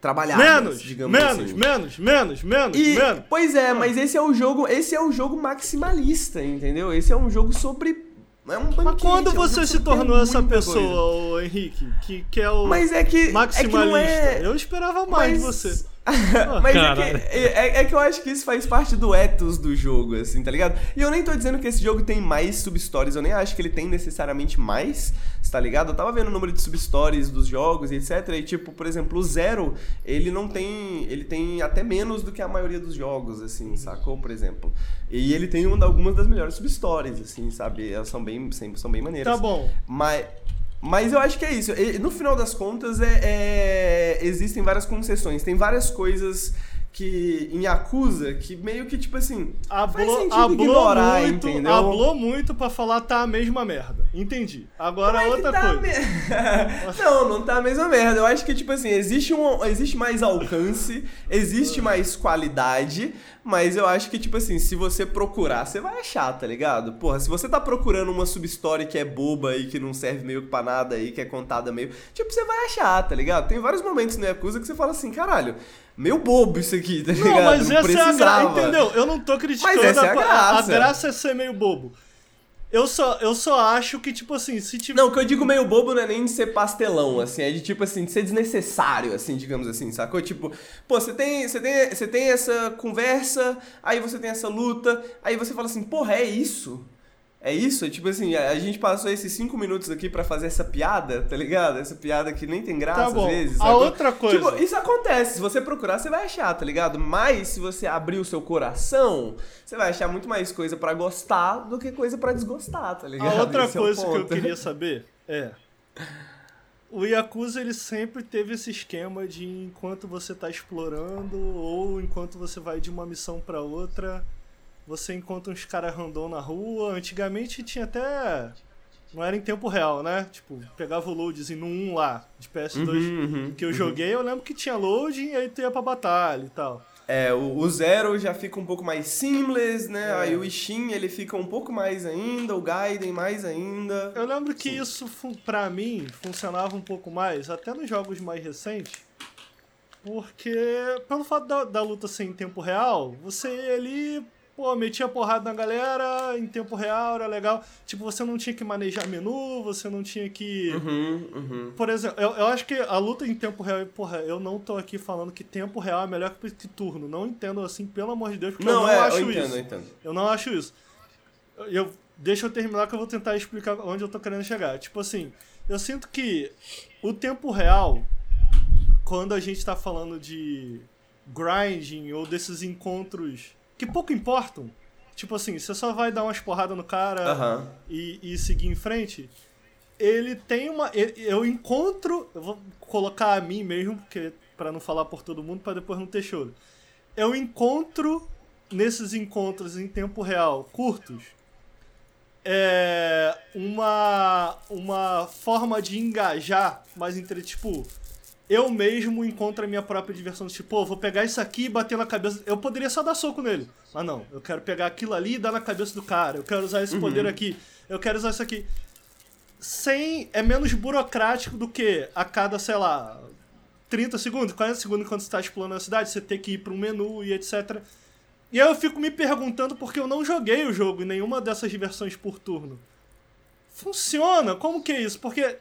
[SPEAKER 2] trabalhadas,
[SPEAKER 3] Menos,
[SPEAKER 2] digamos
[SPEAKER 3] menos,
[SPEAKER 2] assim.
[SPEAKER 3] menos, menos, menos,
[SPEAKER 2] E,
[SPEAKER 3] menos.
[SPEAKER 2] pois é, mas esse é o jogo, esse é o jogo maximalista, entendeu? Esse é um jogo sobre é um
[SPEAKER 3] Mas
[SPEAKER 2] banquete,
[SPEAKER 3] quando
[SPEAKER 2] é um
[SPEAKER 3] você se tornou essa pessoa, Henrique, que, que é o
[SPEAKER 2] Mas é que é que
[SPEAKER 3] maximalista?
[SPEAKER 2] é
[SPEAKER 3] Eu esperava mais de
[SPEAKER 2] mas-
[SPEAKER 3] você. (laughs)
[SPEAKER 2] Mas é que, é, é que eu acho que isso faz parte do ethos do jogo, assim, tá ligado? E eu nem tô dizendo que esse jogo tem mais substories, eu nem acho que ele tem necessariamente mais, tá ligado? Eu tava vendo o número de substories dos jogos e etc. E tipo, por exemplo, o Zero, ele não tem. Ele tem até menos do que a maioria dos jogos, assim, sacou? Por exemplo. E ele tem uma, algumas das melhores substories, assim, sabe? Elas são bem, são bem maneiras.
[SPEAKER 3] Tá bom.
[SPEAKER 2] Mas, mas eu acho que é isso. No final das contas, é, é- existem várias concessões. Tem várias coisas que em Yakuza que meio que, tipo assim, faz sentido
[SPEAKER 3] hablou
[SPEAKER 2] ignorar,
[SPEAKER 3] muito,
[SPEAKER 2] entendeu?
[SPEAKER 3] hablou muito pra falar tá a mesma merda. Entendi. Agora
[SPEAKER 2] é que
[SPEAKER 3] outra
[SPEAKER 2] tá
[SPEAKER 3] coisa.
[SPEAKER 2] me- (laughs) (laughs) não, não tá a mesma merda. Eu acho que, tipo assim, existe, um, existe mais alcance, existe mais qualidade, mas eu acho que, tipo assim, se você procurar, você vai achar, tá ligado? Porra, se você tá procurando uma substory que é boba e que não serve meio que pra nada aí, que é contada meio. Tipo, você vai achar, tá ligado? Tem vários momentos no Yakuza que você fala assim, caralho, meio bobo isso aqui, tá ligado?
[SPEAKER 3] Não, mas essa é a
[SPEAKER 2] precisava.
[SPEAKER 3] graça. Entendeu? Eu não tô criticando.
[SPEAKER 2] Mas essa é a graça.
[SPEAKER 3] a graça é ser meio bobo. Eu só, eu só acho que, tipo assim, se tiver.
[SPEAKER 2] Não, o que eu digo meio bobo não é nem de ser pastelão, assim, é de tipo assim, de ser desnecessário, assim, digamos assim, sacou? Tipo, pô, você tem, você tem, você tem essa conversa, aí você tem essa luta, aí você fala assim, porra, é isso? É isso? É tipo assim, a a gente passou esses cinco minutos aqui pra fazer essa piada, tá ligado? Essa piada que nem tem graça
[SPEAKER 3] Tá bom.
[SPEAKER 2] às vezes.
[SPEAKER 3] A outra coisa.
[SPEAKER 2] Tipo, isso acontece. Se você procurar, você vai achar, tá ligado? Mas se você abrir o seu coração, você vai achar muito mais coisa pra gostar do que coisa pra desgostar, tá ligado?
[SPEAKER 3] A outra
[SPEAKER 2] Esse é
[SPEAKER 3] coisa que eu queria (laughs) saber é. O Yakuza ele sempre teve esse esquema de enquanto você tá explorando ou enquanto você vai de uma missão pra outra, você encontra uns caras random na rua. Antigamente tinha até. Não era em tempo real, né? Tipo, pegava o loadzinho no 1 lá, de PS2
[SPEAKER 2] Uhum, uhum,
[SPEAKER 3] que eu joguei, eu lembro que tinha loading e aí tu ia pra batalha e tal.
[SPEAKER 2] É, o, o Zero já fica um pouco mais seamless, né?
[SPEAKER 3] É.
[SPEAKER 2] Aí o Ishin, ele fica um pouco mais ainda, o Gaiden mais ainda.
[SPEAKER 3] Eu lembro que isso, fu- pra mim, funcionava um pouco mais, até nos jogos mais recentes, porque, pelo fato da, da luta ser em tempo real, você ia ali pô, metia porrada na galera em tempo real, era legal. Tipo, você não tinha que manejar menu, você não tinha que.
[SPEAKER 2] Uhum, uhum.
[SPEAKER 3] Por exemplo, eu, eu acho que a luta em tempo real, porra, eu não tô aqui falando que tempo real é melhor que turno. Não entendo assim, pelo amor de Deus, porque
[SPEAKER 2] Não,
[SPEAKER 3] eu não
[SPEAKER 2] é,
[SPEAKER 3] acho
[SPEAKER 2] eu entendo,
[SPEAKER 3] isso.
[SPEAKER 2] eu entendo.
[SPEAKER 3] Eu não acho isso. Eu, deixa eu terminar que eu vou tentar explicar onde eu tô querendo chegar. Tipo assim, eu sinto que o tempo real, quando a gente tá falando de grinding ou desses encontros que pouco importam, tipo assim, você só vai dar umas porradas no cara
[SPEAKER 2] Aham.
[SPEAKER 3] e, e seguir em frente, ele tem uma. ele- Eu encontro. Eu vou colocar a mim mesmo, porque para não falar por todo mundo, para depois não ter choro. Eu encontro nesses encontros em tempo real curtos é uma uma forma de engajar mais entre tipo eu mesmo encontro a minha própria diversão tipo pô, vou pegar isso aqui e bater na cabeça eu poderia só dar soco nele mas não eu quero pegar aquilo ali e dar na cabeça do cara eu quero usar esse poder aqui eu quero usar isso aqui sem é menos burocrático do que a cada sei lá 30 segundos 40 segundos enquanto você está explorando a cidade você ter que ir para um menu e etc e aí eu fico me perguntando porque eu não joguei o jogo em nenhuma dessas versões por turno. Funciona? Como que é isso? Porque.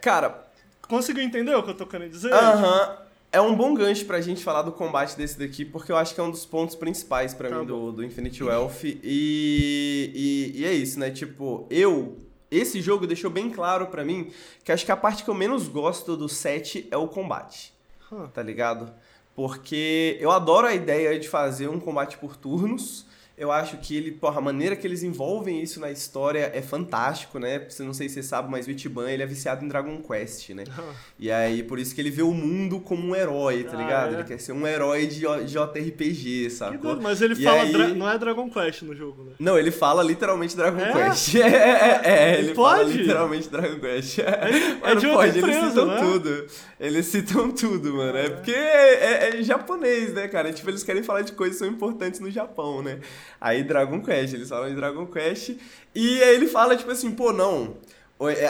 [SPEAKER 2] Cara,
[SPEAKER 3] Conseguiu entender o que eu tô querendo dizer?
[SPEAKER 2] aham. É um bom gancho pra gente falar do combate desse daqui, porque eu acho que é um dos pontos principais pra
[SPEAKER 3] Tá
[SPEAKER 2] mim do, do Infinite Wealth. E, e, e é isso, né? Tipo, eu. Esse jogo deixou bem claro pra mim que acho que a parte que eu menos gosto do set é o combate.
[SPEAKER 3] Hum.
[SPEAKER 2] Tá ligado? Porque eu adoro a ideia de fazer um combate por turnos. Eu acho que ele, porra, a maneira que eles envolvem isso na história é fantástico, né? Você não sei se você sabe, mas o Ichiban, ele é viciado em Dragon Quest, né? (laughs) E aí, por isso que ele vê o mundo como um herói, tá
[SPEAKER 3] Ah,
[SPEAKER 2] ligado?
[SPEAKER 3] é?
[SPEAKER 2] Ele quer ser um herói de JRPG, sacou?
[SPEAKER 3] doido, Mas ele
[SPEAKER 2] E
[SPEAKER 3] fala.
[SPEAKER 2] aí-
[SPEAKER 3] Não é Dragon Quest no jogo, né?
[SPEAKER 2] Não, ele fala literalmente Dragon
[SPEAKER 3] É?
[SPEAKER 2] Quest. (laughs) É, é, é, ele fala
[SPEAKER 3] Pode?
[SPEAKER 2] literalmente Dragon Quest.
[SPEAKER 3] é de outra
[SPEAKER 2] pode, eles
[SPEAKER 3] empresa,
[SPEAKER 2] citam
[SPEAKER 3] né?
[SPEAKER 2] tudo. Eles citam tudo, mano. É porque é, é japonês, né, cara? Tipo, eles querem falar de coisas que são importantes no Japão, né? Aí Dragon Quest, eles falam de Dragon Quest. E aí ele fala, tipo assim, pô, não.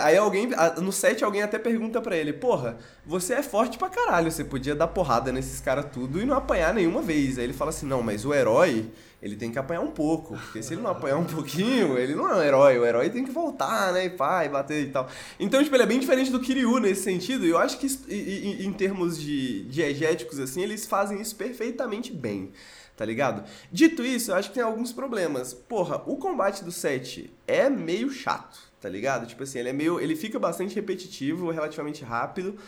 [SPEAKER 2] Aí alguém, no set alguém até pergunta pra ele, porra, você é forte pra caralho, você podia dar porrada nesses caras tudo e não apanhar nenhuma vez. Aí ele fala assim, não, mas o herói, ele tem que apanhar um pouco, porque se ele não apanhar um pouquinho, ele não é um herói, o herói tem que voltar, né, e pá, e bater e tal. Então, tipo, ele é bem diferente do Kiryu nesse sentido, e eu acho que em termos de diegéticos, assim, eles fazem isso perfeitamente bem tá ligado? Dito isso, eu acho que tem alguns problemas. Porra, o combate do set é meio chato, tá ligado? Tipo assim, ele é meio. Ele fica bastante repetitivo, relativamente rápido.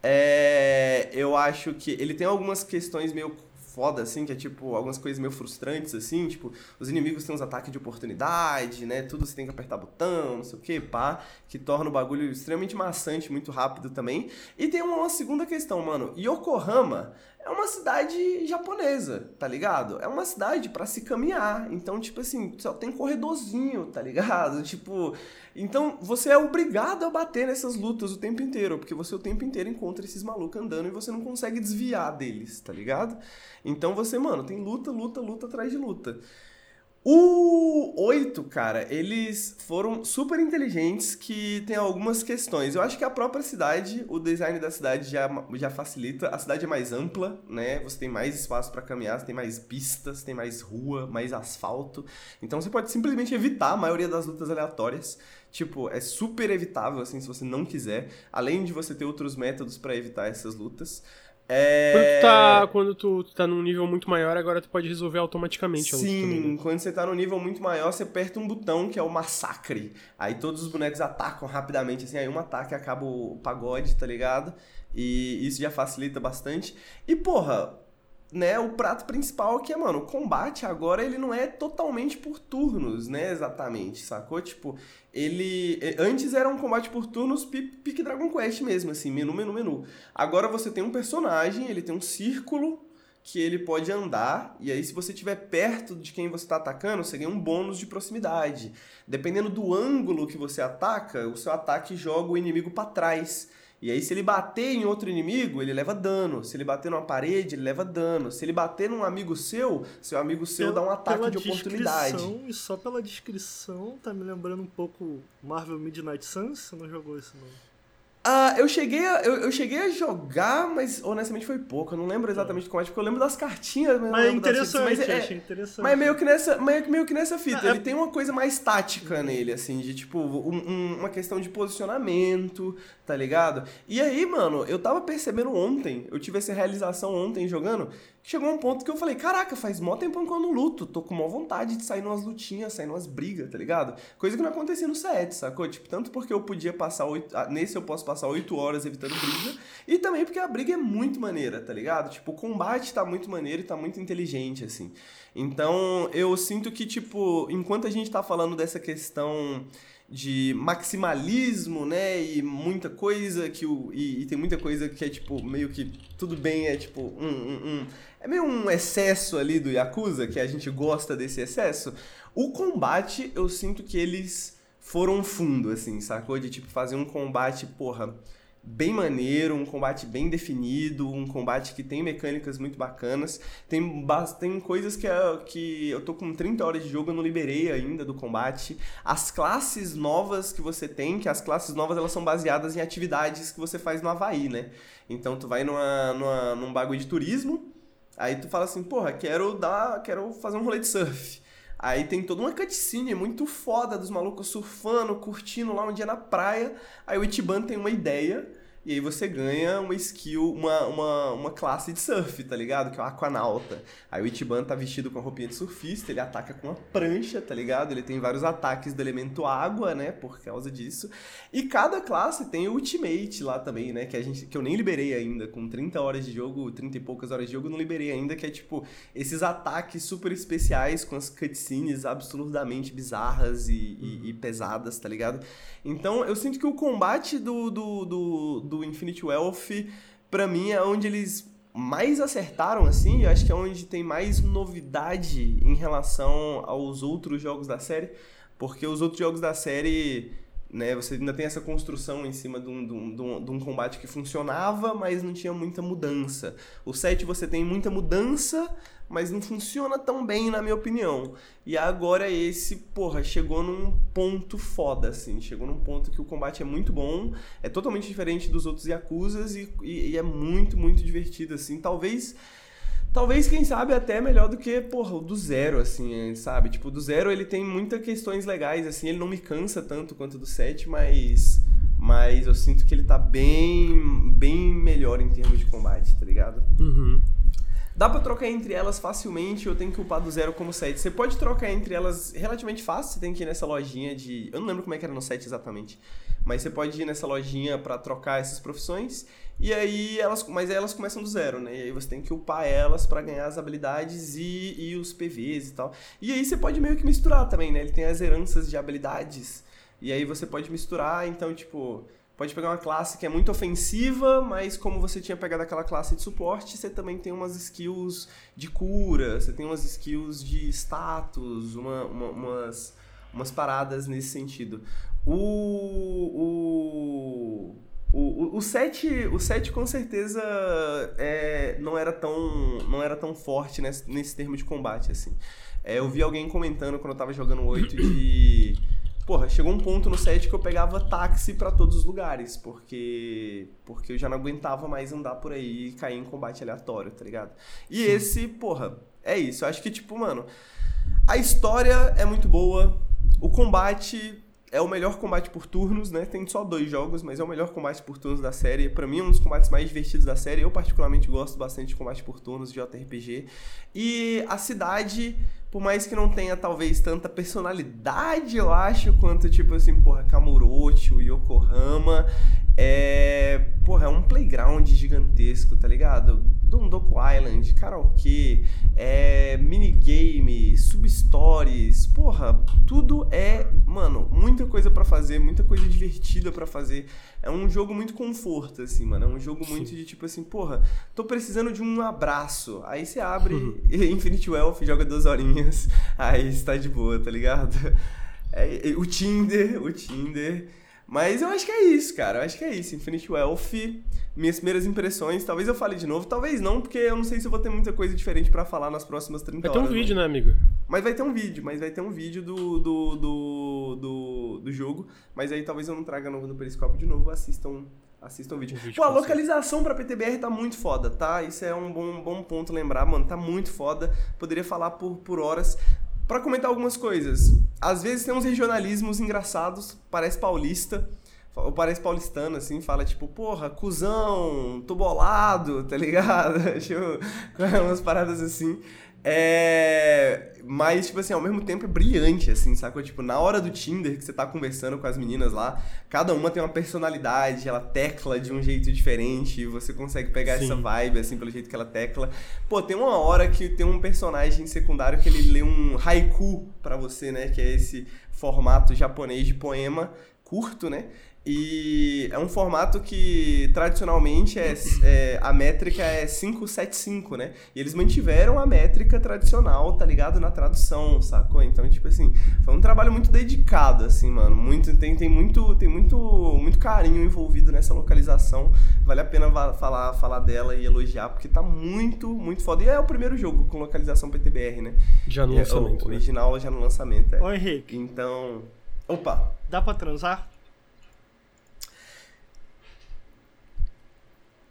[SPEAKER 2] É, eu acho que ele tem algumas questões meio foda, assim, que é tipo, algumas coisas meio frustrantes, assim, tipo, os inimigos têm uns ataques de oportunidade, né? Tudo você tem que apertar botão, não sei o que, pá, que torna o bagulho extremamente maçante, muito rápido também. E tem uma segunda questão, mano. Yokohama é uma cidade japonesa, tá ligado? É uma cidade pra se caminhar. Então, tipo assim, só tem corredorzinho, tá ligado? (laughs) Tipo, então você é obrigado a bater nessas lutas o tempo inteiro, porque você o tempo inteiro encontra esses malucos andando e você não consegue desviar deles, tá ligado? Então você, mano, tem luta, luta, luta atrás de luta. O 8, cara, eles foram super inteligentes que tem algumas questões. Eu acho que a própria cidade, o design da cidade já, já facilita. A cidade é mais ampla, né? Você tem mais espaço para caminhar, você tem mais pistas, tem mais rua, mais asfalto. Então você pode simplesmente evitar a maioria das lutas aleatórias. Tipo, é super evitável, assim, se você não quiser. Além de você ter outros métodos para evitar essas lutas. É...
[SPEAKER 1] Quando tu, tá, quando tu, tu tá num nível muito maior, agora tu pode resolver automaticamente
[SPEAKER 2] Sim,
[SPEAKER 1] também, né?
[SPEAKER 2] quando você tá num nível muito maior, você aperta um botão que é o massacre. Aí todos os bonecos atacam rapidamente, assim, aí um ataque acaba o pagode, tá ligado? E isso já facilita bastante. E, porra, né, o prato principal aqui é, mano, o combate agora ele não é totalmente por turnos, né, exatamente, sacou? Tipo, ele... Antes era um combate por turnos pi- pique Dragon Quest mesmo, assim, menu, menu, menu. Agora você tem um personagem, ele tem um círculo que ele pode andar, e aí se você estiver perto de quem você está atacando, você ganha um bônus de proximidade. Dependendo do ângulo que você ataca, o seu ataque joga o inimigo para trás. E aí se ele bater em outro inimigo, ele leva dano. Se ele bater numa parede, ele leva dano. Se ele bater num amigo seu, seu amigo seu dá um ataque
[SPEAKER 3] Pela
[SPEAKER 2] de oportunidade.
[SPEAKER 3] E só pela descrição, tá me lembrando um pouco Marvel Midnight Suns. Você não jogou isso, não?
[SPEAKER 2] Ah, eu cheguei, a, eu, eu cheguei a jogar, mas honestamente foi pouco. Eu não lembro exatamente do combate, porque eu lembro das cartinhas, mas, não
[SPEAKER 3] Mas é interessante,
[SPEAKER 2] fitas. Mas é,
[SPEAKER 3] achei interessante.
[SPEAKER 2] mas é meio que nessa, meio, meio que nessa fita.
[SPEAKER 3] É-
[SPEAKER 2] Ele tem uma coisa mais tática nele, assim, de tipo, um- um- uma questão de posicionamento, tá ligado? E aí, mano, eu tava percebendo ontem, eu tive essa realização ontem jogando, chegou um ponto que eu falei, caraca, faz mó tempão que eu não luto, tô com mó vontade de sair numas lutinhas, sair numas brigas, tá ligado? Coisa que não acontecia no set, sacou? Tipo, tanto porque eu podia passar oito. ah, Nesse eu posso passar oito horas evitando briga, e também porque a briga é muito maneira, tá ligado? Tipo, o combate tá muito maneiro e tá muito inteligente, assim. Então, eu sinto que, tipo, enquanto a gente tá falando dessa questão de maximalismo, né, e muita coisa que o e, e tem muita coisa que é tipo meio que tudo bem é tipo um, um- um- é meio um excesso ali do Yakuza que a gente gosta desse excesso. O combate eu sinto que eles foram fundo assim, sacou de tipo fazer um combate, porra, bem maneiro, um combate bem definido, um combate que tem mecânicas muito bacanas. Tem, tem coisas que, é- que eu tô com 30 horas de jogo, eu não liberei ainda do combate. As classes novas que você tem, que as classes novas elas são baseadas em atividades que você faz no Havaí, né? Então tu vai numa, numa, num bagulho de turismo, aí tu fala assim, porra, quero dar, quero fazer um rolê de surf. Aí tem toda uma cutscene muito foda dos malucos surfando, curtindo lá um dia na praia. Aí o Ichiban tem uma ideia e aí você ganha uma skill, uma, uma, uma classe de surf, tá ligado? Que é o Aquanauta. Aí o Ichiban tá vestido com a roupinha de surfista, ele ataca com uma prancha, tá ligado? Ele tem vários ataques do elemento água, né? Por causa disso. E cada classe tem o Ultimate lá também, né? Que, a gente, que eu nem liberei ainda. Com 30 horas de jogo, 30 e poucas horas de jogo, eu não liberei ainda. Que é tipo esses ataques super especiais com as cutscenes absurdamente bizarras e, e- e pesadas, tá ligado? Então eu sinto que o combate do, do, do, do Infinite Wealth, pra mim, é onde eles mais acertaram, assim. Eu acho que é onde tem mais novidade em relação aos outros jogos da série. Porque os outros jogos da série né? Você ainda tem essa construção em cima de um, de um- de um- combate que funcionava, mas não tinha muita mudança. O 7 você tem muita mudança, mas não funciona tão bem, na minha opinião. E agora esse, porra, chegou num ponto foda, assim. Chegou num ponto que o combate é muito bom, é totalmente diferente dos outros Yakuzas e, e, e é muito, muito divertido, assim. Talvez Talvez, quem sabe, até melhor do que, porra, o do zero, assim, sabe? Tipo, o do zero ele tem muitas questões legais, assim, ele não me cansa tanto quanto o do 7, mas. Mas eu sinto que ele tá bem. bem melhor em termos de combate, tá ligado?
[SPEAKER 1] Uhum.
[SPEAKER 2] Dá pra trocar entre elas facilmente, eu tenho que upar do zero como 7. Você pode trocar entre elas relativamente fácil, você tem que ir nessa lojinha de. Eu não lembro como é que era no 7 exatamente. Mas você pode ir nessa lojinha pra trocar essas profissões. E aí elas. Mas aí elas começam do zero, né? E aí você tem que upar elas pra ganhar as habilidades e, e os PVs e tal. E aí você pode meio que misturar também, né? Ele tem as heranças de habilidades. E aí você pode misturar, então, tipo. Pode pegar uma classe que é muito ofensiva, mas como você tinha pegado aquela classe de suporte, você também tem umas skills de cura, você tem umas skills de status, uma- uma- umas, umas paradas nesse sentido. O. O, o, o 7, o 7 com certeza é, não, era tão, não era tão forte nesse, nesse termo de combate, assim. É, eu vi alguém comentando quando eu tava jogando o 8 de. Porra, chegou um ponto no 7 que eu pegava táxi pra todos os lugares, porque porque eu já não aguentava mais andar por aí e cair em combate aleatório, tá ligado? E esse, porra, é isso. Eu acho que, tipo, mano, a história é muito boa, o combate é o melhor combate por turnos, né? Tem só dois jogos, mas é o melhor combate por turnos da série. Pra mim, é um dos combates mais divertidos da série. Eu, particularmente, gosto bastante de combate por turnos de JRPG. E a cidade, por mais que não tenha, talvez, tanta personalidade, eu acho, quanto, tipo assim, porra, Kamurocho, Yokohama, é. Porra, é um playground gigantesco, tá ligado? Dondoku Island, karaokê, é, minigame, substories, porra, tudo é, mano, muita coisa pra fazer, muita coisa divertida pra fazer. É um jogo muito conforto, assim, mano. É um jogo muito de tipo assim, porra, tô precisando de um abraço. Aí você abre (laughs) Infinite Wealth, joga duas horinhas, (laughs) aí está de boa, tá ligado? É, é, o Tinder, o Tinder. Mas eu acho que é isso, cara. Eu acho que é isso. Infinite Wealth, minhas primeiras impressões. Talvez eu fale de novo, talvez não, porque eu não sei se eu vou ter muita coisa diferente pra falar nas próximas 30
[SPEAKER 1] Vai ter um
[SPEAKER 2] horas.
[SPEAKER 1] vídeo,
[SPEAKER 2] né?
[SPEAKER 1] né, amigo?
[SPEAKER 2] Mas vai ter um vídeo, mas vai ter um vídeo do, do, do, do, do jogo. Mas aí talvez eu não traga no, no Periscópio de novo. Assistam Assistam o vídeo.
[SPEAKER 1] O vídeo
[SPEAKER 2] Pô, a localização pra PTBR tá muito foda, tá? Isso é um bom, bom ponto lembrar, mano. Tá muito foda. Poderia falar por, por horas. Pra comentar algumas coisas. Às vezes tem uns regionalismos engraçados, parece paulista. Ou parece paulistano, assim, fala tipo, porra, cuzão, tô bolado, (laughs) tá ligado? (laughs) tipo, (laughs) umas paradas assim. É. Mas, tipo assim, ao mesmo tempo é brilhante, assim, sacou? Tipo, na hora do Tinder que você tá conversando com as meninas lá, cada uma tem uma personalidade, ela tecla de um jeito diferente, você consegue pegar
[SPEAKER 1] Sim.
[SPEAKER 2] essa vibe, assim, pelo jeito que ela tecla. Pô, tem uma hora que tem um personagem secundário que ele lê um haiku pra você, né? Que é esse formato japonês de poema curto, né? E é um formato que tradicionalmente é, é- a métrica é 575, né? E eles mantiveram a métrica tradicional, tá ligado? Na tradução, sacou? Então, tipo assim, foi um trabalho muito dedicado, assim, mano. Muito, tem, tem muito, tem muito, muito carinho envolvido nessa localização. Vale a pena falar, falar dela e elogiar, porque tá muito, muito foda. E é o primeiro jogo com localização PTBR, né?
[SPEAKER 1] Já no
[SPEAKER 2] E é
[SPEAKER 1] lançamento.
[SPEAKER 2] o
[SPEAKER 1] né?
[SPEAKER 2] original já no lançamento, é.
[SPEAKER 3] Ô Henrique,
[SPEAKER 2] Então. Opa!
[SPEAKER 3] dá pra transar?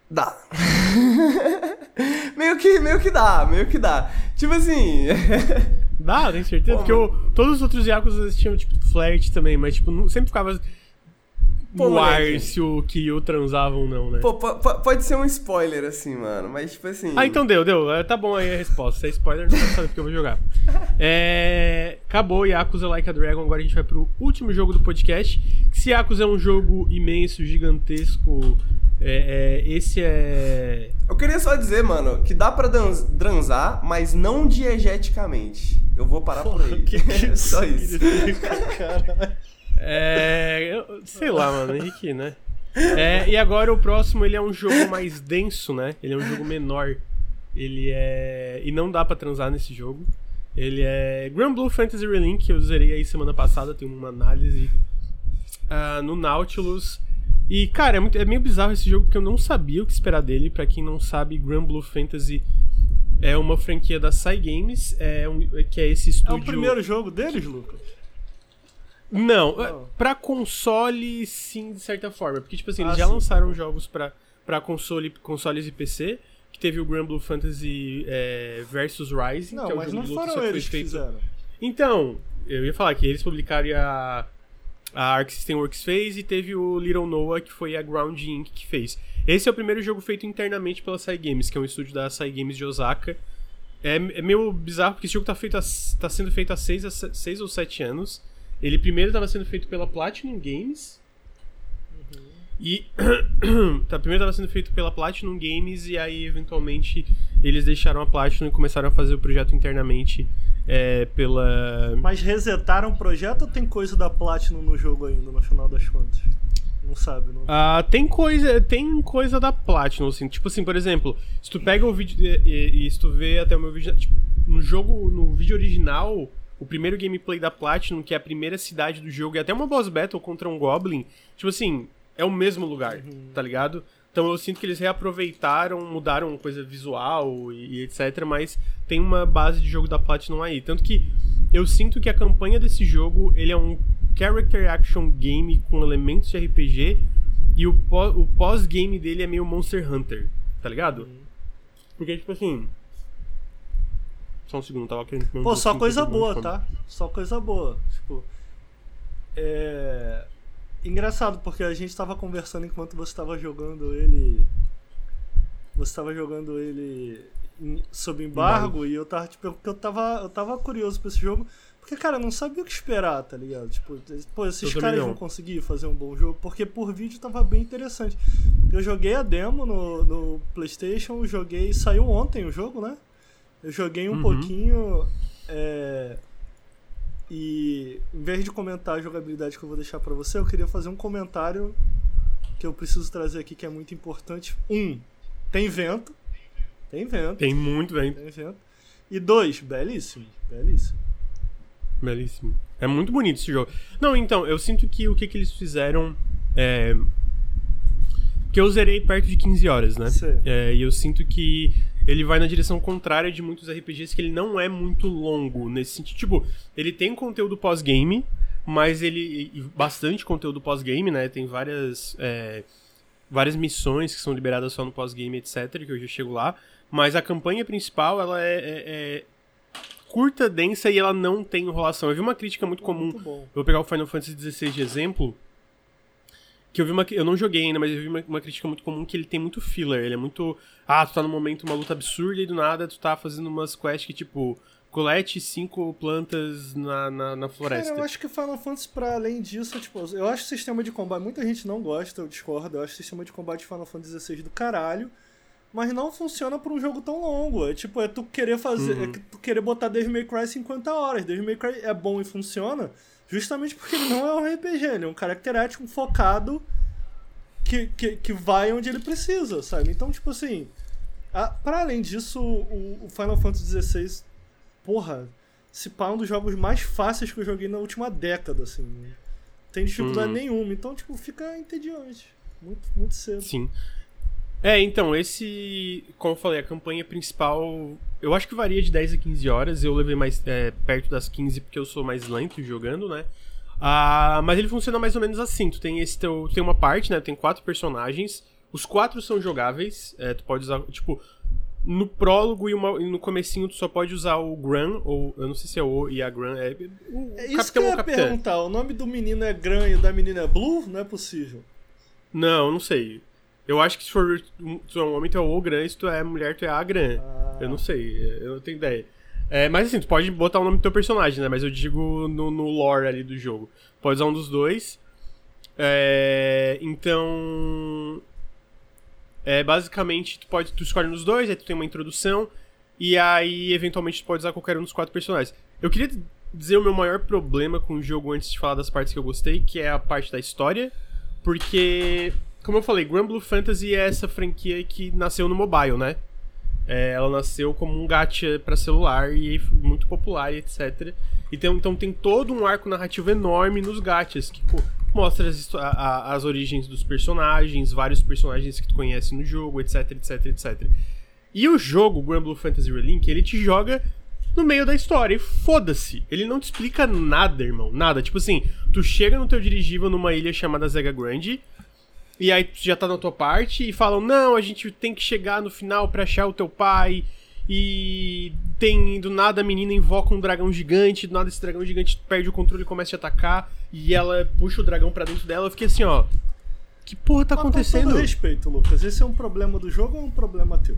[SPEAKER 2] Dá. (laughs) meio que, meio que dá, meio que dá. Tipo assim. (laughs)
[SPEAKER 1] Dá, tem certeza?
[SPEAKER 2] Pô,
[SPEAKER 1] Porque eu- todos os outros Yakuza tinham, tipo, flirt também, mas, tipo, não- sempre ficava
[SPEAKER 2] Pô,
[SPEAKER 1] no ar se o Kyo transava ou não, né?
[SPEAKER 2] Pô, po- po- pode ser um spoiler, assim, mano. Mas, tipo assim.
[SPEAKER 1] Ah, então deu, deu. É, Tá bom aí a resposta. Se é spoiler, não vai saber porque eu vou jogar. (laughs) É... Acabou Yakuza Like a Dragon, agora a gente vai pro último jogo do podcast. Se Yakuza é um jogo imenso, gigantesco, é, é, esse é...
[SPEAKER 2] Eu queria só dizer, mano, que dá pra transar, mas não diegeticamente. Eu vou parar por aí.
[SPEAKER 3] que que (laughs)
[SPEAKER 2] só isso.
[SPEAKER 3] Caralho.
[SPEAKER 1] É, eu- sei lá, mano, Henrique, né? É, e agora o próximo, ele é um jogo mais denso, né? Ele é um jogo menor. Ele é... E não dá pra transar nesse jogo. Ele é Grand Blue Fantasy Relink, que eu zerei aí semana passada, tem uma análise ah, no Nautilus. E, cara, é, muito- é meio bizarro esse jogo, porque eu não sabia o que esperar dele. Pra quem não sabe, Grand Blue Fantasy é uma franquia da Cygames, é um, que é esse
[SPEAKER 3] É
[SPEAKER 1] estúdio...
[SPEAKER 3] o primeiro jogo deles, Lucas?
[SPEAKER 1] Não, é, pra console, sim, de certa forma. Porque, tipo assim, eles
[SPEAKER 3] Ah,
[SPEAKER 1] já
[SPEAKER 3] sim.
[SPEAKER 1] lançaram jogos pra, pra console, consoles e PC. Que teve o Grand Blue Fantasy é, versus Rising.
[SPEAKER 3] Não,
[SPEAKER 1] que é o
[SPEAKER 3] mas não foram
[SPEAKER 1] que
[SPEAKER 3] eles que fizeram.
[SPEAKER 1] Então, eu ia falar que eles publicaram a, a Arc System Works fez e teve o Little Noah, que foi a Ground Inc. que fez. Esse é o primeiro jogo feito internamente pela Cygames, que é um estúdio da Cygames de Osaka. É, é meio bizarro porque esse jogo tá, feito há- tá sendo feito há 6 a se- seis ou 7 anos. Ele primeiro estava sendo feito pela Platinum Games. E. (coughs) tá, primeiro estava sendo feito pela Platinum Games e aí, eventualmente, eles deixaram a Platinum e começaram a fazer o projeto internamente é, pela.
[SPEAKER 3] Mas resetaram o projeto ou tem coisa da Platinum no jogo ainda, no final das contas? Não sabe, não.
[SPEAKER 1] Ah, tem coisa, tem coisa da Platinum, assim, tipo assim, por exemplo, se tu pega o vídeo e, e- se tu vê até o meu vídeo, tipo, no jogo, no vídeo original, o primeiro gameplay da Platinum, que é a primeira cidade do jogo, e até uma boss battle contra um Goblin, tipo assim, é o mesmo lugar, tá ligado? Então eu sinto que eles reaproveitaram, mudaram coisa visual e, e etc, mas tem uma base de jogo da Platinum aí, tanto que eu sinto que a campanha desse jogo, ele é um character action game com elementos de RPG e o, o pós-game dele é meio Monster Hunter, tá ligado? Porque, tipo assim. Só um segundo, tava querendo
[SPEAKER 3] Pô, só coisa boa, tá? Só coisa boa. Tipo. É. Engraçado, porque a gente tava conversando enquanto você tava jogando ele. Você tava jogando ele em- sob embargo e eu tava, tipo, eu tava, eu tava curioso pra esse jogo. Porque, cara, eu não sabia o que esperar, tá ligado? Tipo, pô, esses
[SPEAKER 1] Eu
[SPEAKER 3] caras vão conseguir fazer um bom jogo, porque por vídeo tava bem interessante. Eu joguei a demo no, no PlayStation, joguei. Saiu ontem o jogo, né? Eu joguei um
[SPEAKER 1] Uhum.
[SPEAKER 3] pouquinho. é, e em vez de comentar a jogabilidade que eu vou deixar pra você, eu queria fazer um comentário que eu preciso trazer aqui que é muito importante. Um, tem vento. Tem vento.
[SPEAKER 1] Tem muito, velho.
[SPEAKER 3] Tem vento. E dois, belíssimo. Belíssimo.
[SPEAKER 1] Belíssimo. É muito bonito esse jogo. Não, então, eu sinto que o que, que eles fizeram é. Que eu zerei perto de 15 horas, né? É, e eu sinto que ele vai na direção contrária de muitos RPGs, que ele não é muito longo nesse sentido. Tipo, ele tem conteúdo pós-game, mas ele. Bastante conteúdo pós-game, né? Tem várias. é, várias missões que são liberadas só no pós-game, etc, que eu já chego lá. Mas a campanha principal, ela é, é, é curta, densa e ela não tem enrolação. Eu vi uma crítica muito comum.
[SPEAKER 3] Muito.
[SPEAKER 1] Eu vou pegar o Final Fantasy XVI de exemplo. Que eu vi uma. Eu não joguei ainda, mas eu vi uma, uma crítica muito comum que ele tem muito filler. Ele é muito. Ah, tu tá num momento uma luta absurda e do nada tu tá fazendo umas quests que, tipo, colete cinco plantas na, na, na floresta.
[SPEAKER 3] Cara, eu acho que Final Fantasy, pra além disso, tipo, eu acho o sistema de combate. Muita gente não gosta, eu discordo. Eu acho o sistema de combate de Final Fantasy XVI do caralho. Mas não funciona pra um jogo tão longo. É tipo, é tu querer fazer.
[SPEAKER 1] Uhum.
[SPEAKER 3] É tu querer botar Devil May Cry 50 horas. Devil May Cry é bom e funciona justamente porque ele não é um RPG, ele é um ético focado que, que, que vai onde ele precisa, sabe? Então, tipo assim. Para além disso, o, o Final Fantasy XVI, porra, se pá, é um dos jogos mais fáceis que eu joguei na última década, assim. Não tem dificuldade
[SPEAKER 1] Uhum.
[SPEAKER 3] nenhuma. Então, tipo, fica entediante. Muito, muito cedo.
[SPEAKER 1] Sim. É, então, esse. Como eu falei, a campanha principal. Eu acho que varia de 10 a 15 horas. Eu levei mais é, perto das 15 porque eu sou mais lento jogando, né? Ah, mas ele funciona mais ou menos assim. Tu tem esse teu. Tem uma parte, né? Tem quatro personagens. Os quatro são jogáveis. É, tu pode usar. Tipo. No prólogo e, uma- e no comecinho tu só pode usar o Gran, ou eu não sei se é o e a Gran. É, o
[SPEAKER 3] É isso
[SPEAKER 1] capitão
[SPEAKER 3] que eu ia perguntar. O nome do menino é Gran e o da menina é Blue? Não é possível.
[SPEAKER 1] Não, não sei. Eu acho que se for um- tu é um homem, tu é o Gran, se tu é mulher, tu é a Gran.
[SPEAKER 3] Ah.
[SPEAKER 1] Eu não sei, eu não tenho ideia. É, mas assim, tu pode botar o nome do teu personagem, né? Mas eu digo no, no lore ali do jogo. Pode usar um dos dois. É, então. É, basicamente, tu pode. Tu escolhe nos dois, aí tu tem uma introdução. E aí, eventualmente, tu pode usar qualquer um dos quatro personagens. Eu queria dizer o meu maior problema com o jogo antes de falar das partes que eu gostei, que é a parte da história. Porque, como eu falei, Grand Blue Fantasy é essa franquia que nasceu no mobile, né? É, ela nasceu como um gacha pra celular e muito popular e etc. Então, tem todo um arco narrativo enorme nos gachas, que mostra as, a- as origens dos personagens, vários personagens que tu conhece no jogo, etc, etc, etc. E o jogo, Grand Blue Fantasy Relink, ele te joga no meio da história e foda-se. Ele não te explica nada, irmão, nada. Tipo assim, tu chega no teu dirigível numa ilha chamada Zega Grande, e aí tu já tá na tua parte e falam: "Não, a gente tem que chegar no final pra achar o teu pai". E tem do nada a menina invoca um dragão gigante, do nada esse dragão gigante perde o controle e começa a te atacar e ela puxa o dragão pra dentro dela. Eu fiquei assim, ó, que porra tá
[SPEAKER 3] Mas Com
[SPEAKER 1] acontecendo?
[SPEAKER 3] todo respeito, Lucas, esse é um problema do jogo ou é um problema teu?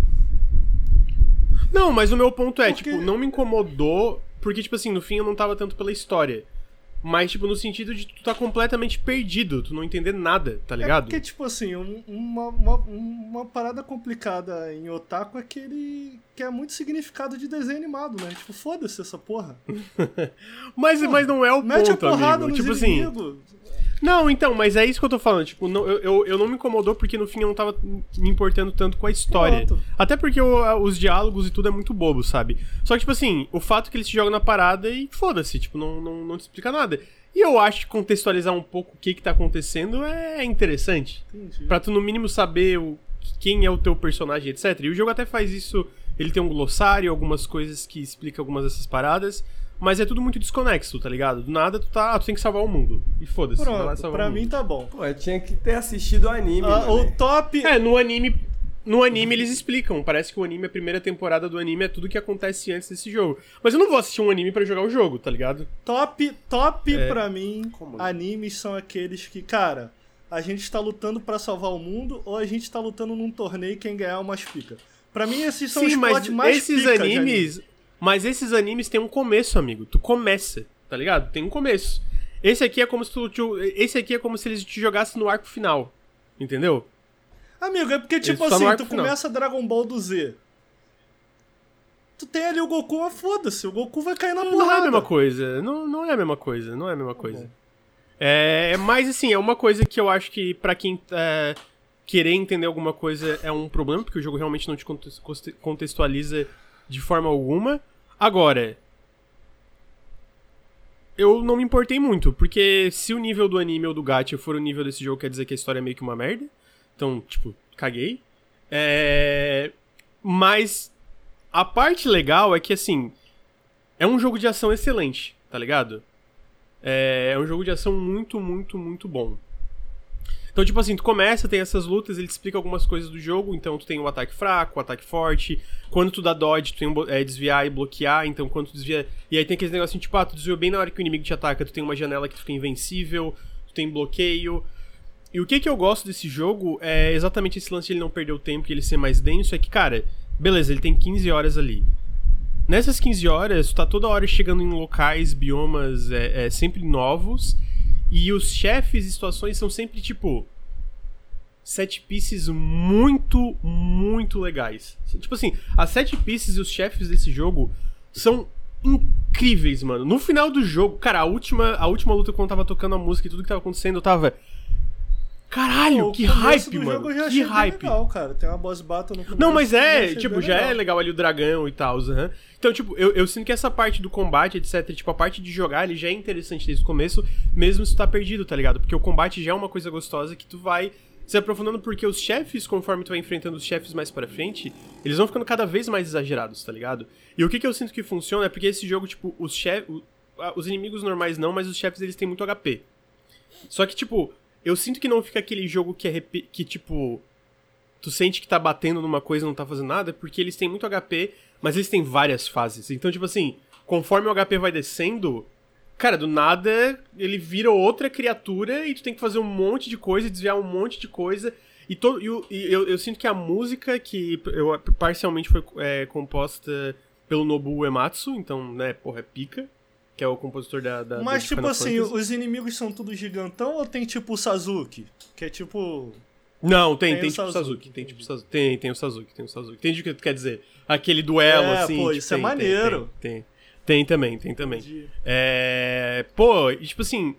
[SPEAKER 1] Não, mas o meu ponto é,
[SPEAKER 3] Porque-
[SPEAKER 1] tipo, não me incomodou, porque, tipo assim, no fim eu não tava tanto pela história. Mas, tipo, no sentido de tu tá completamente perdido, tu não entender nada, tá
[SPEAKER 3] É
[SPEAKER 1] ligado?
[SPEAKER 3] porque, tipo assim, um- uma, uma, uma parada complicada em Otaku é que ele quer muito significado de desenho animado, né? Tipo, foda-se essa porra. (laughs)
[SPEAKER 1] Mas, mas não é o
[SPEAKER 3] Mete
[SPEAKER 1] ponto,
[SPEAKER 3] a porrada
[SPEAKER 1] amigo.
[SPEAKER 3] nos
[SPEAKER 1] Tipo assim. Não, então, mas é isso que eu tô falando. Tipo, não, eu, eu, eu não me incomodou porque no fim eu não tava me importando tanto com a história.
[SPEAKER 3] Pronto.
[SPEAKER 1] Até porque os diálogos e tudo é muito bobo, sabe? Só que, tipo assim, o fato que eles se jogam na parada e foda-se, tipo, não, não, não te explica nada. E eu acho que contextualizar um pouco o que que tá acontecendo é interessante.
[SPEAKER 3] Entendi.
[SPEAKER 1] Pra tu no mínimo saber o, quem é o teu personagem, etc. E o jogo até faz isso. Ele tem um glossário, algumas coisas que explicam algumas dessas paradas. Mas é tudo muito desconexo, tá ligado? Do nada tu tá. Ah, tu tem que salvar o mundo. E foda-se.
[SPEAKER 3] Pronto,
[SPEAKER 1] salvar
[SPEAKER 3] pra
[SPEAKER 1] o mundo.
[SPEAKER 3] mim tá bom.
[SPEAKER 2] Pô, eu tinha que ter assistido o anime,
[SPEAKER 3] Ah,
[SPEAKER 2] mano.
[SPEAKER 3] o top.
[SPEAKER 1] É, no anime. No anime eles explicam. Parece que o anime, a primeira temporada do anime é tudo que acontece antes desse jogo. Mas eu não vou assistir um anime pra jogar o jogo, tá ligado?
[SPEAKER 3] Top, top
[SPEAKER 1] É.
[SPEAKER 3] pra mim,
[SPEAKER 2] Como?
[SPEAKER 3] animes são aqueles que, cara, a gente tá lutando pra salvar o mundo ou a gente tá lutando num torneio e quem ganhar é umas pica. Pra mim, esses são
[SPEAKER 1] Sim,
[SPEAKER 3] os
[SPEAKER 1] mas
[SPEAKER 3] mais
[SPEAKER 1] esses
[SPEAKER 3] pica
[SPEAKER 1] animes. Mas esses animes têm um começo, amigo. Tu começa, tá ligado? Tem um começo. Esse aqui é como se tu. tu- Esse aqui é como se eles te jogassem no arco final. Entendeu?
[SPEAKER 3] Amigo, é porque, tipo
[SPEAKER 1] tá
[SPEAKER 3] assim, tu
[SPEAKER 1] final.
[SPEAKER 3] começa Dragon Ball do Z. Tu tem ali o Goku, mas foda-se, o Goku vai cair na
[SPEAKER 1] Não,
[SPEAKER 3] porrada.
[SPEAKER 1] é a mesma coisa. Não, não é a mesma coisa. Não é a mesma coisa.
[SPEAKER 3] bom.
[SPEAKER 1] É, mas assim, é uma coisa que eu acho que pra quem é, querer entender alguma coisa é um problema, porque o jogo realmente não te conte- conte- contextualiza de forma alguma. Agora, eu não me importei muito, porque se o nível do anime ou do gacha for o nível desse jogo, quer dizer que a história é meio que uma merda. Então, tipo, caguei. É... Mas a parte legal é que, assim, é um jogo de ação excelente, tá ligado? É, é um jogo de ação muito, muito, muito bom. Então, tipo assim, tu começa, tem essas lutas, ele te explica algumas coisas do jogo, então tu tem o ataque fraco, o ataque forte, quando tu dá dodge, tu tem um, é, desviar e bloquear, então quando tu desvia... E aí tem aqueles negocinho, tipo, ah, tu desviou bem na hora que o inimigo te ataca, tu tem uma janela que tu fica invencível, tu tem bloqueio... E o que que eu gosto desse jogo é exatamente esse lance de ele não perder o tempo e ele ser mais denso, é que, cara, beleza, ele tem 15 horas ali. Nessas 15 horas, tu tá toda hora chegando em locais, biomas é, é sempre novos, e os chefes e situações são sempre, tipo, set pieces muito, muito legais. Tipo assim, as set pieces e os chefes desse jogo são incríveis, mano. No final do jogo, cara, a última, a última luta quando eu tava tocando a música e tudo que tava acontecendo, eu tava. Caralho,
[SPEAKER 3] Pô,
[SPEAKER 1] que hype, mano. Que hype.
[SPEAKER 3] Legal, cara. Tem uma boss battle no começo.
[SPEAKER 1] Não, mas é, tipo, já é
[SPEAKER 3] legal.
[SPEAKER 1] legal ali o dragão e tal, aham. Então, tipo, eu, eu sinto que essa parte do combate, etc, tipo, a parte de jogar, ele já é interessante desde o começo, mesmo se tu tá perdido, tá ligado? Porque o combate já é uma coisa gostosa que tu vai se aprofundando, porque os chefes, conforme tu vai enfrentando os chefes mais pra frente, eles vão ficando cada vez mais exagerados, tá ligado? E o que que eu sinto que funciona é porque esse jogo, tipo, os chefes... Os inimigos normais não, mas os chefes, eles têm muito HP. Só que, tipo, eu sinto que não fica aquele jogo que é, que, tipo tu sente que tá batendo numa coisa e não tá fazendo nada, porque eles têm muito HP, mas eles têm várias fases. Então, tipo assim, conforme o HP vai descendo, cara, do nada ele vira outra criatura e tu tem que fazer um monte de coisa, desviar um monte de coisa. E, e, o- e eu, eu sinto que a música, que eu, parcialmente foi é, composta pelo Nobuo Uematsu, então, né, porra, é pica, que é o compositor da. da
[SPEAKER 3] Mas, tipo assim,
[SPEAKER 1] Fantasy.
[SPEAKER 3] os inimigos são tudo gigantão ou tem tipo o Sazuki? Que é tipo.
[SPEAKER 1] Não, tem,
[SPEAKER 3] Tem
[SPEAKER 1] tem,
[SPEAKER 3] o
[SPEAKER 1] tipo
[SPEAKER 3] Sasuke.
[SPEAKER 1] Tem, tipo. Sasuke. tem, tem o Sasuke, tem o Sasuke. Entendi o que tu quer dizer. Aquele duelo,
[SPEAKER 3] É,
[SPEAKER 1] assim.
[SPEAKER 3] pô,
[SPEAKER 1] tipo,
[SPEAKER 3] isso é
[SPEAKER 1] tem, tem,
[SPEAKER 3] maneiro.
[SPEAKER 1] Tem, tem, tem também, tem também. É. Pô, e tipo assim.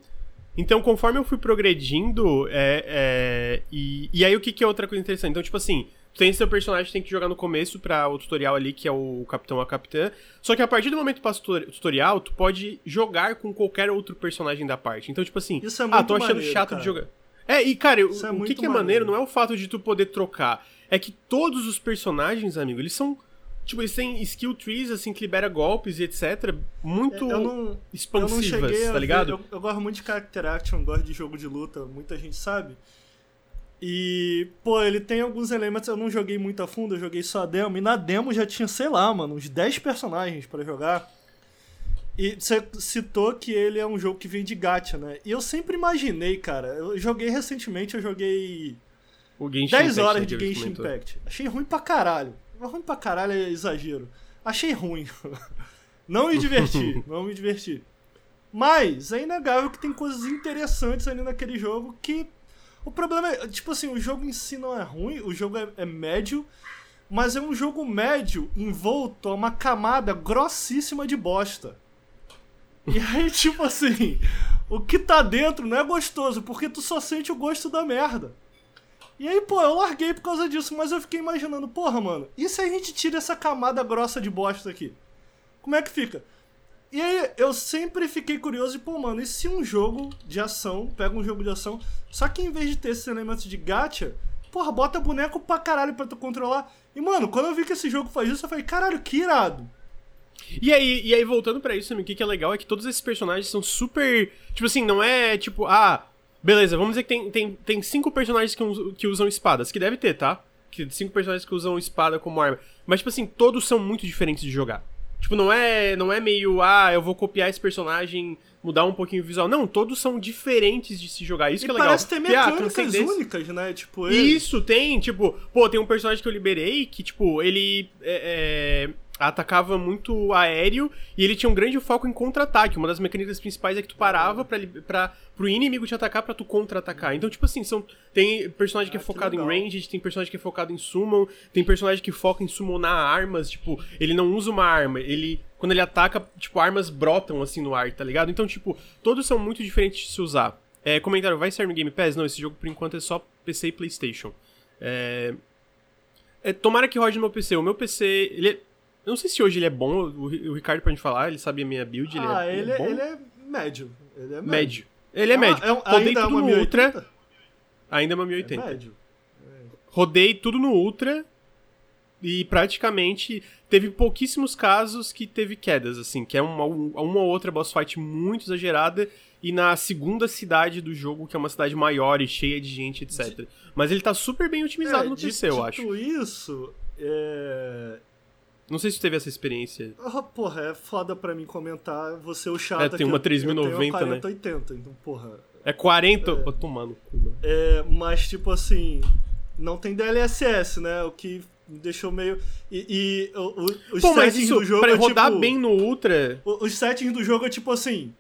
[SPEAKER 1] Então, conforme eu fui progredindo, é. é e, e aí o que, que é outra coisa interessante? Então, tipo assim. Tem seu personagem, tem que jogar no começo pra o tutorial ali, que é o capitão a capitã. Só que a partir do momento que passa o tutor- tutorial, tu pode jogar com qualquer outro personagem da parte. Então, tipo assim,
[SPEAKER 3] Isso é
[SPEAKER 1] ah,
[SPEAKER 3] muito
[SPEAKER 1] tô achando
[SPEAKER 3] maneiro,
[SPEAKER 1] chato
[SPEAKER 3] cara.
[SPEAKER 1] de jogar. É, e cara, o,
[SPEAKER 3] Isso é
[SPEAKER 1] o que, que é maneiro não é o fato de tu poder trocar. É que todos os personagens, amigo, eles são. Tipo, eles têm skill trees, assim, que libera golpes e etc. Muito
[SPEAKER 3] Eu não, eu não
[SPEAKER 1] expansivas,
[SPEAKER 3] cheguei a
[SPEAKER 1] tá
[SPEAKER 3] ver-
[SPEAKER 1] ligado?
[SPEAKER 3] Eu, eu gosto muito de character action, gosto de jogo de luta, muita gente sabe. E, pô, ele tem alguns elementos, eu não joguei muito a fundo, eu joguei só a demo, e na demo já tinha, sei lá, mano, uns 10 personagens pra jogar. E você citou que ele é um jogo que vem de gacha, né? E eu sempre imaginei, cara, eu joguei recentemente, eu joguei
[SPEAKER 1] O Genshin
[SPEAKER 3] 10
[SPEAKER 1] Impact,
[SPEAKER 3] horas
[SPEAKER 1] né,
[SPEAKER 3] de Genshin. Impact. Achei ruim pra caralho. Ruim pra caralho é exagero. Achei ruim. (laughs) não me diverti, (laughs) não me diverti. Mas é inegável que tem coisas interessantes ali naquele jogo que. O problema é, tipo assim, o jogo em si não é ruim, o jogo é, é médio, mas é um jogo médio envolto a uma camada grossíssima de bosta. E aí, (laughs) tipo assim, o que tá dentro não é gostoso, porque tu só sente o gosto da merda. E aí, pô, eu larguei por causa disso, mas eu fiquei imaginando, porra, mano, e se a gente tira essa camada grossa de bosta aqui? Como é que fica? E aí, eu sempre fiquei curioso e, pô, mano, e se um jogo de ação, pega um jogo de ação, só que em vez de ter esses elementos de gacha, porra, bota boneco pra caralho pra tu controlar. E, mano, quando eu vi que esse jogo faz isso, eu falei, caralho, que irado.
[SPEAKER 1] E aí, e aí, voltando pra isso, o que, que é legal é que todos esses personagens são super. Tipo assim, não é tipo, ah, beleza, vamos dizer que tem, tem, tem cinco personagens que, que usam espadas, que deve ter, tá? Que cinco personagens que usam espada como arma. Mas, tipo assim, todos são muito diferentes de jogar. Tipo, não é, não é meio, ah, eu vou copiar esse personagem, mudar um pouquinho o visual. Não, todos são diferentes de se jogar. Isso
[SPEAKER 3] e
[SPEAKER 1] que é legal.
[SPEAKER 3] parece ter
[SPEAKER 1] ah,
[SPEAKER 3] mecânicas
[SPEAKER 1] transcendência-
[SPEAKER 3] únicas, né? Tipo, ele...
[SPEAKER 1] Isso, tem, tipo, pô, tem um personagem que eu liberei que, tipo, ele é, é, atacava muito aéreo e ele tinha um grande foco em contra-ataque. Uma das mecânicas principais é que tu parava pra, pra, pro inimigo te atacar pra tu contra-atacar. Então, tipo assim, são, tem personagem que é
[SPEAKER 3] Ah, que
[SPEAKER 1] focado em
[SPEAKER 3] legal.
[SPEAKER 1] ranged, tem personagem que é focado em summon, tem personagem que foca em summonar armas, tipo, ele não usa uma arma, ele... Quando ele ataca, tipo, armas brotam assim no ar, tá ligado? Então, tipo, todos são muito diferentes de se usar. É, comentário, vai sair no Game Pass? Não, esse jogo por enquanto é só PC e Playstation. É... é, tomara que rode no meu PC. O meu PC, ele é... Eu não sei se hoje ele é bom, o, Ri- o Ricardo pode falar, ele sabe a minha build, ele
[SPEAKER 3] ah,
[SPEAKER 1] é,
[SPEAKER 3] ele, é, ele é médio. Ele é médio.
[SPEAKER 1] médio. Ele é,
[SPEAKER 3] uma-
[SPEAKER 1] médio.
[SPEAKER 3] é um-
[SPEAKER 1] Rodei
[SPEAKER 3] é
[SPEAKER 1] tudo no
[SPEAKER 3] 1080?
[SPEAKER 1] Ultra, ainda é uma
[SPEAKER 3] É
[SPEAKER 1] 1080.
[SPEAKER 3] médio.
[SPEAKER 1] Rodei tudo no Ultra e praticamente teve pouquíssimos casos que teve quedas, assim, que é uma, uma ou outra boss fight muito exagerada e na segunda cidade do jogo, que é uma cidade maior e cheia de gente, etc. Mas ele tá super bem otimizado
[SPEAKER 3] É,
[SPEAKER 1] no
[SPEAKER 3] dito-
[SPEAKER 1] PC, eu acho.
[SPEAKER 3] Dito isso, é...
[SPEAKER 1] Não sei se teve essa experiência.
[SPEAKER 3] Ah, porra, é foda pra mim comentar, você o chato
[SPEAKER 1] É, tem uma
[SPEAKER 3] eu-
[SPEAKER 1] 3090,
[SPEAKER 3] eu tenho
[SPEAKER 1] né?
[SPEAKER 3] uma 4080, então, porra...
[SPEAKER 1] É 40. Vou tomar no cu.
[SPEAKER 3] É, mas, tipo assim, não tem DLSS, né? O que me deixou meio... E, e o- o- os
[SPEAKER 1] Pô,
[SPEAKER 3] settings
[SPEAKER 1] isso,
[SPEAKER 3] do jogo
[SPEAKER 1] pra
[SPEAKER 3] é,
[SPEAKER 1] rodar
[SPEAKER 3] tipo,
[SPEAKER 1] bem no Ultra.
[SPEAKER 3] o- Os settings do jogo é tipo assim...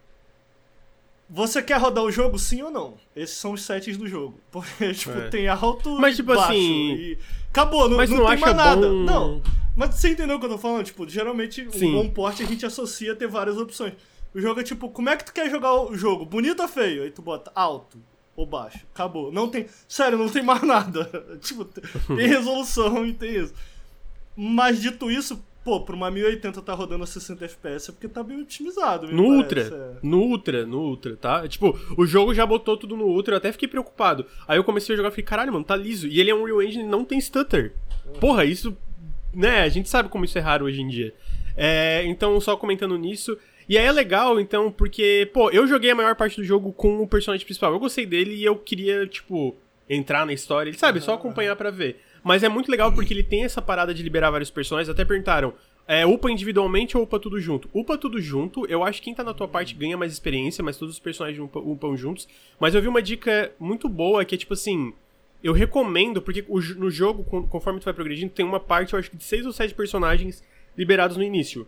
[SPEAKER 3] Você quer rodar o jogo sim ou não? Esses são os settings do jogo. (laughs) Porque, tipo,
[SPEAKER 1] É.
[SPEAKER 3] tem alto
[SPEAKER 1] Mas, tipo
[SPEAKER 3] baixo,
[SPEAKER 1] assim,
[SPEAKER 3] e Acabou, não,
[SPEAKER 1] Mas
[SPEAKER 3] não
[SPEAKER 1] não
[SPEAKER 3] tem
[SPEAKER 1] acha
[SPEAKER 3] mais nada.
[SPEAKER 1] bom-
[SPEAKER 3] Não, mas você entendeu o que eu tô falando? Tipo, geralmente
[SPEAKER 1] Sim.
[SPEAKER 3] um bom porte a gente associa a ter várias opções. O jogo é tipo, como é que tu quer jogar o jogo? Bonito ou feio? Aí tu bota alto ou baixo. Acabou. Não tem. Sério, não tem (laughs) mais nada. tipo, tem (laughs) resolução e tem isso. Mas dito isso, pô, pra uma 1080 tá rodando a 60 FPS é porque tá bem otimizado.
[SPEAKER 1] No
[SPEAKER 3] parece,
[SPEAKER 1] Ultra.
[SPEAKER 3] é.
[SPEAKER 1] No Ultra, no Ultra, tá? Tipo, o jogo já botou tudo no Ultra, eu até fiquei preocupado. Aí eu comecei a jogar e falei, caralho, mano, tá liso. E ele é um Real Engine e não tem stutter. Porra, isso. Né, a gente sabe como isso é raro hoje em dia. É, então, só comentando nisso. E aí é legal, então, porque, pô, eu joguei a maior parte do jogo com o personagem principal. Eu gostei dele e eu queria, tipo, entrar na história. Ele sabe, só acompanhar pra ver. Mas é muito legal porque ele tem essa parada de liberar vários personagens. Até perguntaram, é, upa individualmente ou upa tudo junto? Upa tudo junto. Eu acho que quem tá na tua parte ganha mais experiência, mas todos os personagens upa- upam juntos. Mas eu vi uma dica muito boa que é tipo assim. Eu recomendo, porque no jogo, con- conforme tu vai progredindo, tem uma parte, eu acho que de seis ou sete personagens liberados no início.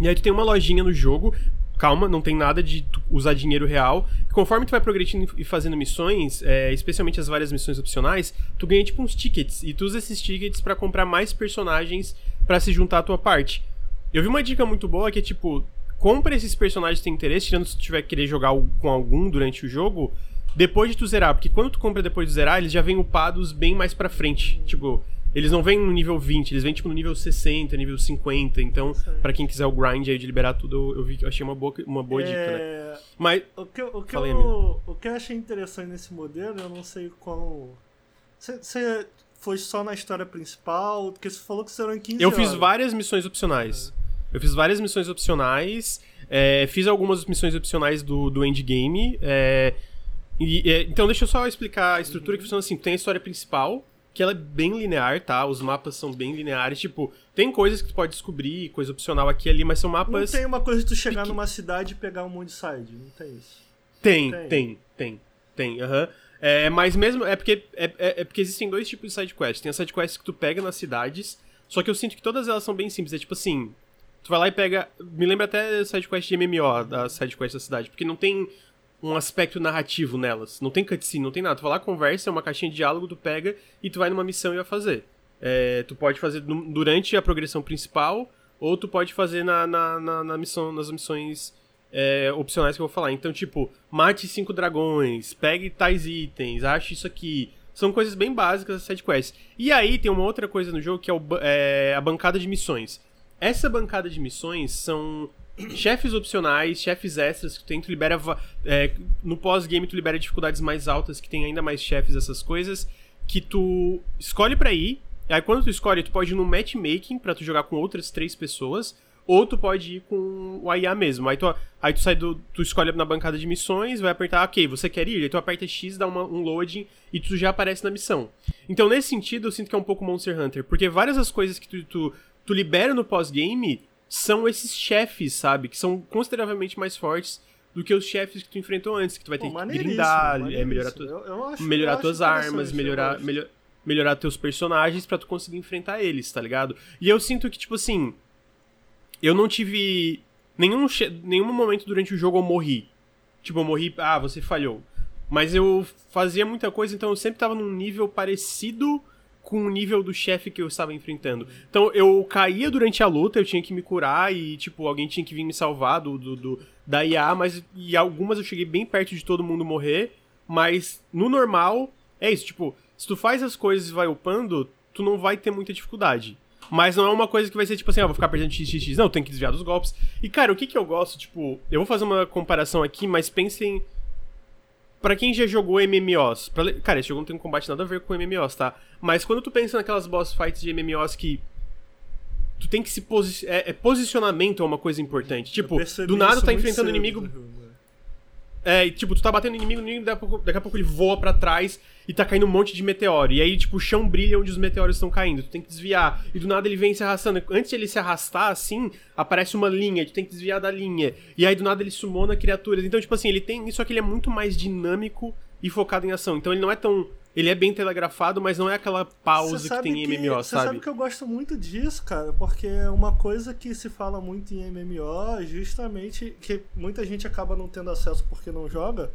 [SPEAKER 1] E aí tu tem uma lojinha no jogo. Calma, não tem nada de usar dinheiro real. Conforme tu vai progredindo e fazendo missões, é, especialmente as várias missões opcionais, tu ganha tipo uns tickets. E tu usa esses tickets pra comprar mais personagens pra se juntar à tua parte. Eu vi uma dica muito boa que é tipo, compra esses personagens que tem interesse, tirando se tu tiver que querer jogar com algum durante o jogo, depois de tu zerar. Porque quando tu compra depois de zerar, eles já vêm upados bem mais pra frente. Tipo, eles não vêm no nível 20, eles vêm tipo no nível 60, nível 50. Então, pra quem quiser o grind aí de liberar tudo, eu, vi, eu achei uma boa, uma boa dica, né?
[SPEAKER 3] É,
[SPEAKER 1] Mas,
[SPEAKER 3] O que, eu- o, que
[SPEAKER 1] Falei,
[SPEAKER 3] eu, o que eu achei interessante nesse modelo, eu não sei qual. Você foi só na história principal? Porque você falou que serão 15
[SPEAKER 1] eu fiz
[SPEAKER 3] horas.
[SPEAKER 1] várias missões opcionais. Eu fiz várias missões opcionais. é, fiz algumas missões opcionais do, do endgame. é, e, é, então, deixa eu só explicar a estrutura que funciona assim. Tem a história principal, que ela é bem linear, tá? Os mapas são bem lineares. Tipo, tem coisas que tu pode descobrir, coisa opcional aqui e ali, mas são
[SPEAKER 3] Não
[SPEAKER 1] mapas.
[SPEAKER 3] tem uma coisa de tu chegar
[SPEAKER 1] pequ-
[SPEAKER 3] numa cidade e pegar um monte de side, não tem isso.
[SPEAKER 1] Tem,
[SPEAKER 3] Tem.
[SPEAKER 1] tem, tem, tem, aham. É, mas mesmo, é porque, é, é- é porque existem dois tipos de sidequests. Tem as sidequests que tu pega nas cidades, só que eu sinto que todas elas são bem simples. É tipo assim, tu vai lá e pega... Me lembra até sidequest de MMO, da sidequest da cidade, porque não tem um aspecto narrativo nelas. Não tem cutscene, não tem nada. Tu vai lá, conversa, é uma caixinha de diálogo, tu pega e tu vai numa missão e vai fazer. É, tu pode fazer durante a progressão principal, ou tu pode fazer na, na, na, na missão, nas missões é, opcionais que eu vou falar. Então, tipo, mate cinco dragões, pegue tais itens, ache isso aqui. São coisas bem básicas das sidequests. E aí tem uma outra coisa no jogo que é, o é a bancada de missões. Essa bancada de missões são chefes opcionais, chefes extras que tem, tu libera. é, no pós-game tu libera dificuldades mais altas, que tem ainda mais chefes, essas coisas. Que tu escolhe pra ir. Aí quando tu escolhe, tu pode ir no matchmaking pra tu jogar com outras três pessoas. Ou tu pode ir com o IA mesmo. Aí tu, aí tu sai do. Tu escolhe na bancada de missões, vai apertar, ok, você quer ir? Aí tu aperta X, dá uma- um loading e tu já aparece na missão. Então, nesse sentido, eu sinto que é um pouco Monster Hunter. Porque várias das coisas que tu, tu, tu libera no pós-game são esses chefes, sabe? Que são consideravelmente mais fortes do que os chefes que tu enfrentou antes. Que tu vai ter
[SPEAKER 3] Pô,
[SPEAKER 1] que grindar, é, melhorar, tu,
[SPEAKER 3] Eu- eu acho-
[SPEAKER 1] melhorar tuas armas, melhorar, melhor, melhorar teus personagens pra tu conseguir enfrentar eles, tá ligado? E eu sinto que, tipo assim, eu não tive nenhum, nenhum momento durante o jogo eu morri. Tipo, eu morri, ah, você falhou. Mas eu fazia muita coisa, então eu sempre tava num nível parecido com o nível do chefe que eu estava enfrentando. Então eu caía durante a luta, eu tinha que me curar e, tipo, alguém tinha que vir me salvar do, do, do- da IA, mas e algumas eu cheguei bem perto de todo mundo morrer. Mas no normal, é isso, tipo, se tu faz as coisas e vai upando, tu não vai ter muita dificuldade. Mas não é uma coisa que vai ser tipo assim, ah, vou ficar perdendo xxx. Não, tem que desviar dos golpes. E cara, o que que eu gosto, tipo, eu vou fazer uma comparação aqui, mas pensem. Pra quem já jogou MMOs, pra cara, esse jogo não tem um combate nada a ver com MMOs, tá? Mas quando tu pensa naquelas boss fights de MMOs que tu tem que se posicionar. É, é posicionamento é uma coisa importante. Tipo, do nada
[SPEAKER 3] isso
[SPEAKER 1] tá enfrentando
[SPEAKER 3] cedo
[SPEAKER 1] inimigo
[SPEAKER 3] é.
[SPEAKER 1] E, tipo, tu tá batendo inimigo, inimigo daqui, a pouco, daqui a pouco ele voa pra trás e tá caindo um monte de meteoro. E aí, tipo, o chão brilha onde os meteoros estão caindo. Tu tem que desviar. E do nada ele vem se arrastando. Antes de ele se arrastar, assim, aparece uma linha. Tu tem que desviar da linha. E aí, do nada, ele sumona criaturas. Então, tipo assim, ele tem. Isso aqui ele é muito mais dinâmico e focado em ação. Então ele não é tão. Ele é bem telegrafado, mas não é aquela pausa que tem em MMO,
[SPEAKER 3] Você
[SPEAKER 1] sabe?
[SPEAKER 3] sabe que eu gosto muito disso, cara, porque é uma coisa que se fala muito em MMO, justamente que muita gente acaba não tendo acesso porque não joga.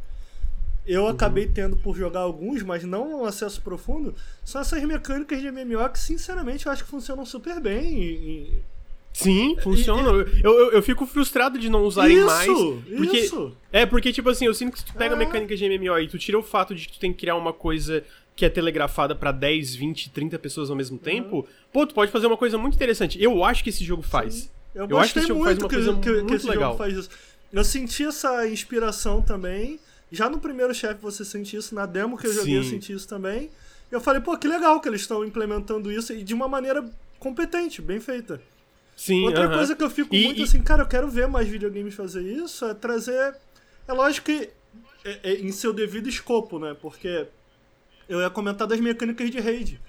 [SPEAKER 3] Eu acabei tendo por jogar alguns, mas não um acesso profundo. São essas mecânicas de MMO que, sinceramente, eu acho que funcionam super bem. E, e-
[SPEAKER 1] Sim, funciona. Eu, eu, eu fico frustrado de não usarem
[SPEAKER 3] isso,
[SPEAKER 1] mais. Porque,
[SPEAKER 3] isso.
[SPEAKER 1] É, porque, tipo assim, eu sinto que se tu pega
[SPEAKER 3] É.
[SPEAKER 1] a mecânica de MMO e tu tira o fato de que tu tem que criar uma coisa que é telegrafada pra 10, 20, 30 pessoas ao mesmo tempo, pô, tu pode fazer uma coisa muito interessante. Eu acho que esse jogo faz.
[SPEAKER 3] Eu,
[SPEAKER 1] Eu acho que esse jogo faz
[SPEAKER 3] muito
[SPEAKER 1] uma
[SPEAKER 3] que,
[SPEAKER 1] coisa
[SPEAKER 3] que- que
[SPEAKER 1] muito
[SPEAKER 3] esse
[SPEAKER 1] legal.
[SPEAKER 3] jogo faz isso. Eu senti essa inspiração também. Já no primeiro chefe você sente isso, na demo que eu joguei eu
[SPEAKER 1] Sim.
[SPEAKER 3] senti isso também. E eu falei, pô, que legal que eles estão implementando isso e de uma maneira competente, bem feita.
[SPEAKER 1] Sim,
[SPEAKER 3] Outra
[SPEAKER 1] aham.
[SPEAKER 3] coisa que eu fico
[SPEAKER 1] E-
[SPEAKER 3] muito
[SPEAKER 1] e-
[SPEAKER 3] assim, cara, eu quero ver mais videogames fazer isso, é trazer. É lógico que é- é em seu devido escopo, né? Porque eu ia comentar das mecânicas de raid.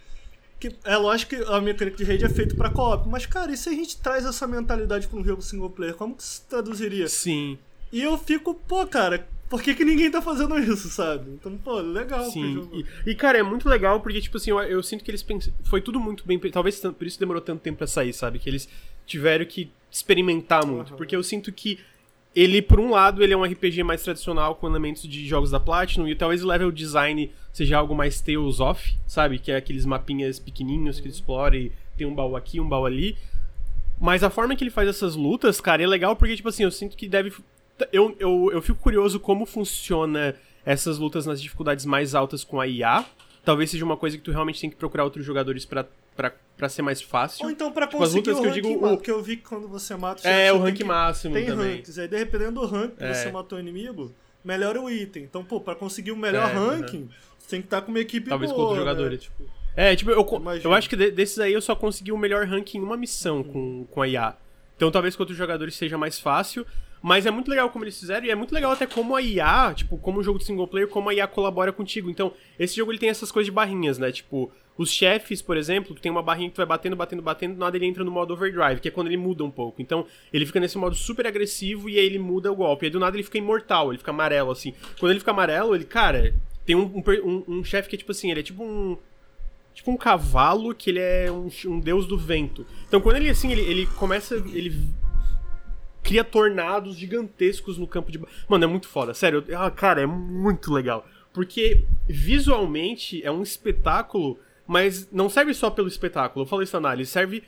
[SPEAKER 3] Que é lógico que a mecânica de raid é feita pra co-op, mas cara, e se a gente traz essa mentalidade pra um jogo single player, como que se traduziria?
[SPEAKER 1] Sim,
[SPEAKER 3] E eu fico, pô, cara, por que, que ninguém tá fazendo isso, sabe? Então, pô, legal pro
[SPEAKER 1] sim.
[SPEAKER 3] jogo.
[SPEAKER 1] E, e, cara, é muito legal porque, tipo assim, eu, eu sinto que eles pensam. Foi tudo muito bem. Talvez por isso demorou tanto tempo pra sair, sabe? Que eles tiveram que experimentar muito.
[SPEAKER 3] Aham.
[SPEAKER 1] Porque eu sinto que ele, por um lado, ele é um RPG mais tradicional com elementos de jogos da Platinum e talvez o level design seja algo mais Tales of, sabe? Que é aqueles mapinhas pequenininhos que ele explora e tem um baú aqui, um baú ali. Mas a forma que ele faz essas lutas, cara, é legal porque, tipo assim, eu sinto que deve. Eu, eu, eu fico curioso como funciona essas lutas nas dificuldades mais altas com a IA. Talvez seja uma coisa que tu realmente tem que procurar outros jogadores pra, pra, pra ser mais fácil.
[SPEAKER 3] Ou então pra
[SPEAKER 1] Tipo,
[SPEAKER 3] conseguir o
[SPEAKER 1] que eu digo, o-
[SPEAKER 3] porque eu vi que quando você mata o
[SPEAKER 1] É, o
[SPEAKER 3] tem
[SPEAKER 1] rank
[SPEAKER 3] que-
[SPEAKER 1] máximo
[SPEAKER 3] Tem
[SPEAKER 1] também.
[SPEAKER 3] ranks, aí dependendo do rank que
[SPEAKER 1] É.
[SPEAKER 3] você matou o inimigo, melhora o item. Então, pô, pra conseguir o melhor
[SPEAKER 1] É,
[SPEAKER 3] ranking, você tem que estar com uma equipe
[SPEAKER 1] Talvez com
[SPEAKER 3] boa,
[SPEAKER 1] outros
[SPEAKER 3] né?
[SPEAKER 1] jogadores.
[SPEAKER 3] Tipo,
[SPEAKER 1] É, tipo, eu, eu acho que de- desses aí eu só consegui o melhor ranking em uma missão com, com a IA. Então talvez com outros jogadores seja mais fácil. Mas é muito legal como eles fizeram, e é muito legal até como a IA, tipo, como um jogo de single player, como a IA colabora contigo. Então, esse jogo ele tem essas coisas de barrinhas, né? Tipo, os chefes, por exemplo, tem uma barrinha que tu vai batendo, batendo, batendo, do nada ele entra no modo overdrive, que é quando ele muda um pouco. Então, ele fica nesse modo super agressivo e aí ele muda o golpe. E aí do nada ele fica imortal, ele fica amarelo, assim. Quando ele fica amarelo, ele, cara, tem um, um, um, chefe que é tipo assim, ele é tipo um tipo um cavalo que ele é um, um deus do vento. Então quando ele assim, ele, ele começa, ele cria tornados gigantescos no campo de Mano, é muito foda, sério. eu- Ah, cara, é muito legal. Porque visualmente é um espetáculo, mas não serve só pelo espetáculo. Eu falei isso na análise, serve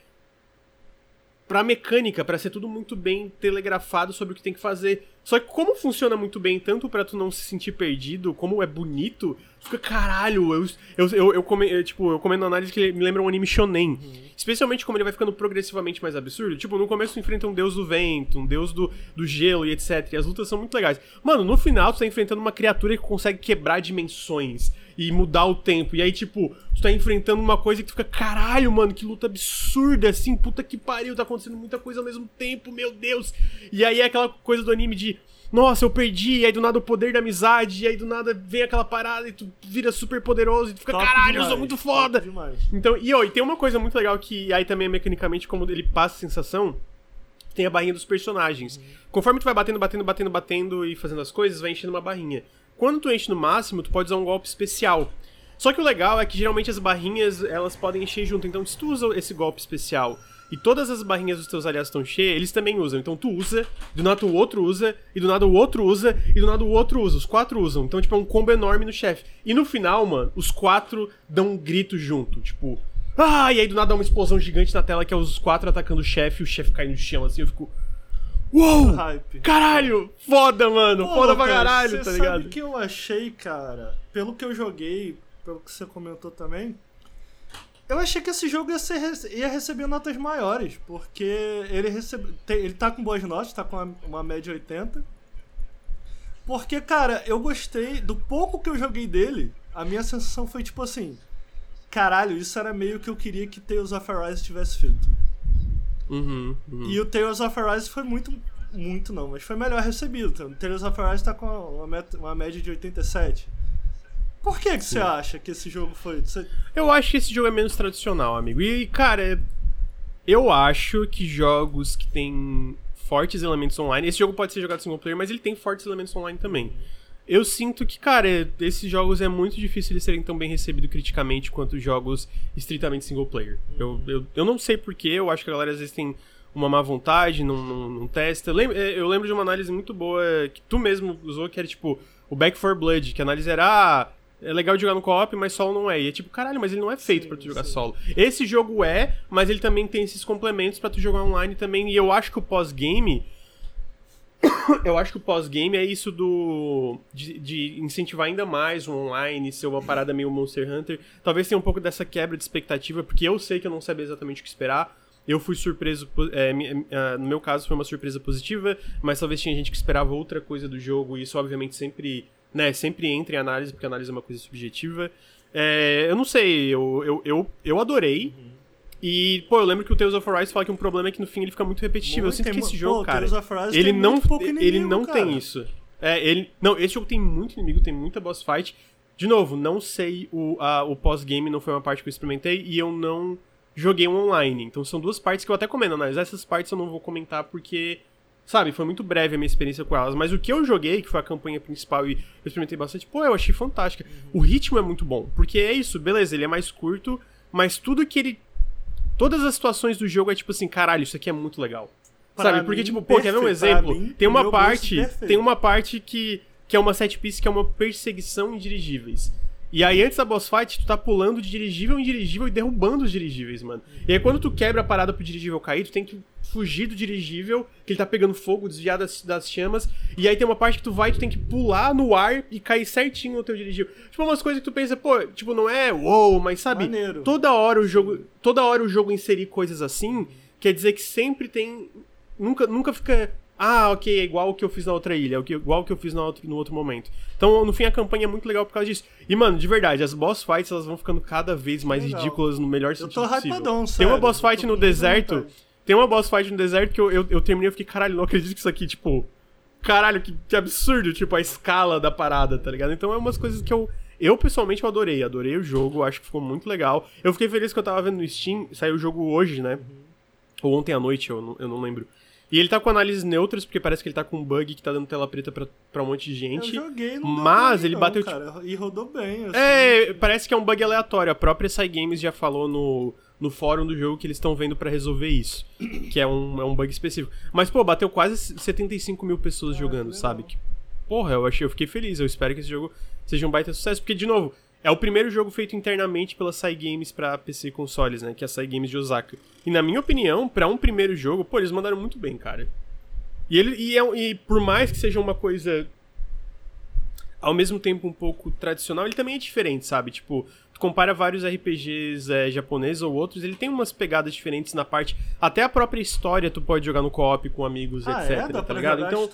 [SPEAKER 1] pra mecânica, pra ser tudo muito bem telegrafado sobre o que tem que fazer. Só que como funciona muito bem, tanto pra tu não se sentir perdido, como é bonito, fica, caralho, eu, eu, eu, eu, come- eu, tipo, eu comendo análise que ele me lembra um anime shonen. Especialmente como ele vai ficando progressivamente mais absurdo. Tipo, no começo tu enfrenta um deus do vento, um deus do, do gelo e etc. E as lutas são muito legais. Mano, no final tu tá enfrentando uma criatura que consegue quebrar dimensões e mudar o tempo. E aí, tipo, tu tá enfrentando uma coisa que tu fica, caralho, mano, que luta absurda, assim, puta que pariu, tá acontecendo muita coisa ao mesmo tempo, meu Deus. E aí é aquela coisa do anime de, nossa, eu perdi, e aí do nada o poder da amizade, e aí do nada vem aquela parada e tu vira super poderoso e tu fica,
[SPEAKER 3] top
[SPEAKER 1] caralho, eu
[SPEAKER 3] demais,
[SPEAKER 1] sou muito foda. Então, e, ó, e tem uma coisa muito legal que aí também mecanicamente, como ele passa a sensação, tem a barrinha dos personagens. Conforme tu vai batendo, batendo, batendo, batendo e fazendo as coisas, vai enchendo uma barrinha. Quando tu enche no máximo, tu pode usar um golpe especial. Só que o legal é que geralmente as barrinhas, elas podem encher junto. Então, se tu usa esse golpe especial e todas as barrinhas dos teus aliados estão cheias, eles também usam. Então tu usa, do nada o outro usa, e do nada o outro usa, e do nada o outro usa. Os quatro usam. Então, tipo, é um combo enorme no chefe. E no final, mano, os quatro dão um grito junto. Tipo, ah, e aí do nada dá uma explosão gigante na tela que é os quatro atacando o chefe e o chefe cai no chão, assim, eu fico. Uou!
[SPEAKER 3] Hype.
[SPEAKER 1] Caralho! Foda, mano!
[SPEAKER 3] Pô,
[SPEAKER 1] foda pra caralho, tá
[SPEAKER 3] sabe
[SPEAKER 1] ligado?
[SPEAKER 3] que eu achei, cara, pelo que eu joguei, pelo que você comentou também, eu achei que esse jogo ia, ser, ia receber notas maiores, porque ele recebe, tem- ele tá com boas notas, tá com uma, uma média 80. Porque, cara, eu gostei do pouco que eu joguei dele, a minha sensação foi tipo assim, caralho, isso era meio que eu queria que Tales of Arise tivesse feito.
[SPEAKER 1] Uhum, uhum.
[SPEAKER 3] E o Tales of Arise foi muito muito não, mas foi melhor recebido. O Tales of Arise tá com uma, meta, uma média de 87. Por que, que você acha que esse jogo foi. Você...
[SPEAKER 1] Eu acho que esse jogo é menos tradicional, amigo. E, cara, eu acho que jogos que têm fortes elementos online. Esse jogo pode ser jogado single player, mas ele tem fortes elementos online também. Eu sinto que, cara, esses jogos é muito difícil eles serem tão bem recebidos criticamente quanto jogos estritamente single player. Eu, eu, eu não sei porquê, eu acho que a galera às vezes tem uma má vontade, não, não, não testa. Eu lembro, é, eu lembro de uma análise muito boa que tu mesmo usou, que era tipo o Back 4 Blood, que a análise era. Ah, é legal de jogar no co-op, mas solo não é. E é tipo, caralho, mas ele não é feito sim, para tu jogar sim. solo. Esse jogo é, mas ele também tem esses complementos para tu jogar online também. E eu acho que o pós-game eu acho que o pós-game é isso do. De, de, incentivar ainda mais o online, ser uma parada meio Monster Hunter. Talvez tenha um pouco dessa quebra de expectativa, porque eu sei que eu não sabia exatamente o que esperar. Eu fui surpreso. É, é, no meu caso, foi uma surpresa positiva, mas talvez tinha gente que esperava outra coisa do jogo, e isso, obviamente, sempre. Né, sempre entra em análise, porque análise é uma coisa subjetiva. É, eu não sei, eu, eu, eu, eu adorei. Uhum. E, pô, eu lembro que o Tales of Arise fala que um problema é que no fim ele fica muito repetitivo. Muito, eu sinto que esse jogo, pô, cara, ele não, inimigo, ele não cara. tem isso. É, ele, não, esse jogo tem muito inimigo, tem muita boss fight. De novo, não sei, o, a, o pós-game não foi uma parte que eu experimentei e eu não joguei um online. Então são duas partes que eu até comento, mas essas partes eu não vou comentar porque, sabe, foi muito breve a minha experiência com elas. Mas o que eu joguei, que foi a campanha principal e eu experimentei bastante, pô, eu achei fantástica. Uhum. O ritmo é muito bom, porque é isso, beleza, ele é mais curto, mas tudo que ele Todas as situações do jogo é tipo assim, caralho, isso aqui é muito legal. Pra sabe? Porque, tipo, pô, quer ver um exemplo? Mim, tem uma parte. Tem uma parte que, que é uma set piece que é uma perseguição em dirigíveis. E aí, antes da boss fight, tu tá pulando de dirigível em dirigível e derrubando os dirigíveis, mano. E aí, quando tu quebra a parada pro dirigível cair, tu tem que fugir do dirigível, que ele tá pegando fogo, desviar das, das chamas. E aí tem uma parte que tu vai, tu tem que pular no ar e cair certinho no teu dirigível. Tipo, umas coisas que tu pensa, pô, tipo, não é wow, mas sabe? Maneiro. Toda hora o jogo. Toda hora o jogo inserir coisas assim, quer dizer que sempre tem. Nunca, nunca fica ah, ok, é igual o que eu fiz na outra ilha, é igual o que eu fiz no outro, no outro momento. Então, no fim, a campanha é muito legal por causa disso. E, mano, de verdade, as boss fights elas vão ficando cada vez mais legal. ridículas no melhor sentido eu tô possível. Hypadão, sério. Tem uma boss fight no deserto. Tem uma boss fight no deserto que eu, eu, eu terminei e fiquei, caralho, não acredito que isso aqui, tipo. Caralho, que, que absurdo, tipo, a escala da parada, tá ligado? Então é umas coisas que eu. Eu, pessoalmente, eu adorei. Adorei o jogo, acho que ficou muito legal. Eu fiquei feliz que eu tava vendo no Steam, saiu o jogo hoje, né? Uhum. Ou ontem à noite, eu não, eu não lembro. E ele tá com análises neutras, porque parece que ele tá com um bug que tá dando tela preta pra, pra um monte de gente.
[SPEAKER 3] Eu joguei, não
[SPEAKER 1] Mas ele
[SPEAKER 3] não,
[SPEAKER 1] bateu.
[SPEAKER 3] Cara, tipo... E rodou bem, assim.
[SPEAKER 1] É, parece que é um bug aleatório. A própria Cygames já falou no, no fórum do jogo que eles estão vendo para resolver isso. (clears throat) que é um, é um bug específico. Mas, pô, bateu quase 75 mil pessoas ah, jogando, sabe? Que, porra, eu achei, eu fiquei feliz. Eu espero que esse jogo seja um baita sucesso. Porque, de novo, é o primeiro jogo feito internamente pela Cygames para PC e consoles, né? Que é a Cygames de Osaka. E na minha opinião, para um primeiro jogo, pô, eles mandaram muito bem, cara. E ele e, é, e por mais que seja uma coisa ao mesmo tempo um pouco tradicional, ele também é diferente, sabe? Tipo, tu compara vários RPGs é, japoneses ou outros, ele tem umas pegadas diferentes na parte. Até a própria história tu pode jogar no co-op com amigos,
[SPEAKER 3] ah,
[SPEAKER 1] etc.
[SPEAKER 3] É? Dá
[SPEAKER 1] tá ligado? Então,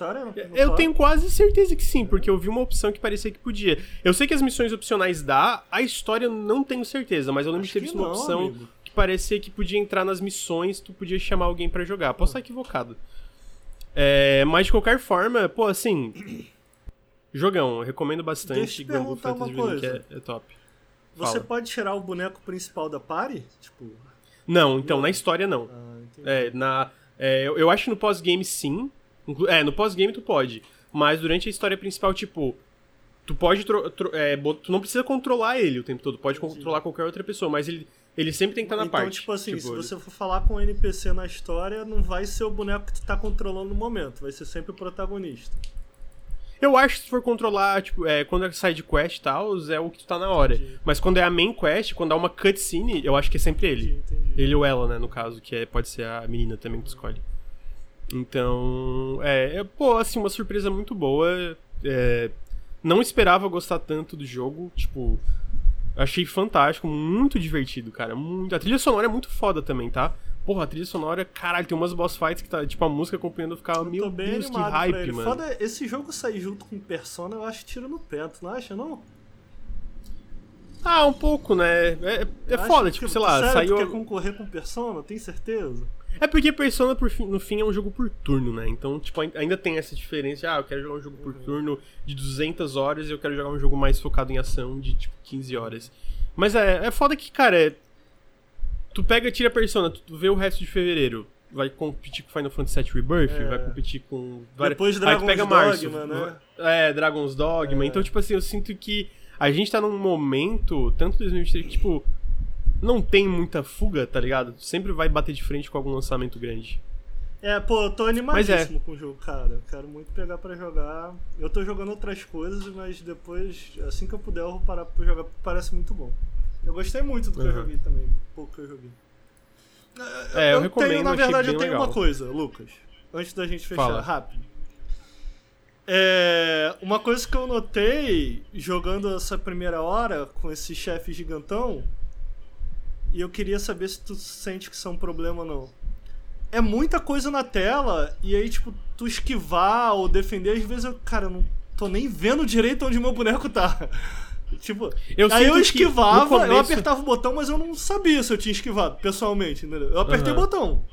[SPEAKER 3] eu
[SPEAKER 1] tenho quase certeza que sim, porque eu vi uma opção que parecia que podia. Eu sei que as missões opcionais dá, a história não tenho certeza, mas eu lembro Acho de ter visto uma opção amigo. que parecia que podia entrar nas missões, tu podia chamar alguém para jogar. Posso estar equivocado. É, mas de qualquer forma, pô, assim. (clears throat) Jogão, recomendo bastante. Deixa
[SPEAKER 3] eu perguntar uma coisa.
[SPEAKER 1] É, é top.
[SPEAKER 3] Você Fala. pode tirar o boneco principal da party? Tipo.
[SPEAKER 1] Não, então, na história não. Ah, é, na, é, eu, eu acho que no pós-game sim. É, no pós-game tu pode. Mas durante a história principal, tipo. Tu pode. É, tu não precisa controlar ele o tempo todo. Pode Entendi. controlar qualquer outra pessoa, mas ele, ele sempre tem que estar na
[SPEAKER 3] então,
[SPEAKER 1] parte.
[SPEAKER 3] Então, tipo assim, tipo, se você for falar com o NPC na história, não vai ser o boneco que tu tá controlando no momento. Vai ser sempre o protagonista.
[SPEAKER 1] Eu acho que se for controlar, tipo, é, quando é side quest e tal, é o que tu tá na hora. Entendi. Mas quando é a main quest, quando há uma cutscene, eu acho que é sempre ele. Entendi. Ele ou ela, né, no caso, que é, pode ser a menina também que tu escolhe. Então, é, é pô, assim, uma surpresa muito boa. É, não esperava gostar tanto do jogo, tipo, achei fantástico, muito divertido, cara. Muito... A trilha sonora é muito foda também, tá? Porra, a trilha sonora, caralho, tem umas boss fights que tá, tipo, a música acompanhando ficava, meu Deus, que hype, mano.
[SPEAKER 3] Foda, esse jogo sair junto com Persona, eu acho tiro no pé, tu não acha, não?
[SPEAKER 1] Ah, um pouco, né? É, é foda, tipo, sei lá,
[SPEAKER 3] sério,
[SPEAKER 1] saiu...
[SPEAKER 3] Tu quer concorrer com Persona, tem certeza?
[SPEAKER 1] É porque Persona, por fim- no fim, é um jogo por turno, né? Então, tipo, ai- ainda tem essa diferença. Ah, eu quero jogar um jogo por turno de 200 horas e eu quero jogar um jogo mais focado em ação de, tipo, 15 horas. Mas é, é foda que, cara, é... Tu pega, tira Persona, tu vê o resto de fevereiro. Vai competir com Final Fantasy VII Rebirth,
[SPEAKER 3] É.
[SPEAKER 1] vai competir com... várias-
[SPEAKER 3] Depois
[SPEAKER 1] Aí
[SPEAKER 3] Dragon's
[SPEAKER 1] pega março.
[SPEAKER 3] Dogma, né?
[SPEAKER 1] É, Dragon's Dogma.
[SPEAKER 3] É.
[SPEAKER 1] Então, tipo assim, eu sinto que a gente tá num momento, tanto 2023, que, tipo, não tem muita fuga, tá ligado? Sempre vai bater de frente com algum lançamento grande.
[SPEAKER 3] É, pô, eu tô
[SPEAKER 1] Mas
[SPEAKER 3] animadíssimo
[SPEAKER 1] é.
[SPEAKER 3] com o jogo, cara. Quero muito pegar pra jogar. Eu tô jogando outras coisas, mas depois, assim que eu puder, eu vou parar pra jogar, porque parece muito bom. Eu gostei muito do que eu
[SPEAKER 1] Uhum.
[SPEAKER 3] joguei também, pouco que eu joguei.
[SPEAKER 1] É, eu, recomendo,
[SPEAKER 3] tenho, na verdade, eu tenho
[SPEAKER 1] legal.
[SPEAKER 3] uma coisa, Lucas. Antes da gente fechar,
[SPEAKER 1] Fala.
[SPEAKER 3] rápido. É, uma coisa que eu notei jogando essa primeira hora com esse chefe gigantão, e eu queria saber se tu sente que isso é um problema ou não. É muita coisa na tela, e aí, tipo, tu esquivar ou defender, às vezes eu, cara, eu não tô nem vendo direito onde meu boneco tá. Tipo,
[SPEAKER 1] Eu
[SPEAKER 3] aí eu esquivava,
[SPEAKER 1] começo-
[SPEAKER 3] eu apertava o botão, mas eu não sabia se eu tinha esquivado, pessoalmente, entendeu? Eu apertei o
[SPEAKER 1] Aham.
[SPEAKER 3] botão.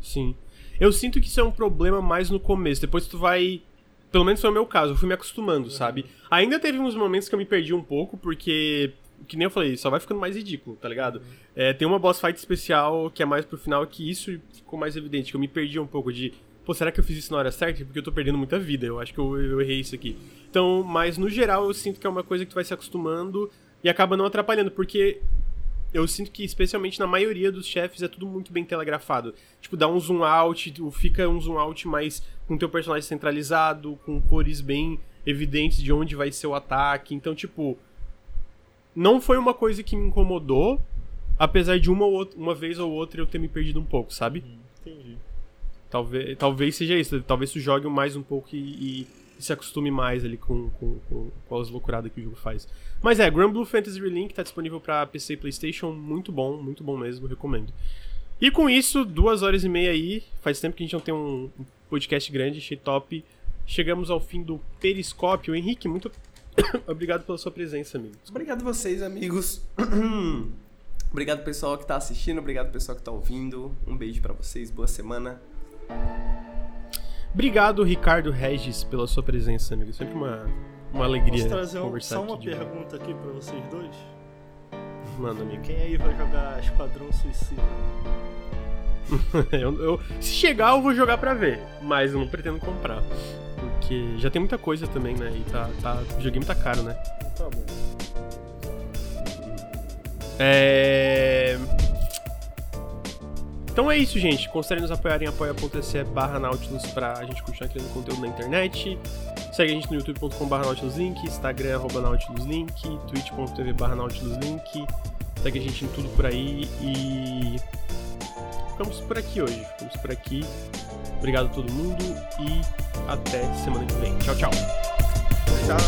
[SPEAKER 1] Sim. Eu sinto que isso é um problema mais no começo. Depois tu vai. Pelo menos foi o meu caso, eu fui me acostumando, sabe? Ainda teve uns momentos que eu me perdi um pouco, porque. Que nem eu falei, só vai ficando mais ridículo, tá ligado? É, tem uma boss fight especial que é mais pro final que isso ficou mais evidente, que eu me perdi um pouco de. Pô, será que eu fiz isso na hora certa? Porque eu tô perdendo muita vida, eu acho que eu, eu errei isso aqui. Então, mas no geral eu sinto que é uma coisa que tu vai se acostumando e acaba não atrapalhando, porque eu sinto que, especialmente na maioria dos chefes, é tudo muito bem telegrafado. Tipo, dá um zoom out, fica um zoom out mais com teu personagem centralizado, com cores bem evidentes de onde vai ser o ataque. Então, tipo, não foi uma coisa que me incomodou, apesar de uma, ou outra, uma vez ou outra eu ter me perdido um pouco, sabe?
[SPEAKER 3] Entendi.
[SPEAKER 1] Talvez, talvez seja isso. Talvez tu jogue mais um pouco e, e- se acostume mais ali com, com, com, com as loucuradas que o jogo faz. Mas é, Grand Blue Fantasy Relink tá disponível pra PC e Playstation. Muito bom, muito bom mesmo, recomendo. E com isso, duas horas e meia aí. Faz tempo que a gente não tem um podcast grande, achei top. Chegamos ao fim do Periscópio. Henrique, muito (coughs) obrigado pela sua presença, amigo.
[SPEAKER 2] Obrigado vocês, amigos. (coughs) obrigado pessoal que tá assistindo, obrigado pessoal que tá ouvindo. Um beijo pra vocês, boa semana.
[SPEAKER 1] Obrigado, Ricardo Regis, pela sua presença, amigo. Sempre uma, uma alegria
[SPEAKER 3] Posso trazer um-
[SPEAKER 1] conversar
[SPEAKER 3] só uma pergunta aqui pra vocês dois?
[SPEAKER 1] Manda, amigo.
[SPEAKER 3] Quem aí vai jogar Esquadrão Suicida? (laughs)
[SPEAKER 1] eu, eu- se chegar, eu vou jogar pra ver, mas eu não pretendo comprar. Porque já tem muita coisa também, né? E tá, tá, o videogame tá caro, né?
[SPEAKER 3] Tá bom.
[SPEAKER 1] É... Então é isso, gente. Considerem nos apoiar em apoia.se barra Nautilus pra gente continuar criando conteúdo na internet. Segue a gente no youtube.com barra Nautilus Link, Instagram arroba Nautilus Link, twitch.tv barra Nautilus Link. Segue a gente em tudo por aí e... Ficamos por aqui hoje. Ficamos por aqui. Obrigado a todo mundo e até semana que vem. Tchau, tchau.
[SPEAKER 3] Tchau.